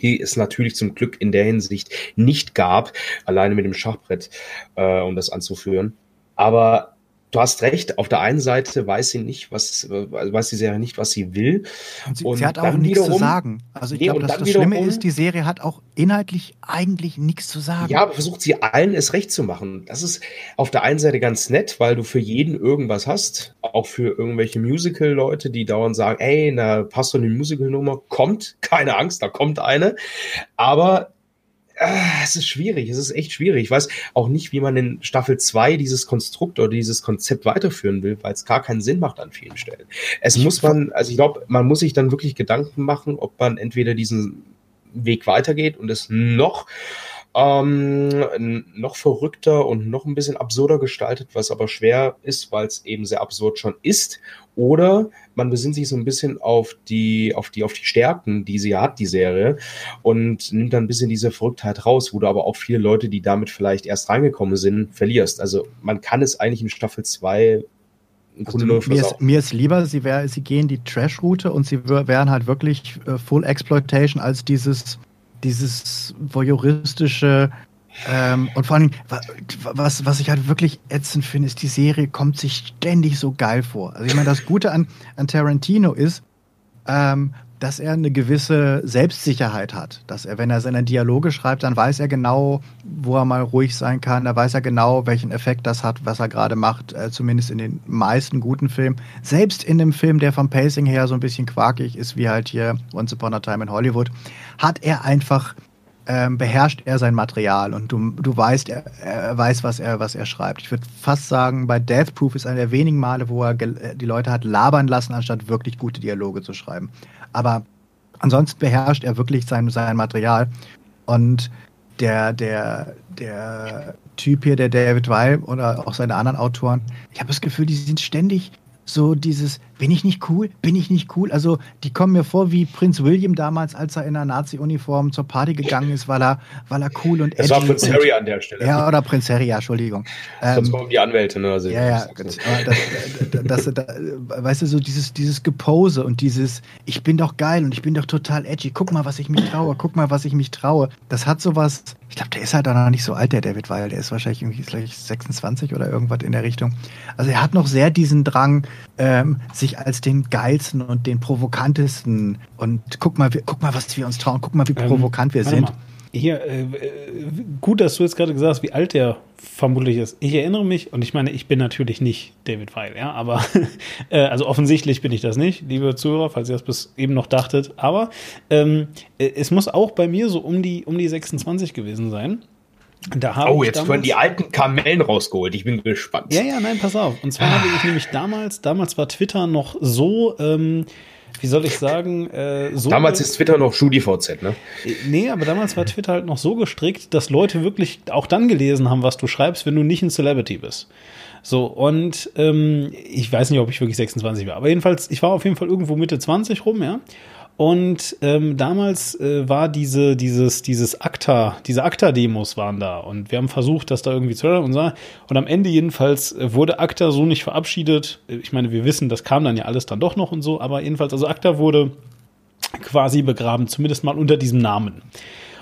die es natürlich zum Glück in der Hinsicht nicht gab, alleine mit dem Schachbrett, äh, um das anzuführen. Aber du hast recht, auf der einen Seite weiß sie nicht, was, weiß die Serie nicht, was sie will. Und sie, und sie hat auch nichts wiederum, zu sagen. Also ich nee, glaube, das, das Schlimme ist, die Serie hat auch inhaltlich eigentlich nichts zu sagen. Ja, aber versucht sie allen es recht zu machen. Das ist auf der einen Seite ganz nett, weil du für jeden irgendwas hast. Auch für irgendwelche Musical-Leute, die dauernd sagen, ey, na, passt doch eine Musical-Nummer, kommt, keine Angst, da kommt eine. Aber Ah, es ist schwierig, es ist echt schwierig. Ich weiß auch nicht, wie man in Staffel 2 dieses Konstrukt oder dieses Konzept weiterführen will, weil es gar keinen Sinn macht an vielen Stellen. Es muss man, also ich glaube, man muss sich dann wirklich Gedanken machen, ob man entweder diesen Weg weitergeht und es noch ähm, noch verrückter und noch ein bisschen absurder gestaltet, was aber schwer ist, weil es eben sehr absurd schon ist. Oder man besinnt sich so ein bisschen auf die, auf die, auf die Stärken, die sie hat, die Serie, und nimmt dann ein bisschen diese Verrücktheit raus, wo du aber auch viele Leute, die damit vielleicht erst reingekommen sind, verlierst. Also man kann es eigentlich in Staffel 2 also mir, ist, mir, ist, lieber, sie, wär, sie gehen die Trash-Route und sie wären halt wirklich äh, Full Exploitation als dieses dieses voyeuristische ähm, und vor allem, was, was ich halt wirklich ätzend finde, ist, die Serie kommt sich ständig so geil vor. Also ich meine, das Gute an, an Tarantino ist, ähm, dass er eine gewisse Selbstsicherheit hat. Dass er, wenn er seine Dialoge schreibt, dann weiß er genau, wo er mal ruhig sein kann. Da weiß er genau, welchen Effekt das hat, was er gerade macht. Äh, zumindest in den meisten guten Filmen. Selbst in dem Film, der vom Pacing her so ein bisschen quakig ist, wie halt hier Once Upon a Time in Hollywood, hat er einfach ähm, beherrscht er sein Material und du, du weißt, er, er weiß, was er, was er schreibt. Ich würde fast sagen, bei Death Proof ist einer der wenigen Male, wo er die Leute hat labern lassen, anstatt wirklich gute Dialoge zu schreiben. Aber ansonsten beherrscht er wirklich sein, sein Material. Und der, der, der Typ hier, der David Weil oder auch seine anderen Autoren, ich habe das Gefühl, die sind ständig so dieses, bin ich nicht cool? Bin ich nicht cool? Also, die kommen mir vor wie Prinz William damals, als er in einer Nazi-Uniform zur Party gegangen ist, weil er, weil er cool und Das war Prinz Harry an der Stelle. Ja, oder Prinz Harry, ja, Entschuldigung. Sonst ähm, kommen die Anwälte, ne? Also ja, ja. Das, das, das, das, weißt du, so dieses, dieses Gepose und dieses, ich bin doch geil und ich bin doch total edgy. Guck mal, was ich mich traue. Guck mal, was ich mich traue. Das hat sowas, ich glaube, der ist halt auch noch nicht so alt, der David Weil. Der ist wahrscheinlich irgendwie gleich 26 oder irgendwas in der Richtung. Also, er hat noch sehr diesen Drang, ähm, sich als den geilsten und den provokantesten und guck mal, guck mal, was wir uns trauen, guck mal, wie ähm, provokant wir sind. Mal. hier, äh, gut, dass du jetzt gerade gesagt hast, wie alt der vermutlich ist. Ich erinnere mich, und ich meine, ich bin natürlich nicht David Weil, ja, aber äh, also offensichtlich bin ich das nicht, liebe Zuhörer, falls ihr das bis eben noch dachtet. Aber ähm, äh, es muss auch bei mir so um die, um die 26 gewesen sein. Oh, jetzt werden die alten Kamellen rausgeholt. Ich bin gespannt. Ja, ja, nein, pass auf. Und zwar habe ich nämlich damals, damals war Twitter noch so, ähm, wie soll ich sagen, äh, so. Damals ist Twitter noch SchudiVZ, ne? Äh, nee, aber damals war Twitter halt noch so gestrickt, dass Leute wirklich auch dann gelesen haben, was du schreibst, wenn du nicht ein Celebrity bist. So, und ähm, ich weiß nicht, ob ich wirklich 26 war, aber jedenfalls, ich war auf jeden Fall irgendwo Mitte 20 rum, ja. Und ähm, damals äh, war diese, dieses, dieses ACTA, diese ACTA-Demos waren da und wir haben versucht, das da irgendwie zu hören und so. Und am Ende jedenfalls äh, wurde ACTA so nicht verabschiedet. Ich meine, wir wissen, das kam dann ja alles dann doch noch und so, aber jedenfalls, also ACTA wurde quasi begraben, zumindest mal unter diesem Namen.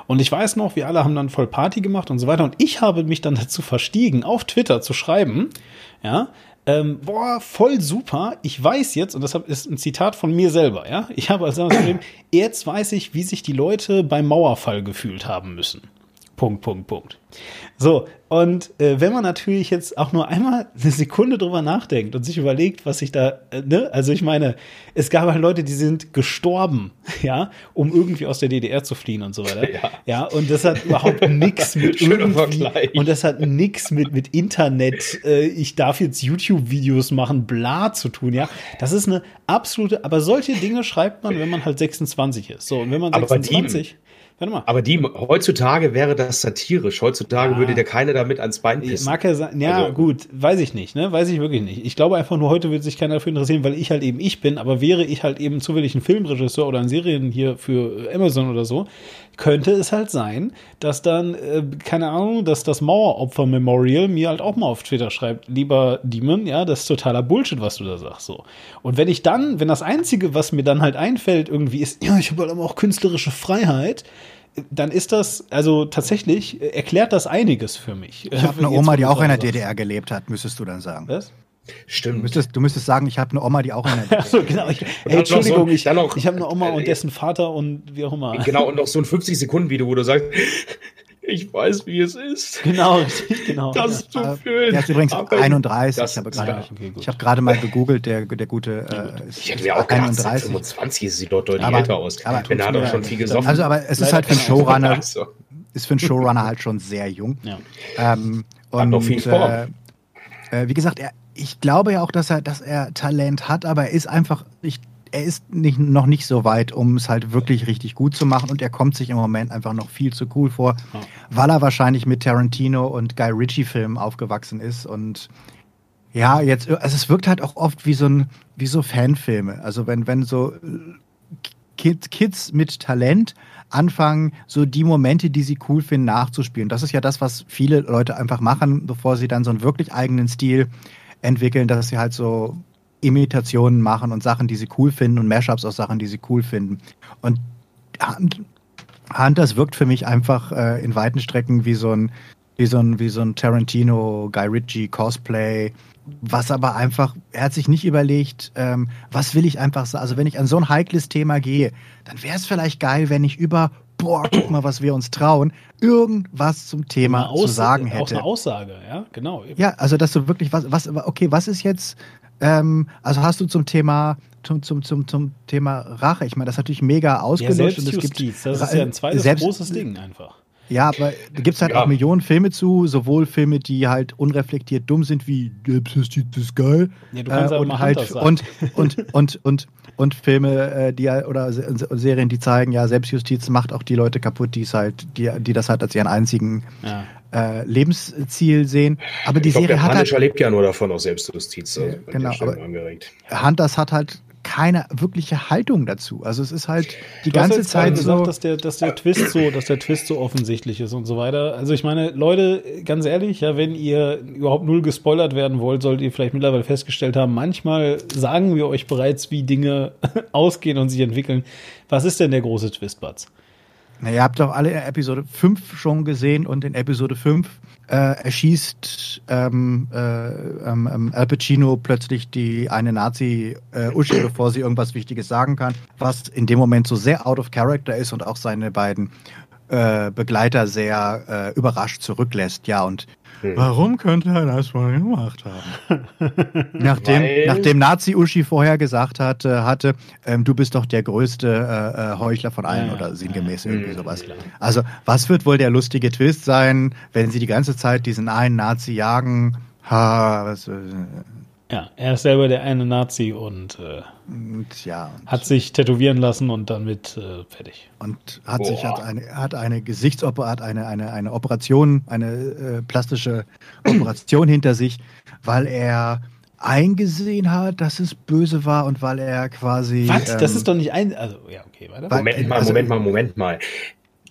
Und ich weiß noch, wir alle haben dann voll Party gemacht und so weiter. Und ich habe mich dann dazu verstiegen, auf Twitter zu schreiben, ja, ähm, boah, voll super. Ich weiß jetzt, und das ist ein Zitat von mir selber, ja. Ich habe als geschrieben, jetzt weiß ich, wie sich die Leute beim Mauerfall gefühlt haben müssen. Punkt, Punkt, Punkt. So, und äh, wenn man natürlich jetzt auch nur einmal eine Sekunde drüber nachdenkt und sich überlegt, was sich da, äh, ne, also ich meine, es gab halt Leute, die sind gestorben, ja, um irgendwie aus der DDR zu fliehen und so weiter. Ja, ja und das hat überhaupt nichts mit irgendwie, und das hat nichts mit, mit Internet, äh, ich darf jetzt YouTube-Videos machen, bla zu tun, ja. Das ist eine absolute, aber solche Dinge schreibt man, wenn man halt 26 ist. So, und wenn man 26. Warte mal. Aber die, heutzutage wäre das satirisch. Heutzutage ja. würde der keine damit ans Bein pissen. Mag ja sein, ja, also. gut, weiß ich nicht, ne? Weiß ich wirklich nicht. Ich glaube einfach nur, heute würde sich keiner dafür interessieren, weil ich halt eben ich bin. Aber wäre ich halt eben zufällig ein Filmregisseur oder ein Serien hier für Amazon oder so, könnte es halt sein, dass dann, äh, keine Ahnung, dass das Maueropfer Memorial mir halt auch mal auf Twitter schreibt, lieber Demon, ja, das ist totaler Bullshit, was du da sagst, so. Und wenn ich dann, wenn das Einzige, was mir dann halt einfällt, irgendwie ist, ja, ich habe halt aber auch künstlerische Freiheit, dann ist das, also tatsächlich, äh, erklärt das einiges für mich. Ich habe eine Oma, die auch in der DDR gelebt hat, müsstest du dann sagen. Was? Stimmt. Du müsstest, du müsstest sagen, ich habe eine Oma, die auch in der DDR so, genau. Ich, ey, Entschuldigung, so, ich, ich habe eine Oma äh, und dessen Vater und wie auch immer. Genau, und noch so ein 50-Sekunden-Video, wo du sagst, ich weiß, wie es ist. Genau, richtig, genau. Das zu ja. fühlen. Der ist übrigens Aber 31. Das, ich habe gerade okay, hab gerade mal gegoogelt, der, der gute. Äh, ich hätte mir auch gedacht, 31. 25 sieht dort deutlich aber, älter aus. Aber, Wenn er hat doch schon viel gesoffen. Also, aber es ist halt für einen Showrunner, ist für einen Showrunner halt schon sehr jung. Ja. Ähm, und, hat noch viel vor. Äh, äh, wie gesagt, er, ich glaube ja auch, dass er, dass er Talent hat, aber er ist einfach, ich er ist nicht, noch nicht so weit, um es halt wirklich richtig gut zu machen und er kommt sich im Moment einfach noch viel zu cool vor, ja. weil er wahrscheinlich mit Tarantino und Guy Ritchie-Filmen aufgewachsen ist und ja, jetzt, also es wirkt halt auch oft wie so ein, wie so Fanfilme. Also wenn, wenn so Kids, Kids mit Talent anfangen, so die Momente, die sie cool finden, nachzuspielen. Das ist ja das, was viele Leute einfach machen, bevor sie dann so einen wirklich eigenen Stil entwickeln, dass sie halt so Imitationen machen und Sachen, die sie cool finden und Mashups aus Sachen, die sie cool finden. Und Hunters wirkt für mich einfach äh, in weiten Strecken wie so ein wie so ein wie so ein Tarantino, Guy Ritchie Cosplay, was aber einfach er hat sich nicht überlegt, ähm, was will ich einfach sagen. Also wenn ich an so ein heikles Thema gehe, dann wäre es vielleicht geil, wenn ich über boah, guck mal, was wir uns trauen, irgendwas zum Thema zu sagen hätte. Auch eine Aussage, ja, genau. Ja, also dass du wirklich was, was, okay, was ist jetzt ähm, also hast du zum Thema zum, zum, zum, zum Thema Rache, ich meine, das ist natürlich mega ausgelöscht. Ja, und es gibt, das ist ja ein zweites selbst, großes Ding einfach. Ja, aber da gibt es halt ja. auch Millionen Filme zu, sowohl Filme, die halt unreflektiert dumm sind, wie Selbstjustiz ist geil. Ja, du kannst äh, und halt und, und, und, und, und Filme, äh, die oder Serien, die zeigen, ja, Selbstjustiz macht auch die Leute kaputt, die es halt, die, die das halt als ihren einzigen ja. äh, Lebensziel sehen. Aber die ich Serie glaub, der hat. Punisher halt, lebt ja nur davon aus Selbstjustiz. Also genau, aber Hunters hat halt keine wirkliche Haltung dazu. Also es ist halt die du ganze Zeit gesagt, so, dass der, dass der Twist so, dass der Twist so offensichtlich ist und so weiter. Also ich meine, Leute, ganz ehrlich, ja, wenn ihr überhaupt null gespoilert werden wollt, solltet ihr vielleicht mittlerweile festgestellt haben, manchmal sagen wir euch bereits, wie Dinge ausgehen und sich entwickeln. Was ist denn der große Twist, Batz? Na, ihr habt doch alle Episode 5 schon gesehen und in Episode 5 äh, erschießt ähm, äh, ähm, Al Pacino plötzlich die eine Nazi-Uschi, äh, bevor sie irgendwas Wichtiges sagen kann, was in dem Moment so sehr out of character ist und auch seine beiden äh, Begleiter sehr äh, überrascht zurücklässt. Ja, und hm. warum könnte er das wohl gemacht haben? nachdem, nachdem Nazi-Uschi vorher gesagt hat, hatte, ähm, du bist doch der größte äh, äh Heuchler von allen ja, oder sinngemäß ja, irgendwie hm, sowas. Also, was wird wohl der lustige Twist sein, wenn sie die ganze Zeit diesen einen Nazi jagen? Ha, was, äh, ja, er ist selber der eine Nazi und, äh, und ja, und hat sich tätowieren lassen und dann mit äh, fertig. Und hat Boah. sich hat eine, hat eine Gesichtsoperation, hat eine, eine, eine Operation, eine äh, plastische Operation hinter sich, weil er eingesehen hat, dass es böse war und weil er quasi. Was? Ähm, das ist doch nicht ein. Also, ja, okay, weiter. Moment mal, also, Moment mal, Moment mal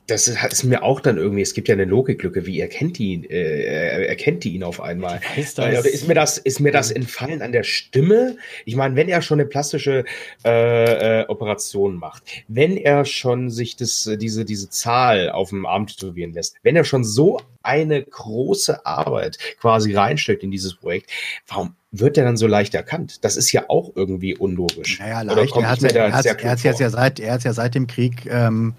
das ist, ist, mir auch dann irgendwie, es gibt ja eine Logiklücke, wie erkennt die ihn, äh, erkennt die ihn auf einmal? Ist, das? Oder ist mir das, ist mir das entfallen an der Stimme? Ich meine, wenn er schon eine plastische äh, äh, Operation macht, wenn er schon sich das, diese, diese Zahl auf dem Arm tätowieren lässt, wenn er schon so eine große Arbeit quasi reinsteckt in dieses Projekt, warum wird er dann so leicht erkannt? Das ist ja auch irgendwie unlogisch. Naja, leicht. Er hat es ja seit, er hat ja seit dem Krieg ähm,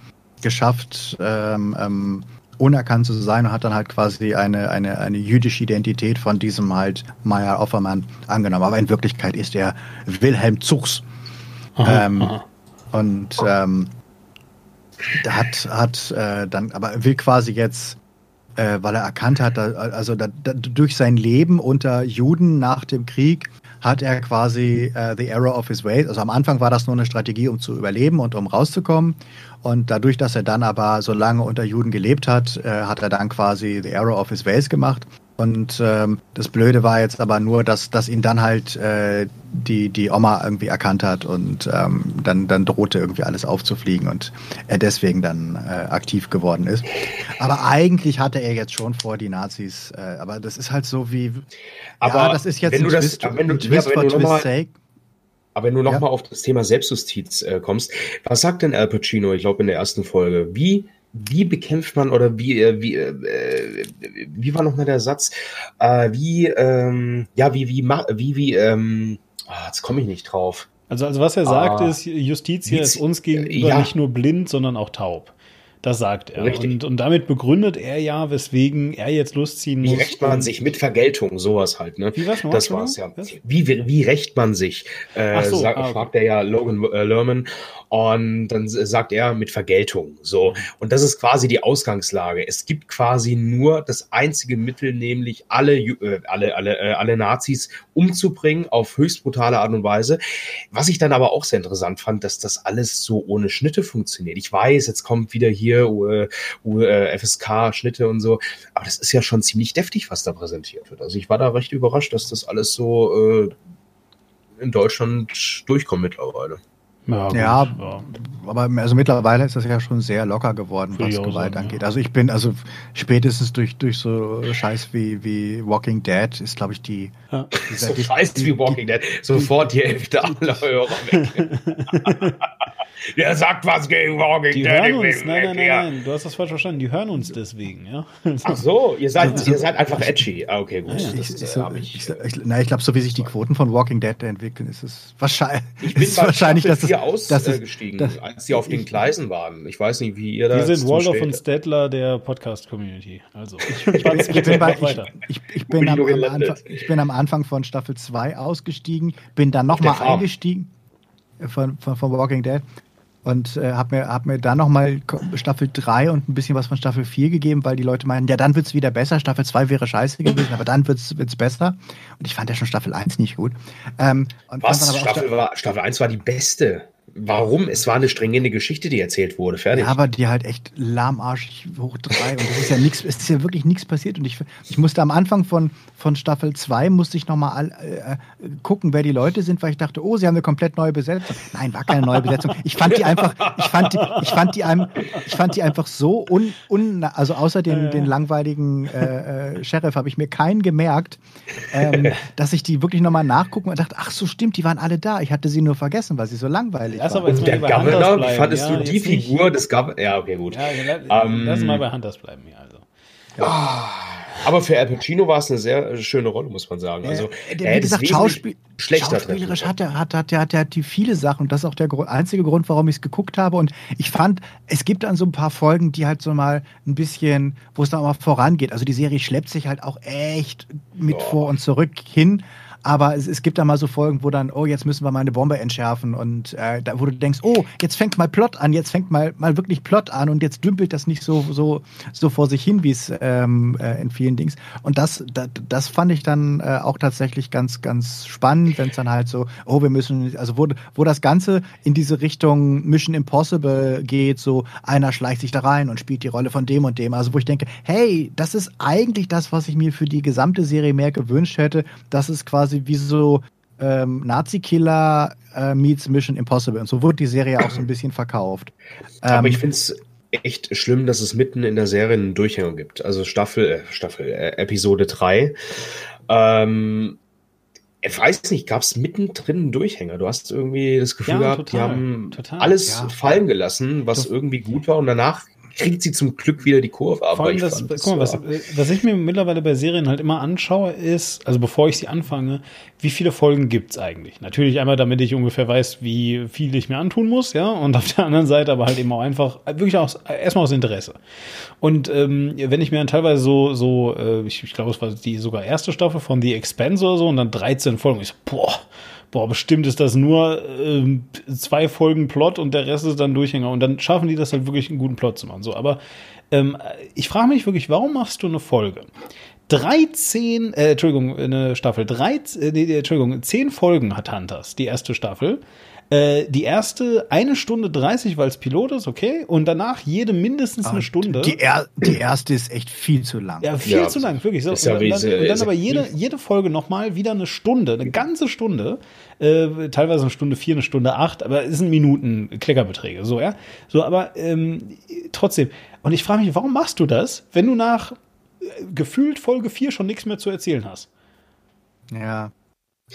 geschafft, ähm, ähm, unerkannt zu sein und hat dann halt quasi eine, eine, eine jüdische Identität von diesem halt Meyer Offermann angenommen. Aber in Wirklichkeit ist er Wilhelm Zuchs. Aha, ähm, aha. Und ähm, hat, hat äh, dann, aber will quasi jetzt, äh, weil er erkannt hat, da, also da, da, durch sein Leben unter Juden nach dem Krieg hat er quasi äh, the error of his ways. Also am Anfang war das nur eine Strategie, um zu überleben und um rauszukommen. Und dadurch, dass er dann aber so lange unter Juden gelebt hat, äh, hat er dann quasi the error of his ways gemacht. Und ähm, das Blöde war jetzt aber nur, dass, dass ihn dann halt äh, die, die Oma irgendwie erkannt hat und ähm, dann, dann drohte irgendwie alles aufzufliegen und er deswegen dann äh, aktiv geworden ist. Aber eigentlich hatte er jetzt schon vor, die Nazis, äh, aber das ist halt so wie, aber ja, das ist jetzt wenn ein du das, Twist, wenn du, Twist ja, wenn du mal, sake. Aber wenn du nochmal ja. auf das Thema Selbstjustiz äh, kommst, was sagt denn Al Pacino, ich glaube in der ersten Folge, wie wie bekämpft man oder wie äh, wie äh, wie war noch mal der Satz? Äh, wie ähm, ja wie wie wie wie ähm, oh, jetzt komme ich nicht drauf. Also also was er sagt ah, ist Justitia ist uns gegenüber ja. nicht nur blind sondern auch taub das sagt er. Und, und damit begründet er ja, weswegen er jetzt Lust ziehen muss. Wie rächt man sich mit Vergeltung, sowas halt, ne? Wie was das war's ja. Wie, wie, wie rächt man sich? Äh, so, sag, ah, okay. fragt er ja Logan äh, Lerman. Und dann sagt er mit Vergeltung. So. Mhm. Und das ist quasi die Ausgangslage. Es gibt quasi nur das einzige Mittel, nämlich alle, äh, alle, alle, äh, alle Nazis umzubringen auf höchst brutale Art und Weise. Was ich dann aber auch sehr interessant fand, dass das alles so ohne Schnitte funktioniert. Ich weiß, jetzt kommt wieder hier uh, uh, FSK-Schnitte und so. Aber das ist ja schon ziemlich deftig, was da präsentiert wird. Also ich war da recht überrascht, dass das alles so äh, in Deutschland durchkommt mittlerweile. Ja, ja, aber also mittlerweile ist das ja schon sehr locker geworden, was Gewalt sagen, angeht. Ja. Also ich bin, also spätestens durch, durch so Scheiß wie, wie Walking Dead ist, glaube ich, die. Ja. So Scheiß wie Walking Dead. Sofort die Hälfte aller Hörer weg. Der sagt was gegen Walking die Dead. Hören uns, nein, nein, nein, nein, du hast das falsch verstanden. Die hören uns deswegen, ja. Ach so, ihr seid, also, ihr seid einfach edgy. Ah, okay, gut. Ich, ich, ich, ich glaube, so wie sich die Quoten von Walking Dead entwickeln, ist es wahrscheinlich, ich bin ist wahrscheinlich, dass es, ausgestiegen, das, als sie auf den Gleisen waren. Ich weiß nicht, wie ihr da. Wir sind Waldorf und Stettler der Podcast-Community. Also, ich, bin, bei, ich, bin am, am Anfang, ich bin am Anfang von Staffel 2 ausgestiegen, bin dann nochmal eingestiegen von, von, von Walking Dead und äh, habe mir, hab mir dann nochmal Staffel 3 und ein bisschen was von Staffel 4 gegeben, weil die Leute meinen, ja, dann wird es wieder besser. Staffel 2 wäre scheiße gewesen, aber dann wird es besser. Und ich fand ja schon Staffel 1 nicht gut. Ähm, was? Staffel, war, Staffel 1 war die beste. Warum? Es war eine strengende Geschichte, die erzählt wurde. Fertig. Ja, aber die halt echt lahmarschig hoch drei. Und es ist ja nichts, es ist ja wirklich nichts passiert. Und ich, ich musste am Anfang von, von Staffel 2 musste ich nochmal äh, gucken, wer die Leute sind, weil ich dachte, oh, sie haben eine komplett neue Besetzung. Nein, war keine neue Besetzung. Ich fand die einfach, ich fand die, ich fand die, einem, ich fand die einfach so un, un also außer den, den langweiligen äh, äh, Sheriff habe ich mir keinen gemerkt, ähm, dass ich die wirklich nochmal nachgucken und dachte, ach so stimmt, die waren alle da. Ich hatte sie nur vergessen, weil sie so langweilig Lass aber jetzt der Governor, wie fandest ja, du die Figur nicht. des Governors? Ja, okay, gut. Ja, lass, ähm, lass mal bei Hunters bleiben hier also. Ja. Oh, Aber für Al Pacino war es eine sehr schöne Rolle, muss man sagen. Also, äh, wie gesagt, Schauspiel schlechter schauspielerisch hat er, hat, hat, hat, hat, hat die viele Sachen und das ist auch der einzige Grund, warum ich es geguckt habe. Und ich fand, es gibt dann so ein paar Folgen, die halt so mal ein bisschen, wo es dann auch mal vorangeht. Also die Serie schleppt sich halt auch echt mit oh. vor und zurück hin. Aber es, es gibt da mal so Folgen, wo dann, oh, jetzt müssen wir mal eine Bombe entschärfen und äh, da, wo du denkst, oh, jetzt fängt mal Plot an, jetzt fängt mal, mal wirklich Plot an und jetzt dümpelt das nicht so, so, so vor sich hin, wie es ähm, äh, in vielen Dings. Und das, das, das fand ich dann äh, auch tatsächlich ganz, ganz spannend, wenn es dann halt so, oh, wir müssen, also wo, wo das Ganze in diese Richtung Mission Impossible geht, so einer schleicht sich da rein und spielt die Rolle von dem und dem. Also wo ich denke, hey, das ist eigentlich das, was ich mir für die gesamte Serie mehr gewünscht hätte. Das ist quasi quasi wie so ähm, Nazi-Killer äh, meets Mission Impossible. Und so wurde die Serie auch so ein bisschen verkauft. Aber ähm, ich finde es echt schlimm, dass es mitten in der Serie einen Durchhänger gibt. Also Staffel, äh, Staffel, äh, Episode 3. Ähm, ich weiß nicht, gab es mittendrin einen Durchhänger? Du hast irgendwie das Gefühl ja, gehabt, total, die haben total, alles ja. fallen gelassen, was irgendwie gut war und danach kriegt sie zum Glück wieder die Kurve. Aber Vor allem das, guck mal, was, was ich mir mittlerweile bei Serien halt immer anschaue, ist, also bevor ich sie anfange, wie viele Folgen gibt's eigentlich? Natürlich einmal, damit ich ungefähr weiß, wie viel ich mir antun muss, ja, und auf der anderen Seite aber halt eben auch einfach, wirklich auch erstmal aus Interesse. Und ähm, wenn ich mir dann teilweise so, so äh, ich, ich glaube, es war die sogar erste Staffel von The Expanse oder so und dann 13 Folgen, ich so, boah, boah, bestimmt ist das nur äh, zwei Folgen Plot und der Rest ist dann Durchhänger. Und dann schaffen die das halt wirklich einen guten Plot zu machen. So, aber ähm, ich frage mich wirklich, warum machst du eine Folge? 13, äh, Entschuldigung, eine Staffel, 13, äh, nee, Entschuldigung, 10 Folgen hat Hunters, die erste Staffel. Äh, die erste eine Stunde 30, weil es Pilot ist, okay. Und danach jede mindestens eine ah, Stunde. Die, er, die erste ist echt viel zu lang. Ja, viel ja, zu lang, wirklich. So. Und, ja dann, und dann aber jede, jede Folge nochmal wieder eine Stunde, eine ganze Stunde. Äh, teilweise eine Stunde vier, eine Stunde acht, aber es sind Minuten Kleckerbeträge, so, ja. So, aber ähm, trotzdem. Und ich frage mich, warum machst du das, wenn du nach äh, gefühlt Folge 4 schon nichts mehr zu erzählen hast? Ja.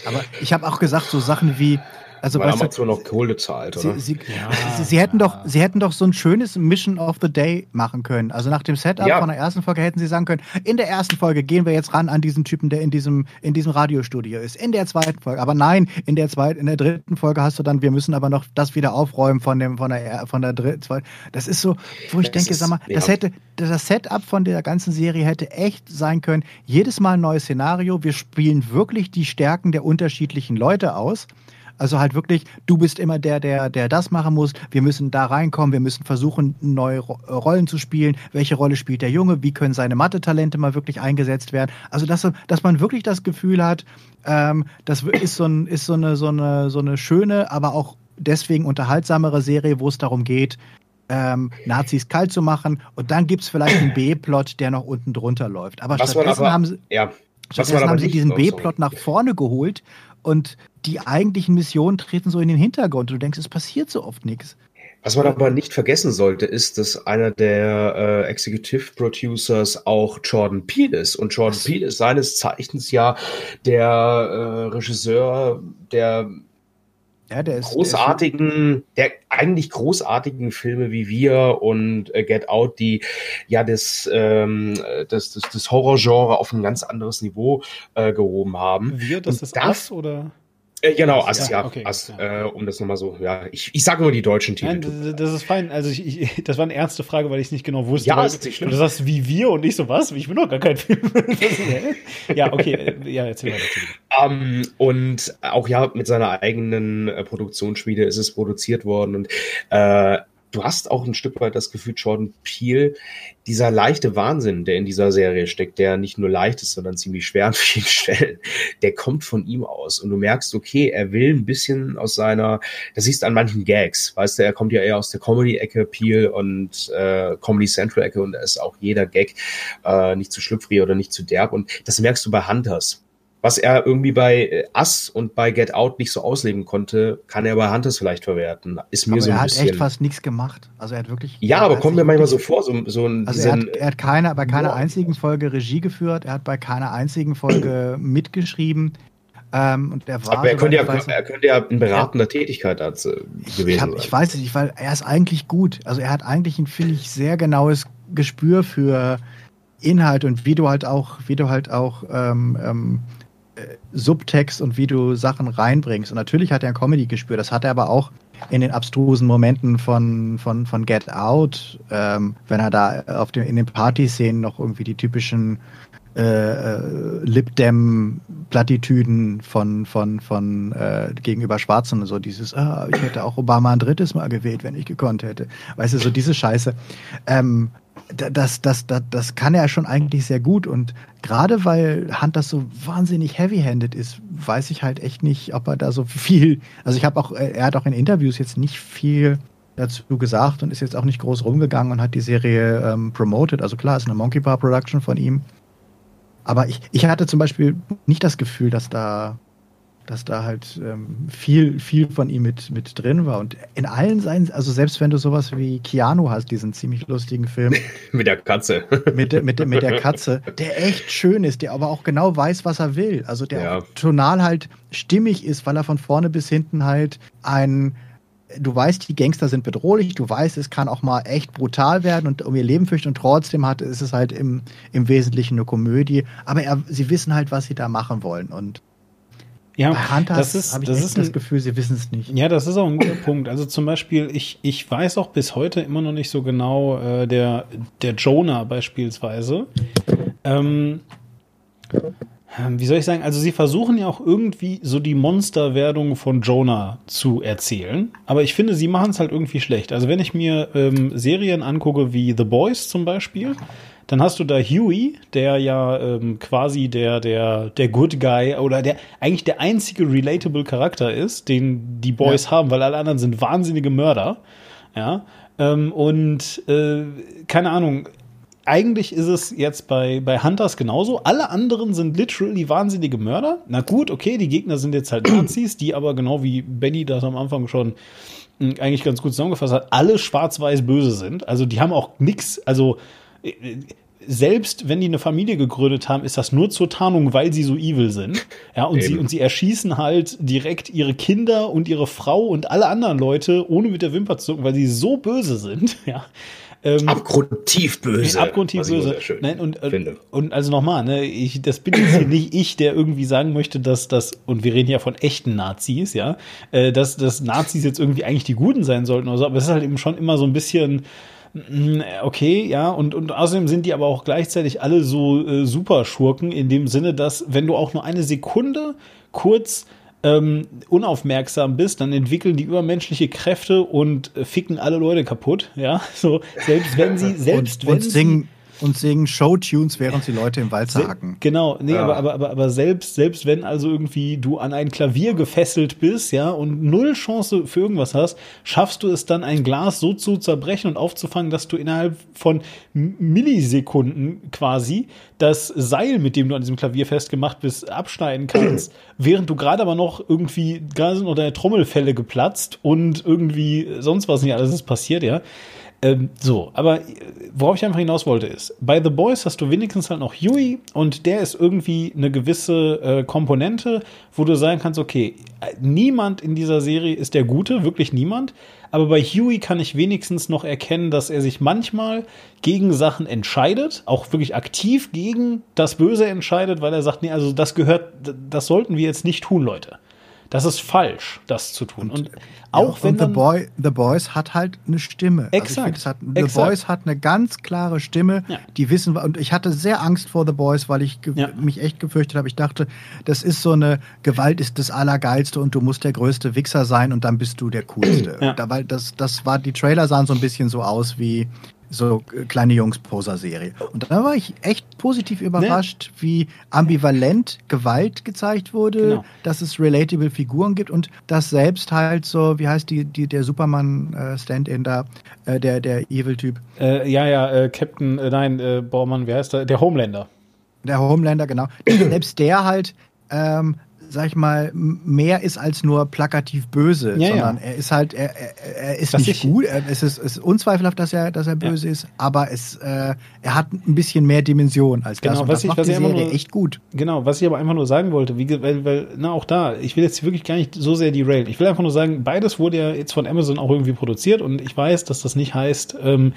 Aber ich habe auch gesagt, so Sachen wie, also Weil Amazon noch Kohle zahlt, oder? Sie, sie, ja, sie, sie hätten doch, sie hätten doch so ein schönes Mission of the Day machen können. Also nach dem Setup ja. von der ersten Folge hätten sie sagen können, in der ersten Folge gehen wir jetzt ran an diesen Typen, der in diesem, in diesem Radiostudio ist. In der zweiten Folge. Aber nein, in der zweiten, in der dritten Folge hast du dann, wir müssen aber noch das wieder aufräumen von dem, von der, von der dritten, zweiten. Das ist so, wo ich das denke, ist, sag mal, ja. das hätte, das Setup von der ganzen Serie hätte echt sein können. Jedes Mal ein neues Szenario. Wir spielen wirklich die Stärken der unterschiedlichen Leute aus. Also halt wirklich, du bist immer der, der, der das machen muss. Wir müssen da reinkommen, wir müssen versuchen, neue Rollen zu spielen. Welche Rolle spielt der Junge? Wie können seine Mathe-Talente mal wirklich eingesetzt werden? Also, dass, dass man wirklich das Gefühl hat, ähm, das ist, so, ein, ist so, eine, so, eine, so eine schöne, aber auch deswegen unterhaltsamere Serie, wo es darum geht, ähm, Nazis kalt zu machen. Und dann gibt es vielleicht einen B-Plot, der noch unten drunter läuft. Aber Was stattdessen aber, haben sie. Ja. Stattdessen haben sie diesen B-Plot nach vorne geholt und die eigentlichen Missionen treten so in den Hintergrund. Du denkst, es passiert so oft nichts. Was man aber nicht vergessen sollte, ist, dass einer der äh, Executive Producers auch Jordan Peele ist. Und Jordan? Peele ist seines Zeichens ja der äh, Regisseur der ja, der ist, großartigen, der, eigentlich großartigen Filme wie wir und äh, Get Out, die ja das, ähm, das, das, das Horrorgenre auf ein ganz anderes Niveau äh, gehoben haben. Wir, das und ist das oder? Äh, genau, Ast, ja. Okay, ja. Äh, um das nochmal so, ja. Ich, ich sage immer die deutschen Titel. Nein, das, ist fein. Also ich, ich, das war eine ernste Frage, weil ich es nicht genau wusste. Ja, ist nicht schlimm. Du sagst wie wir und ich so was? Ich bin doch gar kein Film. ja, okay. Äh, ja, erzähl weiter. Um, ähm, und auch ja, mit seiner eigenen äh, Produktionsschmiede ist es produziert worden und äh, du hast auch ein Stück weit das Gefühl, Jordan Peele, dieser leichte Wahnsinn, der in dieser Serie steckt, der nicht nur leicht ist, sondern ziemlich schwer an vielen Stellen, der kommt von ihm aus. Und du merkst, okay, er will ein bisschen aus seiner, das siehst du an manchen Gags, weißt du, er kommt ja eher aus der Comedy-Ecke, Peele und äh, Comedy Central-Ecke und da ist auch jeder Gag äh, nicht zu schlüpfrig oder nicht zu derb. Und das merkst du bei Hunters was er irgendwie bei Us und bei Get Out nicht so ausleben konnte, kann er bei Hunters vielleicht verwerten. Ist mir aber so ein er bisschen. Er hat echt fast nichts gemacht. Also er hat wirklich. Ja, aber kommt mir manchmal so vor, so, so ein. Also er hat, er hat keine, bei keiner einzigen Folge Regie geführt. Er hat bei keiner einzigen Folge mitgeschrieben. Ähm, und er war aber er könnte, ja, weiß, er könnte ja in beratender ja, Tätigkeit als, äh, gewesen ich hab, sein. Ich weiß es nicht, weil er ist eigentlich gut. Also er hat eigentlich ein, finde ich, sehr genaues Gespür für Inhalt und wie du halt auch, wie du halt auch ähm, ähm, äh, Subtext und wie du Sachen reinbringst. Und natürlich hat er ein Comedy gespürt, das hat er aber auch in den abstrusen Momenten von, von, von Get Out, ähm, wenn er da auf dem, in den Partyszenen noch irgendwie die typischen äh, äh, Lipdem-Plattitüden von, von, von äh, gegenüber Schwarzen und so dieses, ah, ich hätte auch Obama ein drittes Mal gewählt, wenn ich gekonnt hätte. Weißt du, so diese Scheiße. Ähm, das, das, das, das kann er schon eigentlich sehr gut. Und gerade weil Hunt das so wahnsinnig heavy-handed ist, weiß ich halt echt nicht, ob er da so viel. Also ich habe auch, er hat auch in Interviews jetzt nicht viel dazu gesagt und ist jetzt auch nicht groß rumgegangen und hat die Serie ähm, promoted. Also klar, ist eine Monkey Bar Production von ihm. Aber ich, ich hatte zum Beispiel nicht das Gefühl, dass da, dass da halt ähm, viel, viel von ihm mit, mit drin war. Und in allen seinen, also selbst wenn du sowas wie Keanu hast, diesen ziemlich lustigen Film. mit der Katze. mit, mit, mit der Katze, der echt schön ist, der aber auch genau weiß, was er will. Also der ja. tonal halt stimmig ist, weil er von vorne bis hinten halt ein du weißt, die Gangster sind bedrohlich, du weißt, es kann auch mal echt brutal werden und um ihr Leben fürchten und trotzdem hat, ist es halt im, im Wesentlichen eine Komödie. Aber er, sie wissen halt, was sie da machen wollen und ja, bei Hunters das ist, ich das, ist das Gefühl, sie wissen es nicht. Ja, das ist auch ein guter Punkt. Also zum Beispiel, ich, ich weiß auch bis heute immer noch nicht so genau, äh, der, der Jonah beispielsweise. Ähm, wie soll ich sagen, also sie versuchen ja auch irgendwie so die Monsterwerdung von Jonah zu erzählen, aber ich finde, sie machen es halt irgendwie schlecht. Also wenn ich mir ähm, Serien angucke wie The Boys zum Beispiel, dann hast du da Huey, der ja ähm, quasi der, der, der Good Guy oder der eigentlich der einzige relatable Charakter ist, den die Boys ja. haben, weil alle anderen sind wahnsinnige Mörder. Ja. Ähm, und äh, keine Ahnung, eigentlich ist es jetzt bei, bei Hunters genauso. Alle anderen sind literally wahnsinnige Mörder. Na gut, okay, die Gegner sind jetzt halt Nazis, die aber genau wie Benny das am Anfang schon hm, eigentlich ganz gut zusammengefasst hat, alle schwarz-weiß böse sind. Also die haben auch nix, also selbst wenn die eine Familie gegründet haben, ist das nur zur Tarnung, weil sie so evil sind. Ja, und sie, und sie erschießen halt direkt ihre Kinder und ihre Frau und alle anderen Leute, ohne mit der Wimper zu zucken, weil sie so böse sind. Ja. Ähm, abgrundtief böse. Nee, abgrundtief böse. Nein, und, finde. und also nochmal, ne, ich, das bin jetzt hier nicht ich, der irgendwie sagen möchte, dass das, und wir reden ja von echten Nazis, ja, äh, dass, dass Nazis jetzt irgendwie eigentlich die Guten sein sollten oder so, aber es ist halt eben schon immer so ein bisschen, okay, ja, und, und außerdem sind die aber auch gleichzeitig alle so äh, Superschurken in dem Sinne, dass wenn du auch nur eine Sekunde kurz ähm, unaufmerksam bist, dann entwickeln die übermenschliche Kräfte und äh, ficken alle Leute kaputt. Ja, so selbst wenn sie selbst und, wenn und singen, und singen Showtunes, während sie Leute im Walzer hacken. Genau, nee, ja. aber, aber, aber, aber selbst, selbst wenn also irgendwie du an ein Klavier gefesselt bist, ja, und null Chance für irgendwas hast, schaffst du es dann, ein Glas so zu zerbrechen und aufzufangen, dass du innerhalb von Millisekunden quasi das Seil, mit dem du an diesem Klavier festgemacht bist, abschneiden kannst, während du gerade aber noch irgendwie, gerade sind noch deine Trommelfälle geplatzt und irgendwie sonst was nicht alles ist passiert, ja. Ähm, so, aber worauf ich einfach hinaus wollte ist, bei The Boys hast du wenigstens halt noch Huey und der ist irgendwie eine gewisse äh, Komponente, wo du sagen kannst, okay, niemand in dieser Serie ist der Gute, wirklich niemand, aber bei Huey kann ich wenigstens noch erkennen, dass er sich manchmal gegen Sachen entscheidet, auch wirklich aktiv gegen das Böse entscheidet, weil er sagt, nee, also das gehört, das sollten wir jetzt nicht tun, Leute. Das ist falsch, das zu tun. Und, und auch ja, wenn und The, Boy, The Boys hat halt eine Stimme. Also exakt. Also hat, The. Boys hat eine ganz klare Stimme. Ja. Die wissen, und ich hatte sehr Angst vor The Boys, weil ich ja. mich echt gefürchtet habe. Ich dachte, das ist so eine Gewalt ist das Allergeilste und du musst der größte Wichser sein und dann bist du der Coolste. Da, weil das, das war, die Trailer sahen so ein bisschen so aus wie so kleine Jungs-Poser-Serie. Und da war ich echt positiv überrascht, ne? wie ambivalent Gewalt gezeigt wurde, genau. dass es relatable Figuren gibt und dass selbst halt so, wie heißt die, die der Superman-Stand-in da, äh, der, der Evil-Typ? Äh, ja, ja, äh, Captain, äh, nein, äh, Baumann, wer heißt der? Der Homelander. Der Homelander, genau. selbst der halt ähm, sag ich mal, mehr ist als nur plakativ böse, ja, sondern ja. er ist halt, er, er, er ist Was nicht gut. Es ist, ist unzweifelhaft, dass er, dass er böse ja. ist, aber es, äh, er hat ein bisschen mehr Dimension als genau, das. Und was das ich, macht was die Serie nur, echt gut. Genau, was ich aber einfach nur sagen wollte, wie, weil, weil, na auch da, ich will jetzt wirklich gar nicht so sehr die Rail. Ich will einfach nur sagen, beides wurde ja jetzt von Amazon auch irgendwie produziert und ich weiß, dass das nicht heißt, ähm,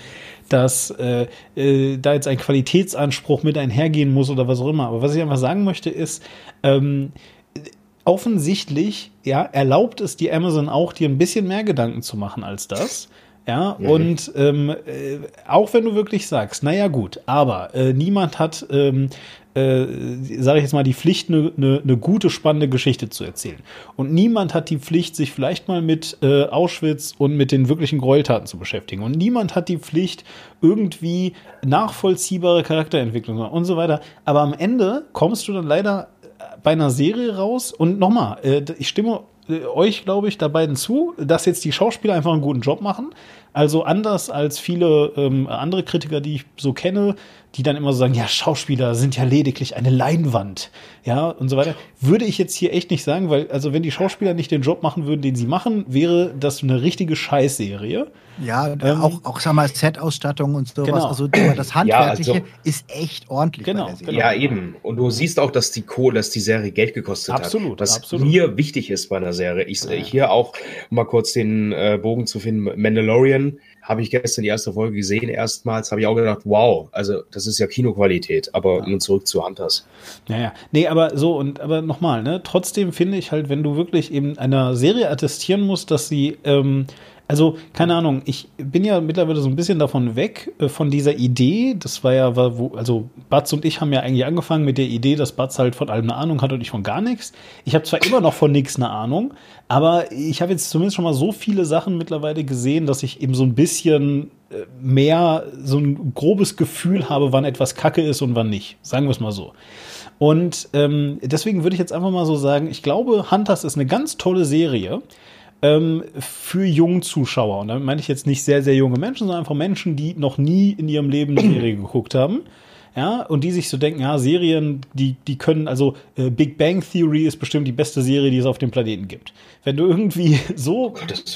dass äh, äh, da jetzt ein Qualitätsanspruch mit einhergehen muss oder was auch immer. Aber was ich einfach sagen möchte ist, ähm, offensichtlich ja, erlaubt es die Amazon auch, dir ein bisschen mehr Gedanken zu machen als das. Ja, mhm. und ähm, äh, auch wenn du wirklich sagst, naja gut, aber äh, niemand hat ähm, äh, sage ich jetzt mal, die Pflicht, eine ne, ne gute, spannende Geschichte zu erzählen. Und niemand hat die Pflicht, sich vielleicht mal mit äh, Auschwitz und mit den wirklichen Gräueltaten zu beschäftigen. Und niemand hat die Pflicht, irgendwie nachvollziehbare Charakterentwicklung und so weiter. Aber am Ende kommst du dann leider bei einer Serie raus und nochmal, äh, ich stimme äh, euch, glaube ich, da beiden zu, dass jetzt die Schauspieler einfach einen guten Job machen. Also anders als viele ähm, andere Kritiker, die ich so kenne, die dann immer so sagen, ja, Schauspieler sind ja lediglich eine Leinwand, ja, und so weiter. Würde ich jetzt hier echt nicht sagen, weil, also wenn die Schauspieler nicht den Job machen würden, den sie machen, wäre das eine richtige Scheißserie. Ja, ähm, auch, auch, sag mal, Set-Ausstattung und sowas. Genau. Also das Handwerkliche ja, also, ist echt ordentlich. Genau, genau, Ja, eben. Und du siehst auch, dass die Kohle, dass die Serie Geld gekostet absolut, hat. Was absolut. mir wichtig ist bei einer Serie. Ich, ja. Hier auch, um mal kurz den äh, Bogen zu finden, Mandalorian habe ich gestern die erste Folge gesehen, erstmals, habe ich auch gedacht, wow, also das ist ja Kinoqualität, aber ja. nun zurück zu Hunters. Naja, nee, aber so, und aber nochmal, ne, trotzdem finde ich halt, wenn du wirklich eben einer Serie attestieren musst, dass sie ähm, also, keine Ahnung, ich bin ja mittlerweile so ein bisschen davon weg, äh, von dieser Idee. Das war ja, wo, also Batz und ich haben ja eigentlich angefangen mit der Idee, dass Batz halt von allem eine Ahnung hat und ich von gar nichts. Ich habe zwar immer noch von nichts eine Ahnung, aber ich habe jetzt zumindest schon mal so viele Sachen mittlerweile gesehen, dass ich eben so ein bisschen äh, mehr so ein grobes Gefühl habe, wann etwas Kacke ist und wann nicht. Sagen wir es mal so. Und ähm, deswegen würde ich jetzt einfach mal so sagen, ich glaube, Hunters ist eine ganz tolle Serie ähm, für junge Zuschauer. Und damit meine ich jetzt nicht sehr, sehr junge Menschen, sondern einfach Menschen, die noch nie in ihrem Leben eine Serie geguckt haben. Ja, und die sich so denken, ja, Serien, die, die können, also äh, Big Bang Theory ist bestimmt die beste Serie, die es auf dem Planeten gibt. Wenn du irgendwie so.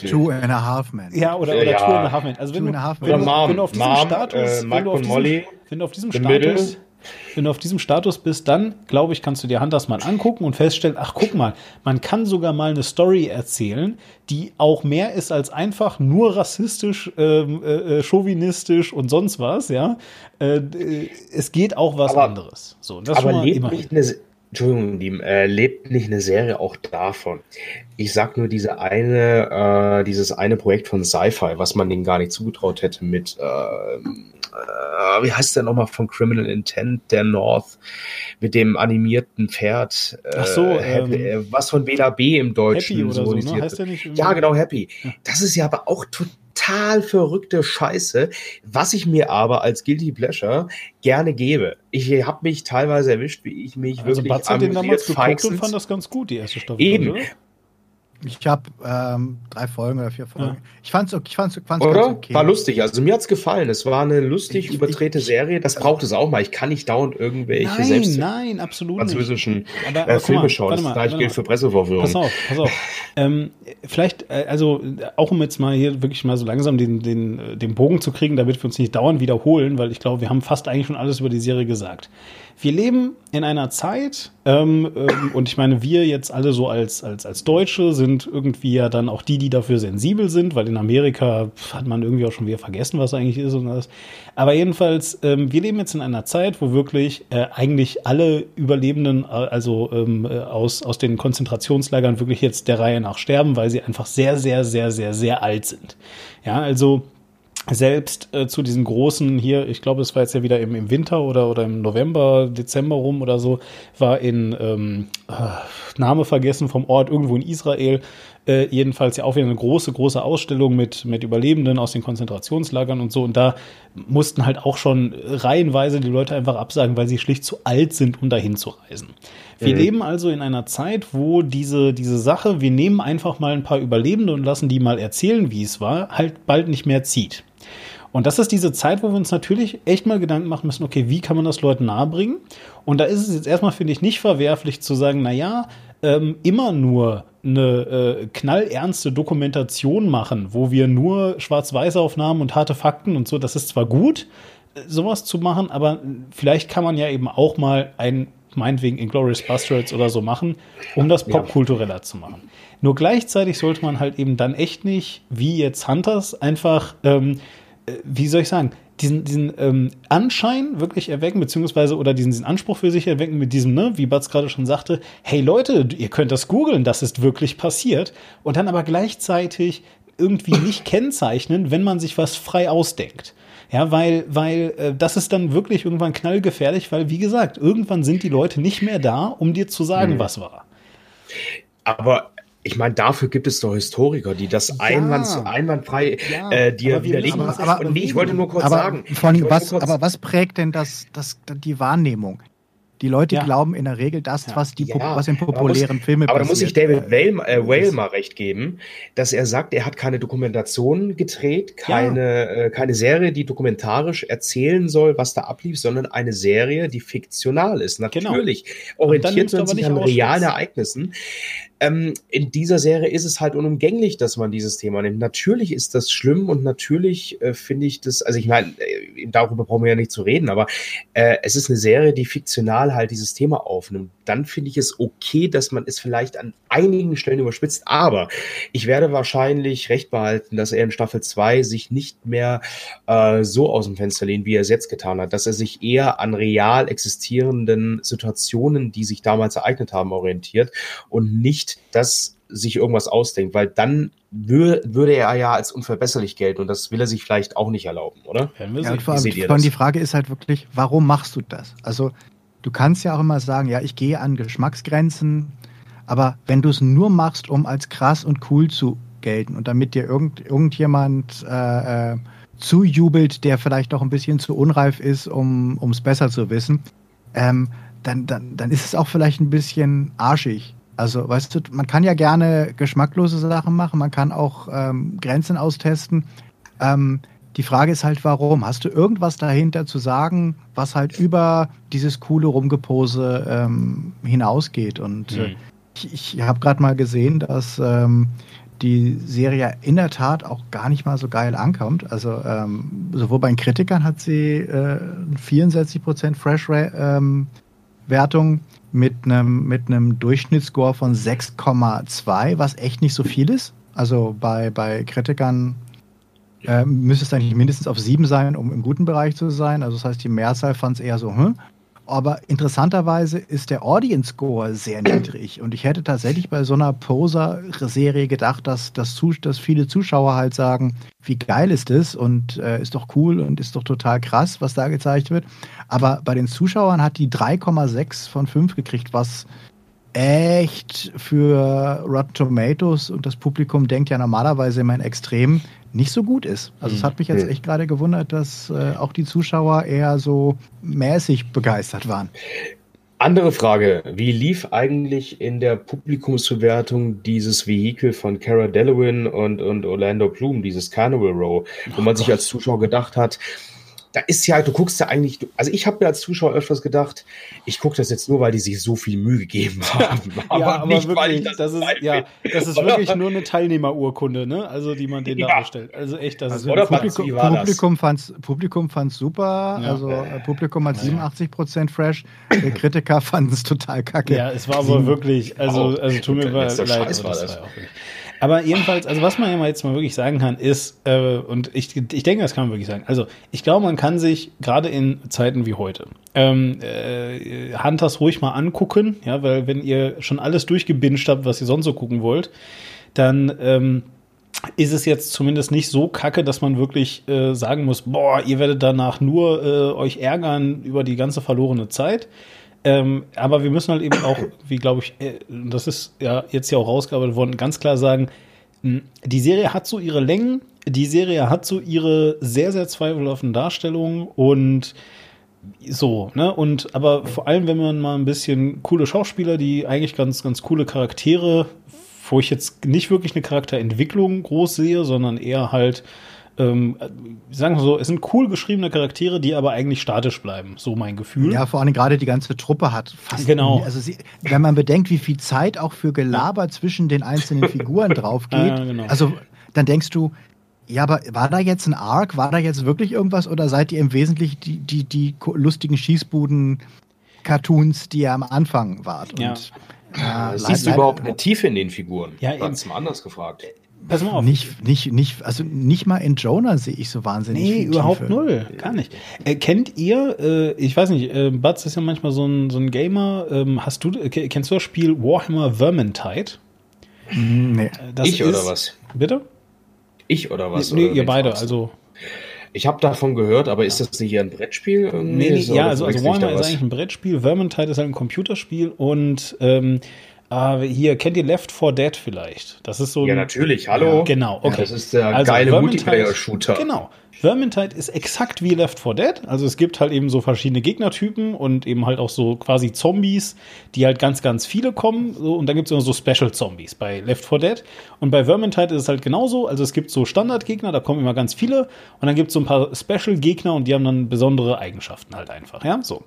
Two and a Half Men. Ja, oder, oder ja. Two and a Half Men. Also wenn, du, wenn, du, wenn du auf diesem Mom, Status, äh, wenn, du auf diesem, wenn du auf diesem Status wenn du auf diesem Status bist, dann, glaube ich, kannst du dir Hunters mal angucken und feststellen, ach, guck mal, man kann sogar mal eine Story erzählen, die auch mehr ist als einfach nur rassistisch, ähm, äh, äh chauvinistisch und sonst was, ja. Äh, äh es geht auch was aber, anderes. So, das aber lebt nicht eine, Entschuldigung, die, äh, lebt nicht eine Serie auch davon? Ich sag nur diese eine, äh, dieses eine Projekt von Sci-Fi, was man denen gar nicht zugetraut hätte mit äh, äh, wie heißt der nochmal von Criminal Intent, der North, mit dem animierten Pferd. Äh, Ach so, Happy, ähm, äh, was von Bela B im Deutschen Happy oder so, ne? heißt der nicht Ja, genau, Happy. Das ist ja aber auch total verrückte Scheiße, was ich mir aber als Guilty Pleasure gerne gebe. Ich habe mich teilweise erwischt, wie ich mich also wirklich Batz hat den damals geguckt und fand das ganz gut, die erste Staffel. Eben. Oder? Ich habe ähm, drei Folgen oder vier Folgen. Ja. Ich fand's, ich fand's, fand's Oder? okay. War lustig. Also mir hat's gefallen. Es war eine lustig ich, überdrehte ich, Serie. Das braucht es auch mal. Ich kann nicht dauernd irgendwelche nein, selbst nein, absolut französischen aber, äh, Filme schauen. Das gleiche gilt für Pressevorführungen. Pass auf, pass auf. ähm, vielleicht, äh, also auch um jetzt mal hier wirklich mal so langsam den, den, äh, den Bogen zu kriegen, damit wir uns nicht dauernd wiederholen, weil ich glaube, wir haben fast eigentlich schon alles über die Serie gesagt. Wir leben in einer Zeit, ähm, ähm, und ich meine, wir jetzt alle so als, als, als Deutsche sind irgendwie ja dann auch die, die dafür sensibel sind, weil in Amerika hat man irgendwie auch schon wieder vergessen, was eigentlich ist und das. Aber jedenfalls, ähm, wir leben jetzt in einer Zeit, wo wirklich äh, eigentlich alle Überlebenden, äh, also ähm, äh, aus, aus den Konzentrationslagern wirklich jetzt der Reihe nach sterben, weil sie einfach sehr, sehr, sehr, sehr, sehr alt sind. Ja, also selbst äh, zu diesen großen hier, ich glaube, es war jetzt ja wieder im, im Winter oder, oder im November, Dezember rum oder so, war in ähm, äh, Name vergessen vom Ort irgendwo in Israel, äh, jedenfalls ja auch wieder eine große, große Ausstellung mit, mit Überlebenden aus den Konzentrationslagern und so. Und da mussten halt auch schon reihenweise die Leute einfach absagen, weil sie schlicht zu alt sind, um dahin zu reisen. Wir mhm. leben also in einer Zeit, wo diese, diese Sache, wir nehmen einfach mal ein paar Überlebende und lassen die mal erzählen, wie es war, halt bald nicht mehr zieht. Und das ist diese Zeit, wo wir uns natürlich echt mal Gedanken machen müssen, okay, wie kann man das Leuten nahebringen? Und da ist es jetzt erstmal, finde ich, nicht verwerflich zu sagen, na ja, ähm, immer nur eine äh, knallernste Dokumentation machen, wo wir nur Schwarz-Weiß-Aufnahmen und harte Fakten und so, das ist zwar gut, äh, sowas zu machen, aber vielleicht kann man ja eben auch mal ein, meinetwegen Inglourious Bastards oder so machen, um das popkultureller zu machen. Nur gleichzeitig sollte man halt eben dann echt nicht, wie jetzt Hunters, einfach, ähm, äh, wie soll ich sagen, diesen, diesen ähm, Anschein wirklich erwecken, beziehungsweise oder diesen, diesen Anspruch für sich erwecken mit diesem, ne, wie Batz gerade schon sagte, hey Leute, ihr könnt das googeln, das ist wirklich passiert. Und dann aber gleichzeitig irgendwie nicht kennzeichnen, wenn man sich was frei ausdenkt. Ja, weil, weil äh, das ist dann wirklich irgendwann knallgefährlich, weil, wie gesagt, irgendwann sind die Leute nicht mehr da, um dir zu sagen, mhm. was war. Aber ich meine, dafür gibt es doch Historiker, die das ja, einwand, einwandfrei ja, äh, dir widerlegen. Aber, aber, aber, nee, ich wollte nur kurz aber sagen. Von, was, kurz aber was prägt denn das, das, die Wahrnehmung? Die Leute ja. glauben in der Regel das, was, die, ja, was in populären Filmen passiert. Aber da muss ich David Whale, äh, Whale mal recht geben, dass er sagt, er hat keine Dokumentation gedreht, keine, ja. äh, keine Serie, die dokumentarisch erzählen soll, was da ablief, sondern eine Serie, die fiktional ist. Genau. Natürlich genau. orientiert man sich an realen Ereignissen. Ähm, in dieser Serie ist es halt unumgänglich, dass man dieses Thema nimmt. Natürlich ist das schlimm und natürlich äh, finde ich das, also ich meine, äh, darüber brauchen wir ja nicht zu reden, aber äh, es ist eine Serie, die fiktional halt dieses Thema aufnimmt. Dann finde ich es okay, dass man es vielleicht an einigen Stellen überspitzt, aber ich werde wahrscheinlich recht behalten, dass er in Staffel 2 sich nicht mehr äh, so aus dem Fenster lehnt, wie er es jetzt getan hat, dass er sich eher an real existierenden Situationen, die sich damals ereignet haben, orientiert und nicht nicht, dass sich irgendwas ausdenkt, weil dann wür würde er ja als unverbesserlich gelten und das will er sich vielleicht auch nicht erlauben, oder? Ja, und vor allem die Frage ist halt wirklich, warum machst du das? Also du kannst ja auch immer sagen, ja, ich gehe an Geschmacksgrenzen, aber wenn du es nur machst, um als krass und cool zu gelten und damit dir irgend, irgendjemand äh, äh, zujubelt, der vielleicht noch ein bisschen zu unreif ist, um es besser zu wissen, ähm, dann, dann, dann ist es auch vielleicht ein bisschen arschig. Also, weißt du, man kann ja gerne geschmacklose Sachen machen, man kann auch ähm, Grenzen austesten. Ähm, die Frage ist halt, warum? Hast du irgendwas dahinter zu sagen, was halt über dieses coole Rumgepose ähm, hinausgeht? Und äh, mhm. ich, ich habe gerade mal gesehen, dass ähm, die Serie in der Tat auch gar nicht mal so geil ankommt. Also ähm, sowohl bei den Kritikern hat sie äh, 64% Fresh ähm, Wertung mit einem mit Durchschnittsscore von 6,2, was echt nicht so viel ist. Also bei, bei Kritikern äh, müsste es eigentlich mindestens auf 7 sein, um im guten Bereich zu sein. Also das heißt, die Mehrzahl fand es eher so, hm, aber interessanterweise ist der Audience Score sehr niedrig. Und ich hätte tatsächlich bei so einer Poser-Serie gedacht, dass, dass, dass, viele Zuschauer halt sagen, wie geil ist das und äh, ist doch cool und ist doch total krass, was da gezeigt wird. Aber bei den Zuschauern hat die 3,6 von 5 gekriegt, was echt für Rotten Tomatoes und das Publikum denkt ja normalerweise immer in Extrem nicht so gut ist. Also es hm. hat mich jetzt echt gerade gewundert, dass äh, auch die Zuschauer eher so mäßig begeistert waren. Andere Frage, wie lief eigentlich in der Publikumsbewertung dieses Vehikel von Cara Delevingne und, und Orlando Bloom, dieses Carnival Row, wo man oh sich als Zuschauer gedacht hat, da ist ja, du guckst ja eigentlich, also ich habe mir als Zuschauer öfters gedacht, ich gucke das jetzt nur, weil die sich so viel Mühe gegeben haben. Ja, aber, aber nicht, wirklich, weil ich das, das ist, ja, das ist wirklich nur eine Teilnehmerurkunde, ne? Also die man denen ja. da bestellt. Also echt, das also ist oder Publikum, Publikum fand's, Publikum fand's super, ja. also äh, Publikum hat 87 Prozent fresh, der Kritiker fand es total kacke. Ja, es war aber wirklich, also, also tut mir leid, das war das. War auch aber jedenfalls, also was man ja mal jetzt mal wirklich sagen kann, ist, äh, und ich, ich denke, das kann man wirklich sagen, also ich glaube, man kann sich gerade in Zeiten wie heute ähm, äh, Hunters ruhig mal angucken, ja, weil wenn ihr schon alles durchgebinged habt, was ihr sonst so gucken wollt, dann ähm, ist es jetzt zumindest nicht so kacke, dass man wirklich äh, sagen muss, boah, ihr werdet danach nur äh, euch ärgern über die ganze verlorene Zeit. Ähm, aber wir müssen halt eben auch, wie glaube ich, äh, das ist ja jetzt ja auch rausgearbeitet worden, ganz klar sagen, die Serie hat so ihre Längen, die Serie hat so ihre sehr, sehr zweifelhaften Darstellungen und so, ne? Und aber vor allem, wenn man mal ein bisschen coole Schauspieler, die eigentlich ganz, ganz coole Charaktere, wo ich jetzt nicht wirklich eine Charakterentwicklung groß sehe, sondern eher halt ähm, sagen wir so, es sind cool geschriebene Charaktere, die aber eigentlich statisch bleiben. So mein Gefühl. Ja, vor allem gerade die ganze Truppe hat fast. Genau. Nie, also sie, wenn man bedenkt, wie viel Zeit auch für Gelaber zwischen den einzelnen Figuren drauf geht. Ah, genau. Also dann denkst du, ja, aber war da jetzt ein Arc? War da jetzt wirklich irgendwas oder seid ihr im Wesentlichen die, die, die lustigen Schießbuden-Cartoons, die ihr am Anfang wart? Ja. Und, ja, Siehst du überhaupt eine Tiefe in den Figuren? Ja, Ganz mal anders gefragt. Pass mal auf. Nicht, nicht, nicht, also nicht mal in Jonah sehe ich so wahnsinnig. Nee, überhaupt Tiefe. null. Gar nicht. Äh, kennt ihr, äh, ich weiß nicht, äh, Batz ist ja manchmal so ein, so ein Gamer. Ähm, hast du, kennst du das Spiel Warhammer Vermintide? Nee. Äh, das ich ist, oder was? Bitte? Ich oder was? Nee, oder ihr beide, also. Ich habe davon gehört, aber ist das nicht hier ein Brettspiel? Nee, nee, ja, also, also Warhammer ist eigentlich ein Brettspiel, Vermintide ist halt ein Computerspiel und ähm, äh, hier, kennt ihr Left 4 Dead vielleicht? Das ist so Ja, natürlich, hallo. Ja, genau, okay. Ja, das ist der also geile Multiplayer-Shooter. Genau. Vermintide ist exakt wie Left 4 Dead. Also es gibt halt eben so verschiedene Gegnertypen und eben halt auch so quasi Zombies, die halt ganz, ganz viele kommen. So, und dann gibt es immer so Special Zombies bei Left 4 Dead. Und bei Vermintide ist es halt genauso. Also es gibt so Standardgegner, da kommen immer ganz viele. Und dann gibt es so ein paar Special Gegner und die haben dann besondere Eigenschaften halt einfach. Ja, so.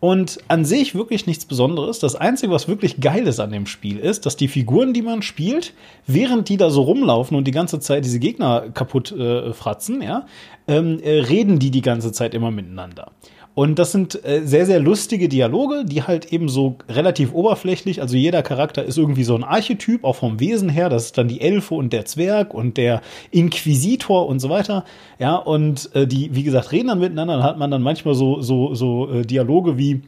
Und an sich wirklich nichts Besonderes. Das Einzige, was wirklich geil ist an dem Spiel, ist, dass die Figuren, die man spielt, während die da so rumlaufen und die ganze Zeit diese Gegner kaputt äh, fratzen, ja, ähm, äh, reden die die ganze Zeit immer miteinander. Und das sind äh, sehr, sehr lustige Dialoge, die halt eben so relativ oberflächlich, also jeder Charakter ist irgendwie so ein Archetyp, auch vom Wesen her. Das ist dann die Elfe und der Zwerg und der Inquisitor und so weiter. Ja, und äh, die, wie gesagt, reden dann miteinander. Dann hat man dann manchmal so, so, so äh, Dialoge wie,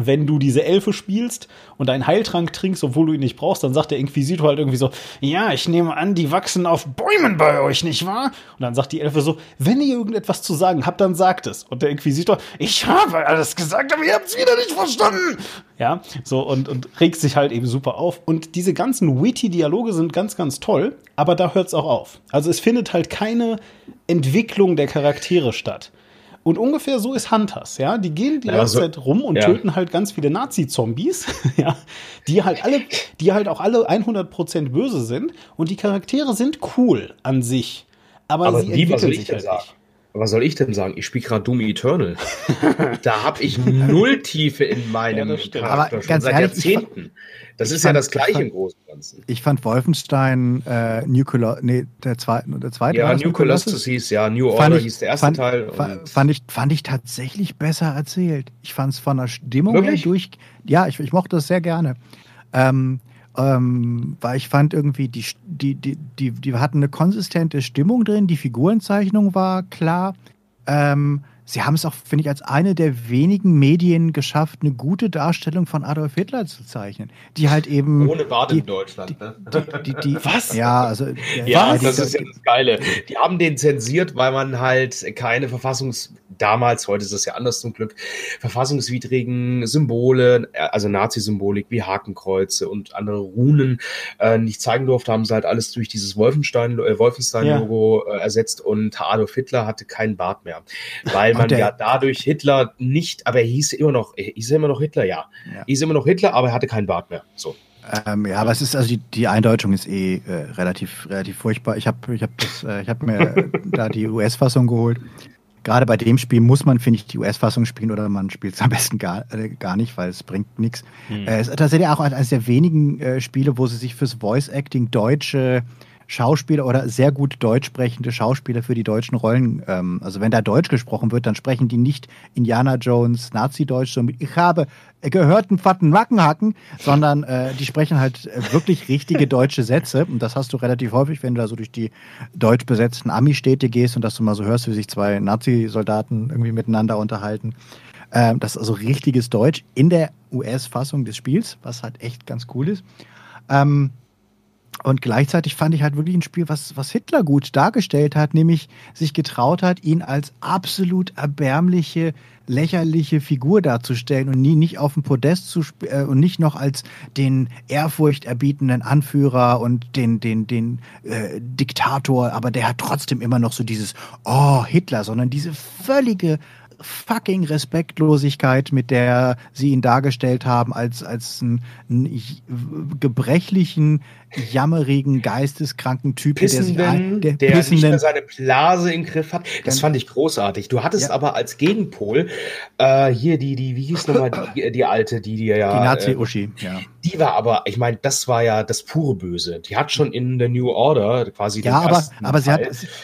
wenn du diese Elfe spielst und einen Heiltrank trinkst, obwohl du ihn nicht brauchst, dann sagt der Inquisitor halt irgendwie so, ja, ich nehme an, die wachsen auf Bäumen bei euch, nicht wahr? Und dann sagt die Elfe so, wenn ihr irgendetwas zu sagen habt, dann sagt es. Und der Inquisitor, ich habe alles gesagt, aber ihr habt es wieder nicht verstanden. Ja, so und, und regt sich halt eben super auf. Und diese ganzen witty Dialoge sind ganz, ganz toll, aber da hört es auch auf. Also es findet halt keine Entwicklung der Charaktere statt. Und ungefähr so ist Hunters, ja. Die gehen die ja, ganze Zeit rum und ja. töten halt ganz viele Nazi-Zombies, ja. Die halt alle, die halt auch alle 100% böse sind. Und die Charaktere sind cool an sich. Aber, aber sie entwickeln sich halt sagen? nicht. Was soll ich denn sagen? Ich spiele gerade Doom Eternal. da habe ich null Tiefe in meinem ja, Charakter aber schon ganz seit ehrlich, Jahrzehnten. Das ist fand, ja das gleiche fand, im Großen und Ganzen. Ich fand Wolfenstein äh, New Colossus, nee, der zweite, der zweite Ja, New Colossus hieß, ja, New Order ich, hieß der erste fand, Teil. Fand ich, fand ich tatsächlich besser erzählt. Ich fand es von der Stimmung Wirklich? her durch, ja, ich, ich mochte das sehr gerne. Ähm, ähm, weil ich fand irgendwie, die, die, die, die, die hatten eine konsistente Stimmung drin, die Figurenzeichnung war klar. Ähm, Sie haben es auch, finde ich, als eine der wenigen Medien geschafft, eine gute Darstellung von Adolf Hitler zu zeichnen. Die halt eben. Ohne Bart in Deutschland, ne? Die, die, die, was? Ja, also. Ja, das ist ja das Geile. Die haben den zensiert, weil man halt keine Verfassungs-, damals, heute ist es ja anders zum Glück, verfassungswidrigen Symbole, äh, also Nazi-Symbolik wie Hakenkreuze und andere Runen äh, nicht zeigen durfte, haben sie halt alles durch dieses Wolfenstein, äh, Wolfenstein-Logo ja. äh, ersetzt und Adolf Hitler hatte keinen Bart mehr. Weil man ja dadurch Hitler nicht, aber er hieß immer noch, er hieß immer noch Hitler, ja. ja. hieß immer noch Hitler, aber er hatte keinen Bart mehr. So. Ähm, ja, aber es ist also die, die Eindeutung ist eh äh, relativ relativ furchtbar. Ich habe ich habe äh, ich habe mir da die US-Fassung geholt gerade bei dem Spiel muss man, finde ich, die US-Fassung spielen oder man spielt es am besten gar, äh, gar nicht, weil es bringt nichts. Hm. Äh, es ist tatsächlich auch eines der wenigen äh, Spiele, wo sie sich fürs Voice-Acting deutsche Schauspieler oder sehr gut deutsch sprechende Schauspieler für die deutschen Rollen. Ähm, also wenn da Deutsch gesprochen wird, dann sprechen die nicht Indiana Jones Nazi-Deutsch, so mit ich habe gehört einen fatten Wackenhacken, sondern äh, die sprechen halt äh, wirklich richtige deutsche Sätze. Und das hast du relativ häufig, wenn du da so durch die deutsch besetzten Ami-Städte gehst und dass du mal so hörst, wie sich zwei Nazi-Soldaten irgendwie miteinander unterhalten. Ähm, das ist also richtiges Deutsch in der US-Fassung des Spiels, was halt echt ganz cool ist. Ähm, und gleichzeitig fand ich halt wirklich ein Spiel, was, was Hitler gut dargestellt hat, nämlich sich getraut hat, ihn als absolut erbärmliche, lächerliche Figur darzustellen und nie nicht auf dem Podest zu äh, und nicht noch als den ehrfurchterbietenden Anführer und den, den, den äh, Diktator, aber der hat trotzdem immer noch so dieses Oh, Hitler, sondern diese völlige fucking Respektlosigkeit, mit der sie ihn dargestellt haben, als, als einen, einen gebrechlichen, jammerigen, geisteskranken Typen, Pissenden, der, sich, der, der Pissenden, nicht mehr seine Blase im Griff hat. Das fand ich großartig. Du hattest ja. aber als Gegenpol äh, hier die, die, wie hieß nochmal die, die alte, die die ja. Die Nazi-Uschi, äh, ja. Die war aber, ich meine, das war ja das pure Böse. Die hat schon in der New Order quasi. Ja, aber, aber sie, hat,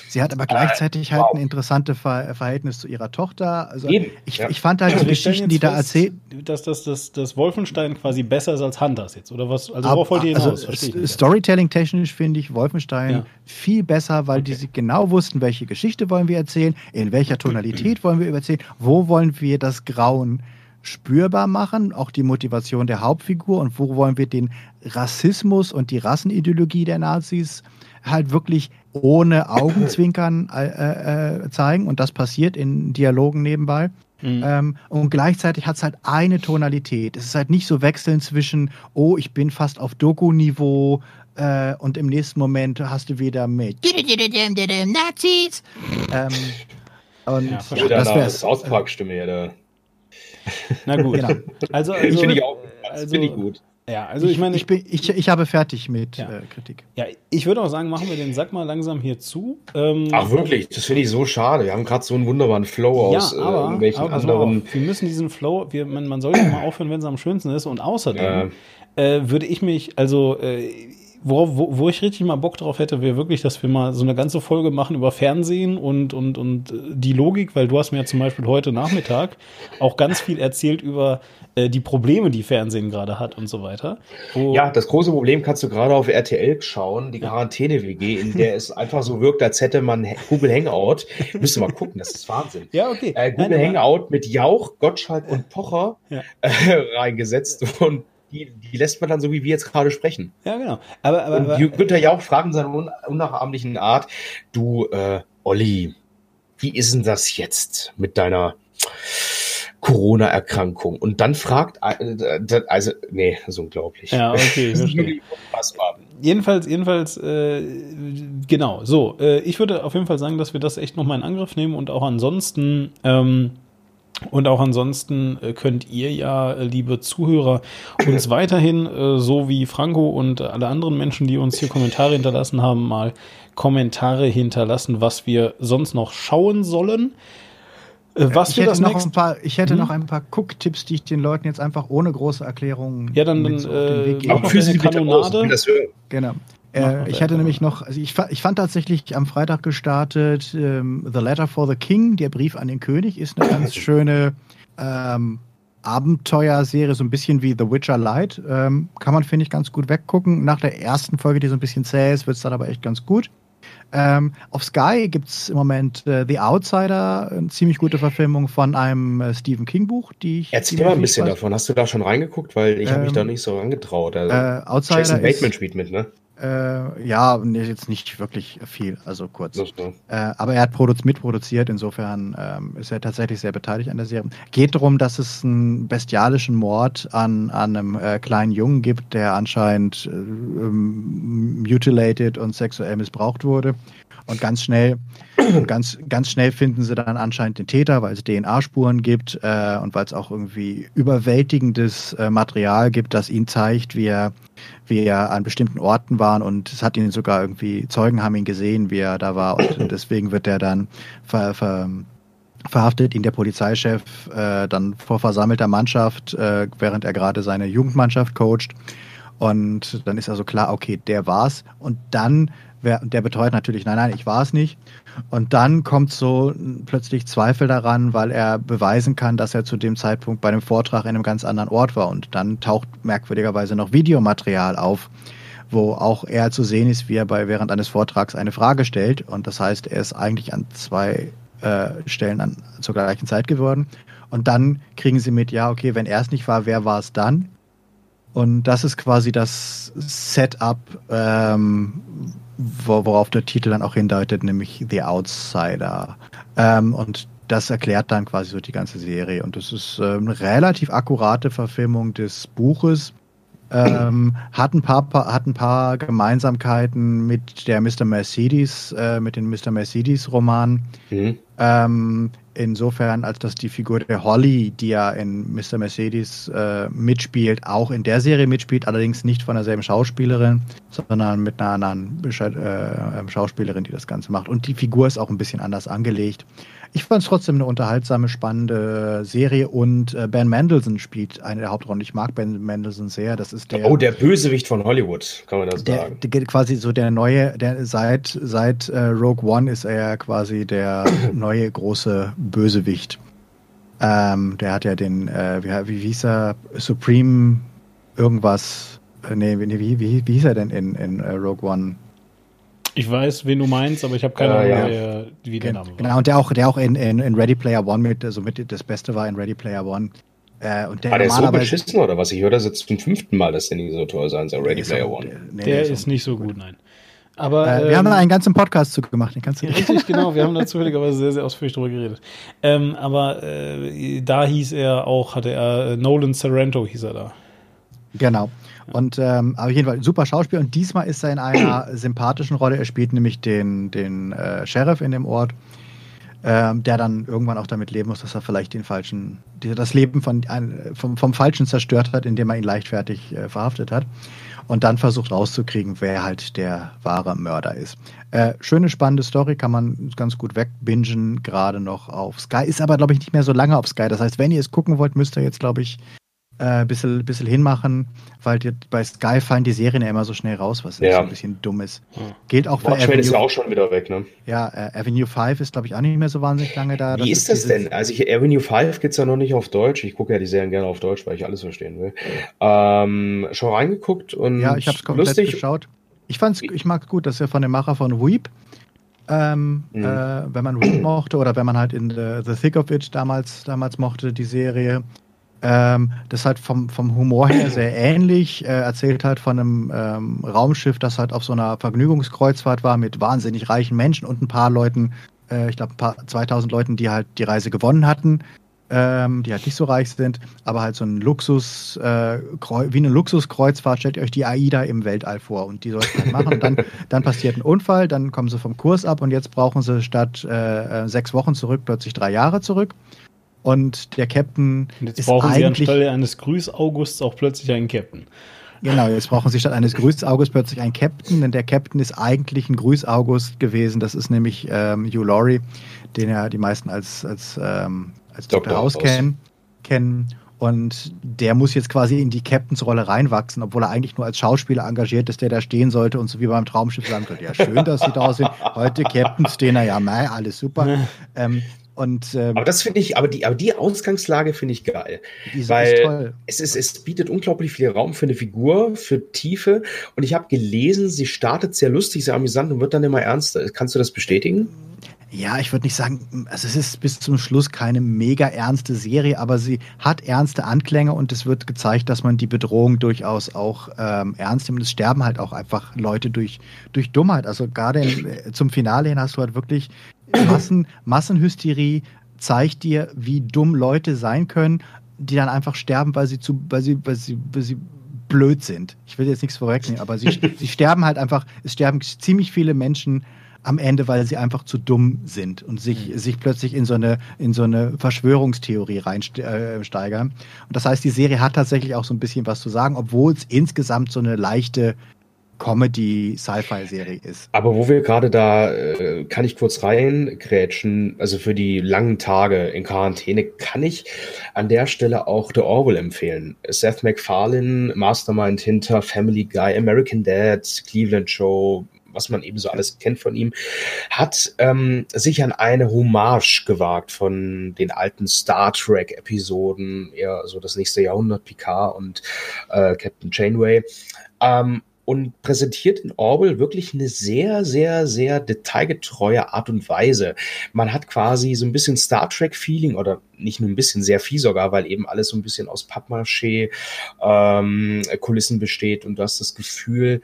sie hat aber gleichzeitig äh, halt wow. ein interessantes Verhältnis zu ihrer Tochter. Also Eben, ich, ja. ich fand halt die Geschichten, die da erzählt. Dass das, das, das Wolfenstein quasi besser ist als Hunters jetzt, oder was? Also worauf wollt ihr hinaus? Also, Storytelling-technisch finde ich Wolfenstein ja. viel besser, weil okay. die genau wussten, welche Geschichte wollen wir erzählen, in welcher Tonalität wollen wir erzählen, wo wollen wir das Grauen spürbar machen, auch die Motivation der Hauptfigur und wo wollen wir den Rassismus und die Rassenideologie der Nazis halt wirklich ohne Augenzwinkern äh, äh, zeigen und das passiert in Dialogen nebenbei. Mhm. Ähm, und gleichzeitig hat es halt eine Tonalität. Es ist halt nicht so wechseln zwischen, oh, ich bin fast auf Doku-Niveau äh, und im nächsten Moment hast du wieder mit Nazis. Ähm, und ja, das wäre South Park-Stimme ja da. Na gut. Genau. Also, also, finde ich auch. Das also, finde ich gut. Ja, also ich, ich meine. Ich, bin, ich, ich habe fertig mit ja. äh, Kritik. Ja, ich würde auch sagen, machen wir den Sack mal langsam hier zu. Ähm, Ach wirklich, das finde ich so schade. Wir haben gerade so einen wunderbaren Flow ja, aus äh, aber, äh, irgendwelchen aber anderen. Auf, wir müssen diesen Flow, wir, man, man soll ja mal aufhören, wenn es am schönsten ist. Und außerdem äh, würde ich mich, also Worauf, wo, wo ich richtig mal Bock drauf hätte, wäre wirklich, dass wir mal so eine ganze Folge machen über Fernsehen und, und, und äh, die Logik, weil du hast mir ja zum Beispiel heute Nachmittag auch ganz viel erzählt über äh, die Probleme, die Fernsehen gerade hat und so weiter. ja, das große Problem kannst du gerade auf RTL schauen, die Quarantäne-WG, in der es einfach so wirkt, als hätte man Google Hangout. Müsst ihr mal gucken, das ist Wahnsinn. Ja, okay. Äh, Google Nein, Hangout mit Jauch, Gottschalk und Pocher ja. äh, reingesetzt und die, die lässt man dann so, wie wir jetzt gerade sprechen. Ja, genau. Aber, aber, aber Günther Jauch fragt in seiner unnachahmlichen Art, du, äh, Olli, wie ist denn das jetzt mit deiner Corona-Erkrankung? Und dann fragt, äh, also, nee, das ist unglaublich. Ja, okay. unfassbar. Jedenfalls, jedenfalls, äh, genau, so. Äh, ich würde auf jeden Fall sagen, dass wir das echt nochmal in Angriff nehmen und auch ansonsten, ähm, und auch ansonsten äh, könnt ihr ja, äh, liebe Zuhörer, uns weiterhin, äh, so wie Franco und alle anderen Menschen, die uns hier Kommentare hinterlassen haben, mal Kommentare hinterlassen, was wir sonst noch schauen sollen. Was ich, hätte noch ein paar, ich hätte hm? noch ein paar Cook-Tipps, die ich den Leuten jetzt einfach ohne große Erklärungen ja, dann, dann, so äh, auch noch eine Kanonade. Genau. Äh, ich hatte nämlich noch, also ich, ich, fand tatsächlich am Freitag gestartet ähm, The Letter for the King, der Brief an den König, ist eine ganz schöne ähm, Abenteuerserie, so ein bisschen wie The Witcher Light. Ähm, kann man, finde ich, ganz gut weggucken. Nach der ersten Folge, die so ein bisschen zäh ist, wird es dann aber echt ganz gut. Ähm, auf Sky gibt es im Moment äh, The Outsider, eine ziemlich gute Verfilmung von einem äh, Stephen King-Buch, die ich. Erzähl mal ein bisschen davon. Hast du da schon reingeguckt? Weil ich ähm, habe mich da nicht so angetraut. Also, äh, Outsider Jason Bateman spielt mit, ne? Äh, ja, jetzt nicht wirklich viel, also kurz. Äh, aber er hat produz mitproduziert, insofern ähm, ist er tatsächlich sehr beteiligt an der Serie. Geht darum, dass es einen bestialischen Mord an, an einem äh, kleinen Jungen gibt, der anscheinend äh, ähm, mutilated und sexuell missbraucht wurde. Und ganz schnell, ganz, ganz schnell finden sie dann anscheinend den Täter, weil es DNA-Spuren gibt äh, und weil es auch irgendwie überwältigendes äh, Material gibt, das ihn zeigt, wie er, wie er an bestimmten Orten war und es hat ihn sogar irgendwie, Zeugen haben ihn gesehen, wie er da war und deswegen wird er dann ver, ver, verhaftet ihn der Polizeichef äh, dann vor versammelter Mannschaft, äh, während er gerade seine Jugendmannschaft coacht. Und dann ist also klar, okay, der war's. Und dann Wer, der betreut natürlich, nein, nein, ich war es nicht. Und dann kommt so plötzlich Zweifel daran, weil er beweisen kann, dass er zu dem Zeitpunkt bei einem Vortrag in einem ganz anderen Ort war. Und dann taucht merkwürdigerweise noch Videomaterial auf, wo auch er zu sehen ist, wie er bei während eines Vortrags eine Frage stellt. Und das heißt, er ist eigentlich an zwei äh, Stellen an, zur gleichen Zeit geworden. Und dann kriegen sie mit, ja, okay, wenn er es nicht war, wer war es dann? Und das ist quasi das Setup, ähm, worauf der Titel dann auch hindeutet, nämlich The Outsider. Ähm, und das erklärt dann quasi so die ganze Serie. Und das ist ähm, eine relativ akkurate Verfilmung des Buches. Ähm, hat, ein paar, hat ein paar Gemeinsamkeiten mit der Mr. Mercedes, äh, mit den Mr. Mercedes Romanen. Mhm. Ähm, insofern, als dass die Figur der Holly, die ja in Mr. Mercedes äh, mitspielt, auch in der Serie mitspielt, allerdings nicht von derselben Schauspielerin, sondern mit einer anderen äh, Schauspielerin, die das Ganze macht. Und die Figur ist auch ein bisschen anders angelegt. Ich fand es trotzdem eine unterhaltsame, spannende Serie und äh, Ben Mendelssohn spielt eine der Hauptrollen. Ich mag Ben Mendelssohn sehr. Das ist der. Oh, der Bösewicht von Hollywood, kann man das der, sagen. Der, quasi so der neue, der seit, seit äh, Rogue One ist er quasi der neue große Bösewicht. Ähm, der hat ja den, äh, wie, wie hieß er, Supreme irgendwas. Äh, nee, wie, wie, wie hieß er denn in, in uh, Rogue One? Ich weiß, wen du meinst, aber ich habe keine äh, Ahnung, ja. wie der Name war. Genau, und der auch, der auch in, in, in Ready Player One mit, also mit das Beste war in Ready Player One. Äh, und der, war der so beschissen oder was? Ich höre das jetzt zum fünften Mal, dass der nicht so toll sein soll, Ready Player One. Nee, der, ist, nicht so gut, nein. Aber, äh, wir ähm, haben da einen ganzen Podcast zu gemacht, den kannst du Richtig, genau, wir haben da zufälligerweise sehr, sehr ausführlich drüber geredet. Ähm, aber äh, da hieß er auch, hatte er, äh, Nolan Sorrento hieß er da. Genau. Und ähm, aber jedenfalls super Schauspiel. Und diesmal ist er in einer sympathischen Rolle. Er spielt nämlich den, den äh, Sheriff in dem Ort, ähm, der dann irgendwann auch damit leben muss, dass er vielleicht den falschen, das Leben von, ein, vom, vom Falschen zerstört hat, indem er ihn leichtfertig äh, verhaftet hat. Und dann versucht rauszukriegen, wer halt der wahre Mörder ist. Äh, schöne, spannende Story, kann man ganz gut wegbingen, gerade noch auf Sky. Ist aber, glaube ich, nicht mehr so lange auf Sky. Das heißt, wenn ihr es gucken wollt, müsst ihr jetzt, glaube ich, ein äh, bisschen, bisschen hinmachen, weil die, bei Sky fallen die Serien ja immer so schnell raus, was ja. so ein bisschen dumm ist. Gilt auch für Watchmen ist ja auch schon wieder weg, ne? Ja, äh, Avenue 5 ist, glaube ich, auch nicht mehr so wahnsinnig lange da. Wie das ist, ist das denn? Also ich, Avenue 5 gibt es ja noch nicht auf Deutsch. Ich gucke ja die Serien gerne auf Deutsch, weil ich alles verstehen will. Ähm, schon reingeguckt und Ja, ich habe es komplett lustig. geschaut. Ich fand's, ich mag gut, dass er von dem Macher von Weep, ähm, mhm. äh, wenn man Weep mochte oder wenn man halt in The, The Thick of It damals, damals mochte, die Serie, ähm, das halt vom, vom Humor her sehr ähnlich. Äh, erzählt halt von einem ähm, Raumschiff, das halt auf so einer Vergnügungskreuzfahrt war mit wahnsinnig reichen Menschen und ein paar Leuten, äh, ich glaube ein paar 2000 Leuten, die halt die Reise gewonnen hatten, ähm, die halt nicht so reich sind, aber halt so ein Luxus, äh, wie eine Luxuskreuzfahrt, stellt ihr euch die AIDA im Weltall vor und die sollten halt machen und dann, dann passiert ein Unfall, dann kommen sie vom Kurs ab und jetzt brauchen sie statt äh, äh sechs Wochen zurück plötzlich drei Jahre zurück und der Captain. Und jetzt ist brauchen sie anstelle eines Grüß-Augusts auch plötzlich einen Captain. Genau, jetzt brauchen sie statt eines Grüß-August plötzlich einen Captain, denn der Captain ist eigentlich ein Grüß-August gewesen. Das ist nämlich ähm, Hugh Laurie, den ja die meisten als, als, ähm, als Dr. House kennen. kennen. Und der muss jetzt quasi in die Captains-Rolle reinwachsen, obwohl er eigentlich nur als Schauspieler engagiert ist, der da stehen sollte und so wie beim Traumschiff sagen könnte, ja schön, dass sie da sind. Heute Captains stehen ja, mei, alles super. ähm, und, ähm, aber das finde ich, aber die, aber die Ausgangslage finde ich geil. Die weil ist toll. Es, ist, es bietet unglaublich viel Raum für eine Figur, für Tiefe. Und ich habe gelesen, sie startet sehr lustig, sehr amüsant und wird dann immer ernster. Kannst du das bestätigen? Ja, ich würde nicht sagen, also es ist bis zum Schluss keine mega ernste Serie, aber sie hat ernste Anklänge und es wird gezeigt, dass man die Bedrohung durchaus auch ähm, ernst nimmt. Es sterben halt auch einfach Leute durch, durch Dummheit. Also gerade äh, zum Finale hin hast du halt wirklich Massen, Massenhysterie zeigt dir, wie dumm Leute sein können, die dann einfach sterben, weil sie zu, weil sie, weil sie, weil sie blöd sind. Ich will jetzt nichts vorwegnehmen, aber sie, sie sterben halt einfach, es sterben ziemlich viele Menschen am Ende, weil sie einfach zu dumm sind und sich, mhm. sich plötzlich in so eine, in so eine Verschwörungstheorie reinsteigern. Äh, und das heißt, die Serie hat tatsächlich auch so ein bisschen was zu sagen, obwohl es insgesamt so eine leichte Comedy-Sci-Fi-Serie ist. Aber wo wir gerade da, äh, kann ich kurz reingrätschen, also für die langen Tage in Quarantäne, kann ich an der Stelle auch The Orwell empfehlen. Seth MacFarlane, Mastermind hinter Family Guy, American Dad, Cleveland Show, was man eben so alles kennt von ihm, hat ähm, sich an eine Hommage gewagt von den alten Star Trek-Episoden, eher so das nächste Jahrhundert, Picard und äh, Captain Janeway. Ähm, und präsentiert in Orwell wirklich eine sehr, sehr, sehr detailgetreue Art und Weise. Man hat quasi so ein bisschen Star Trek-Feeling oder nicht nur ein bisschen, sehr viel sogar, weil eben alles so ein bisschen aus Pappmaché ähm, Kulissen besteht und du hast das Gefühl,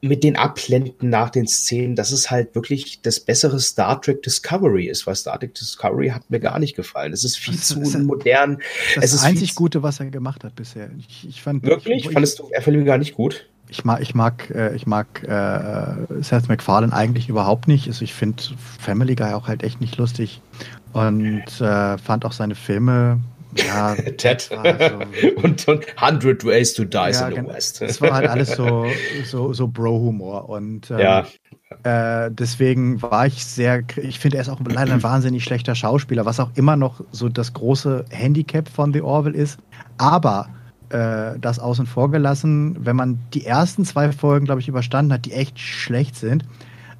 mit den Abblenden nach den Szenen, dass es halt wirklich das bessere Star Trek Discovery ist, weil Star Trek Discovery hat mir gar nicht gefallen. Es ist viel das zu ist modern. Das ist das einzig Gute, was er gemacht hat bisher. Ich, ich fand, wirklich? Ich, Fandest du er mir gar nicht gut? Ich mag, ich mag, äh, ich mag äh, Seth MacFarlane eigentlich überhaupt nicht. Also ich finde Family Guy auch halt echt nicht lustig und äh, fand auch seine Filme ja, Ted also, und, und 100 Ways to Die ja, in the West. Das war halt alles so, so, so Bro-Humor und ähm, ja. Äh, deswegen war ich sehr, ich finde, er ist auch leider ein wahnsinnig schlechter Schauspieler, was auch immer noch so das große Handicap von The Orville ist. Aber äh, das außen vor gelassen, wenn man die ersten zwei Folgen, glaube ich, überstanden hat, die echt schlecht sind,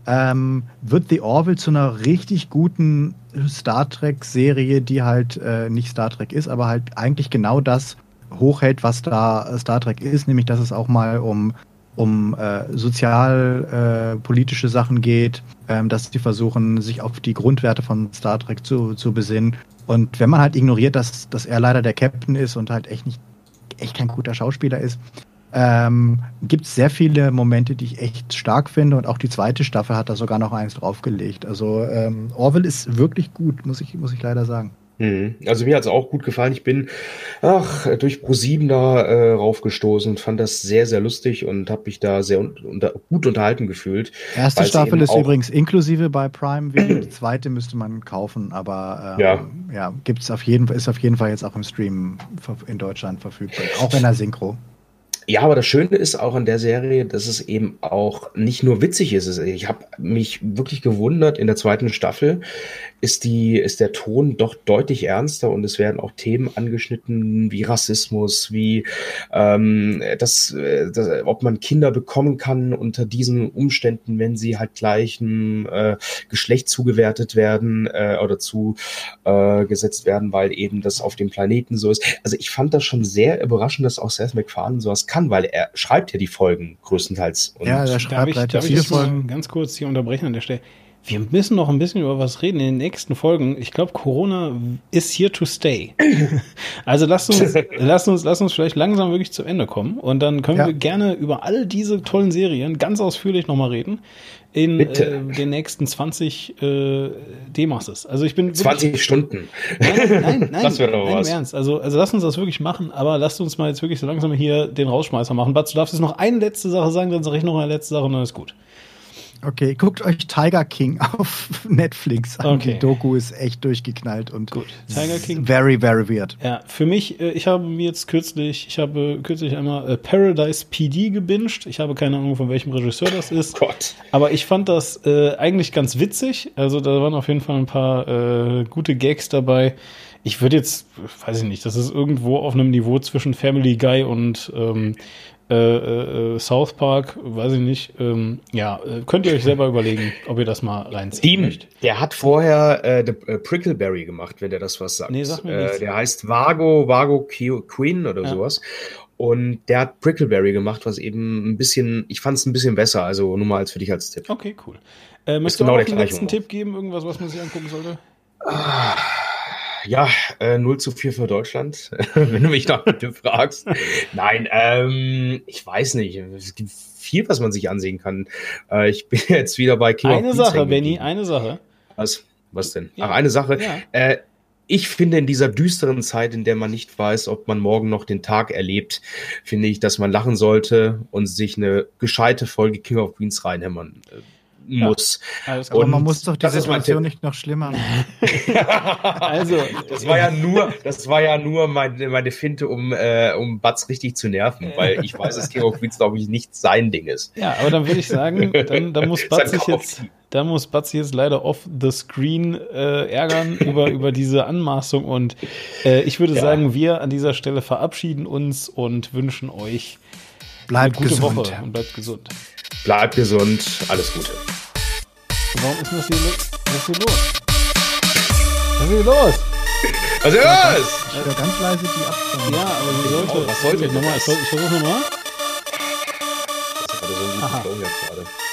ähm, wird The Orville zu einer richtig guten Star Trek-Serie, die halt äh, nicht Star Trek ist, aber halt eigentlich genau das hochhält, was da Star Trek ist, nämlich dass es auch mal um, um äh, sozialpolitische äh, Sachen geht, ähm, dass sie versuchen, sich auf die Grundwerte von Star Trek zu, zu besinnen. Und wenn man halt ignoriert, dass, dass er leider der Captain ist und halt echt nicht echt kein guter Schauspieler ist, ähm, gibt es sehr viele Momente, die ich echt stark finde und auch die zweite Staffel hat da sogar noch eins draufgelegt. Also ähm, Orwell ist wirklich gut, muss ich, muss ich leider sagen. Mhm. Also mir hat es auch gut gefallen. Ich bin ach, durch Pro7 da äh, raufgestoßen, fand das sehr, sehr lustig und habe mich da sehr un unter gut unterhalten gefühlt. Erste Staffel ist übrigens inklusive bei Prime Video, die zweite müsste man kaufen, aber ähm, ja, ja gibt's auf jeden ist auf jeden Fall jetzt auch im Stream in Deutschland verfügbar, auch in der Synchro. Ja, aber das Schöne ist auch an der Serie, dass es eben auch nicht nur witzig ist. Ich habe mich wirklich gewundert in der zweiten Staffel, ist, die, ist der Ton doch deutlich ernster und es werden auch Themen angeschnitten wie Rassismus, wie ähm, das, das, ob man Kinder bekommen kann unter diesen Umständen, wenn sie halt gleichen äh, Geschlecht zugewertet werden äh, oder zugesetzt äh, werden, weil eben das auf dem Planeten so ist. Also ich fand das schon sehr überraschend, dass auch Seth MacFarlane sowas kann, weil er schreibt ja die Folgen größtenteils. Und ja, er schreibt halt viele Folgen. Ganz kurz hier unterbrechen an der Stelle. Wir müssen noch ein bisschen über was reden in den nächsten Folgen. Ich glaube, Corona ist here to stay. also lasst uns, lasst uns, lasst uns vielleicht langsam wirklich zu Ende kommen und dann können ja. wir gerne über all diese tollen Serien ganz ausführlich nochmal reden in äh, den nächsten 20 äh, D-Masters. Also ich bin 20 Stunden. Nein, nein, nein, das wäre doch nein, was. Ernst. Also, also lasst uns das wirklich machen, aber lasst uns mal jetzt wirklich so langsam hier den Rausschmeißer machen. Batz, du darfst jetzt noch eine letzte Sache sagen, dann sage ich noch eine letzte Sache und dann ist gut. Okay, guckt euch Tiger King auf Netflix an. Okay. Die Doku ist echt durchgeknallt und Gut. Tiger King. Very, very weird. Ja, für mich, äh, ich habe mir jetzt kürzlich, ich habe kürzlich einmal äh, Paradise PD gebinged. Ich habe keine Ahnung, von welchem Regisseur das ist. Gott. Aber ich fand das äh, eigentlich ganz witzig. Also da waren auf jeden Fall ein paar äh, gute Gags dabei. Ich würde jetzt, weiß ich nicht, das ist irgendwo auf einem Niveau zwischen Family Guy und ähm, äh, äh, South Park, weiß ich nicht. Ähm, ja, äh, könnt ihr euch selber überlegen, ob ihr das mal reinziehen Team, möchtet. Der hat vorher äh, The, äh, Prickleberry gemacht, wenn der das was sagt. Nee, sag mir nichts. Der heißt Vago, Vago Queen oder ja. sowas. Und der hat Prickleberry gemacht, was eben ein bisschen, ich fand es ein bisschen besser, also nur mal als für dich als Tipp. Okay, cool. Äh, möchtest du genau noch einen letzten Tipp geben, irgendwas, was man sich angucken sollte? Ah ja, äh, 0 zu 4 für Deutschland, wenn du mich nach dem fragst. Nein, ähm, ich weiß nicht. Es gibt viel, was man sich ansehen kann. Äh, ich bin jetzt wieder bei King Eine Sache, Benny, eine Sache. Was? Was denn? Ja. Ach, eine Sache. Ja. Äh, ich finde, in dieser düsteren Zeit, in der man nicht weiß, ob man morgen noch den Tag erlebt, finde ich, dass man lachen sollte und sich eine gescheite Folge King of Queens reinhämmern muss. Ja, aber man muss doch die Situation nicht noch schlimmer machen. also, das war ja nur, das war ja nur meine, meine Finte, um, äh, um Batz richtig zu nerven, weil ich weiß, dass King of Queens, glaube ich, nicht sein Ding ist. Ja, aber dann würde ich sagen, dann, dann muss Batz sich jetzt, da muss Batz jetzt leider off the screen äh, ärgern über, über diese Anmaßung und äh, ich würde ja. sagen, wir an dieser Stelle verabschieden uns und wünschen euch bleibt eine gute gesund. Woche und bleibt gesund. Bleibt gesund, alles Gute. Warum ist das hier, was ist hier los? Was ist hier los? Was ist hier los? Ich höre ganz leise die Abstimmung. Ja, aber wie sollte. Was sollte ich nochmal? Ich, versuche nochmal. Das ist gerade so ein guter Flow jetzt gerade.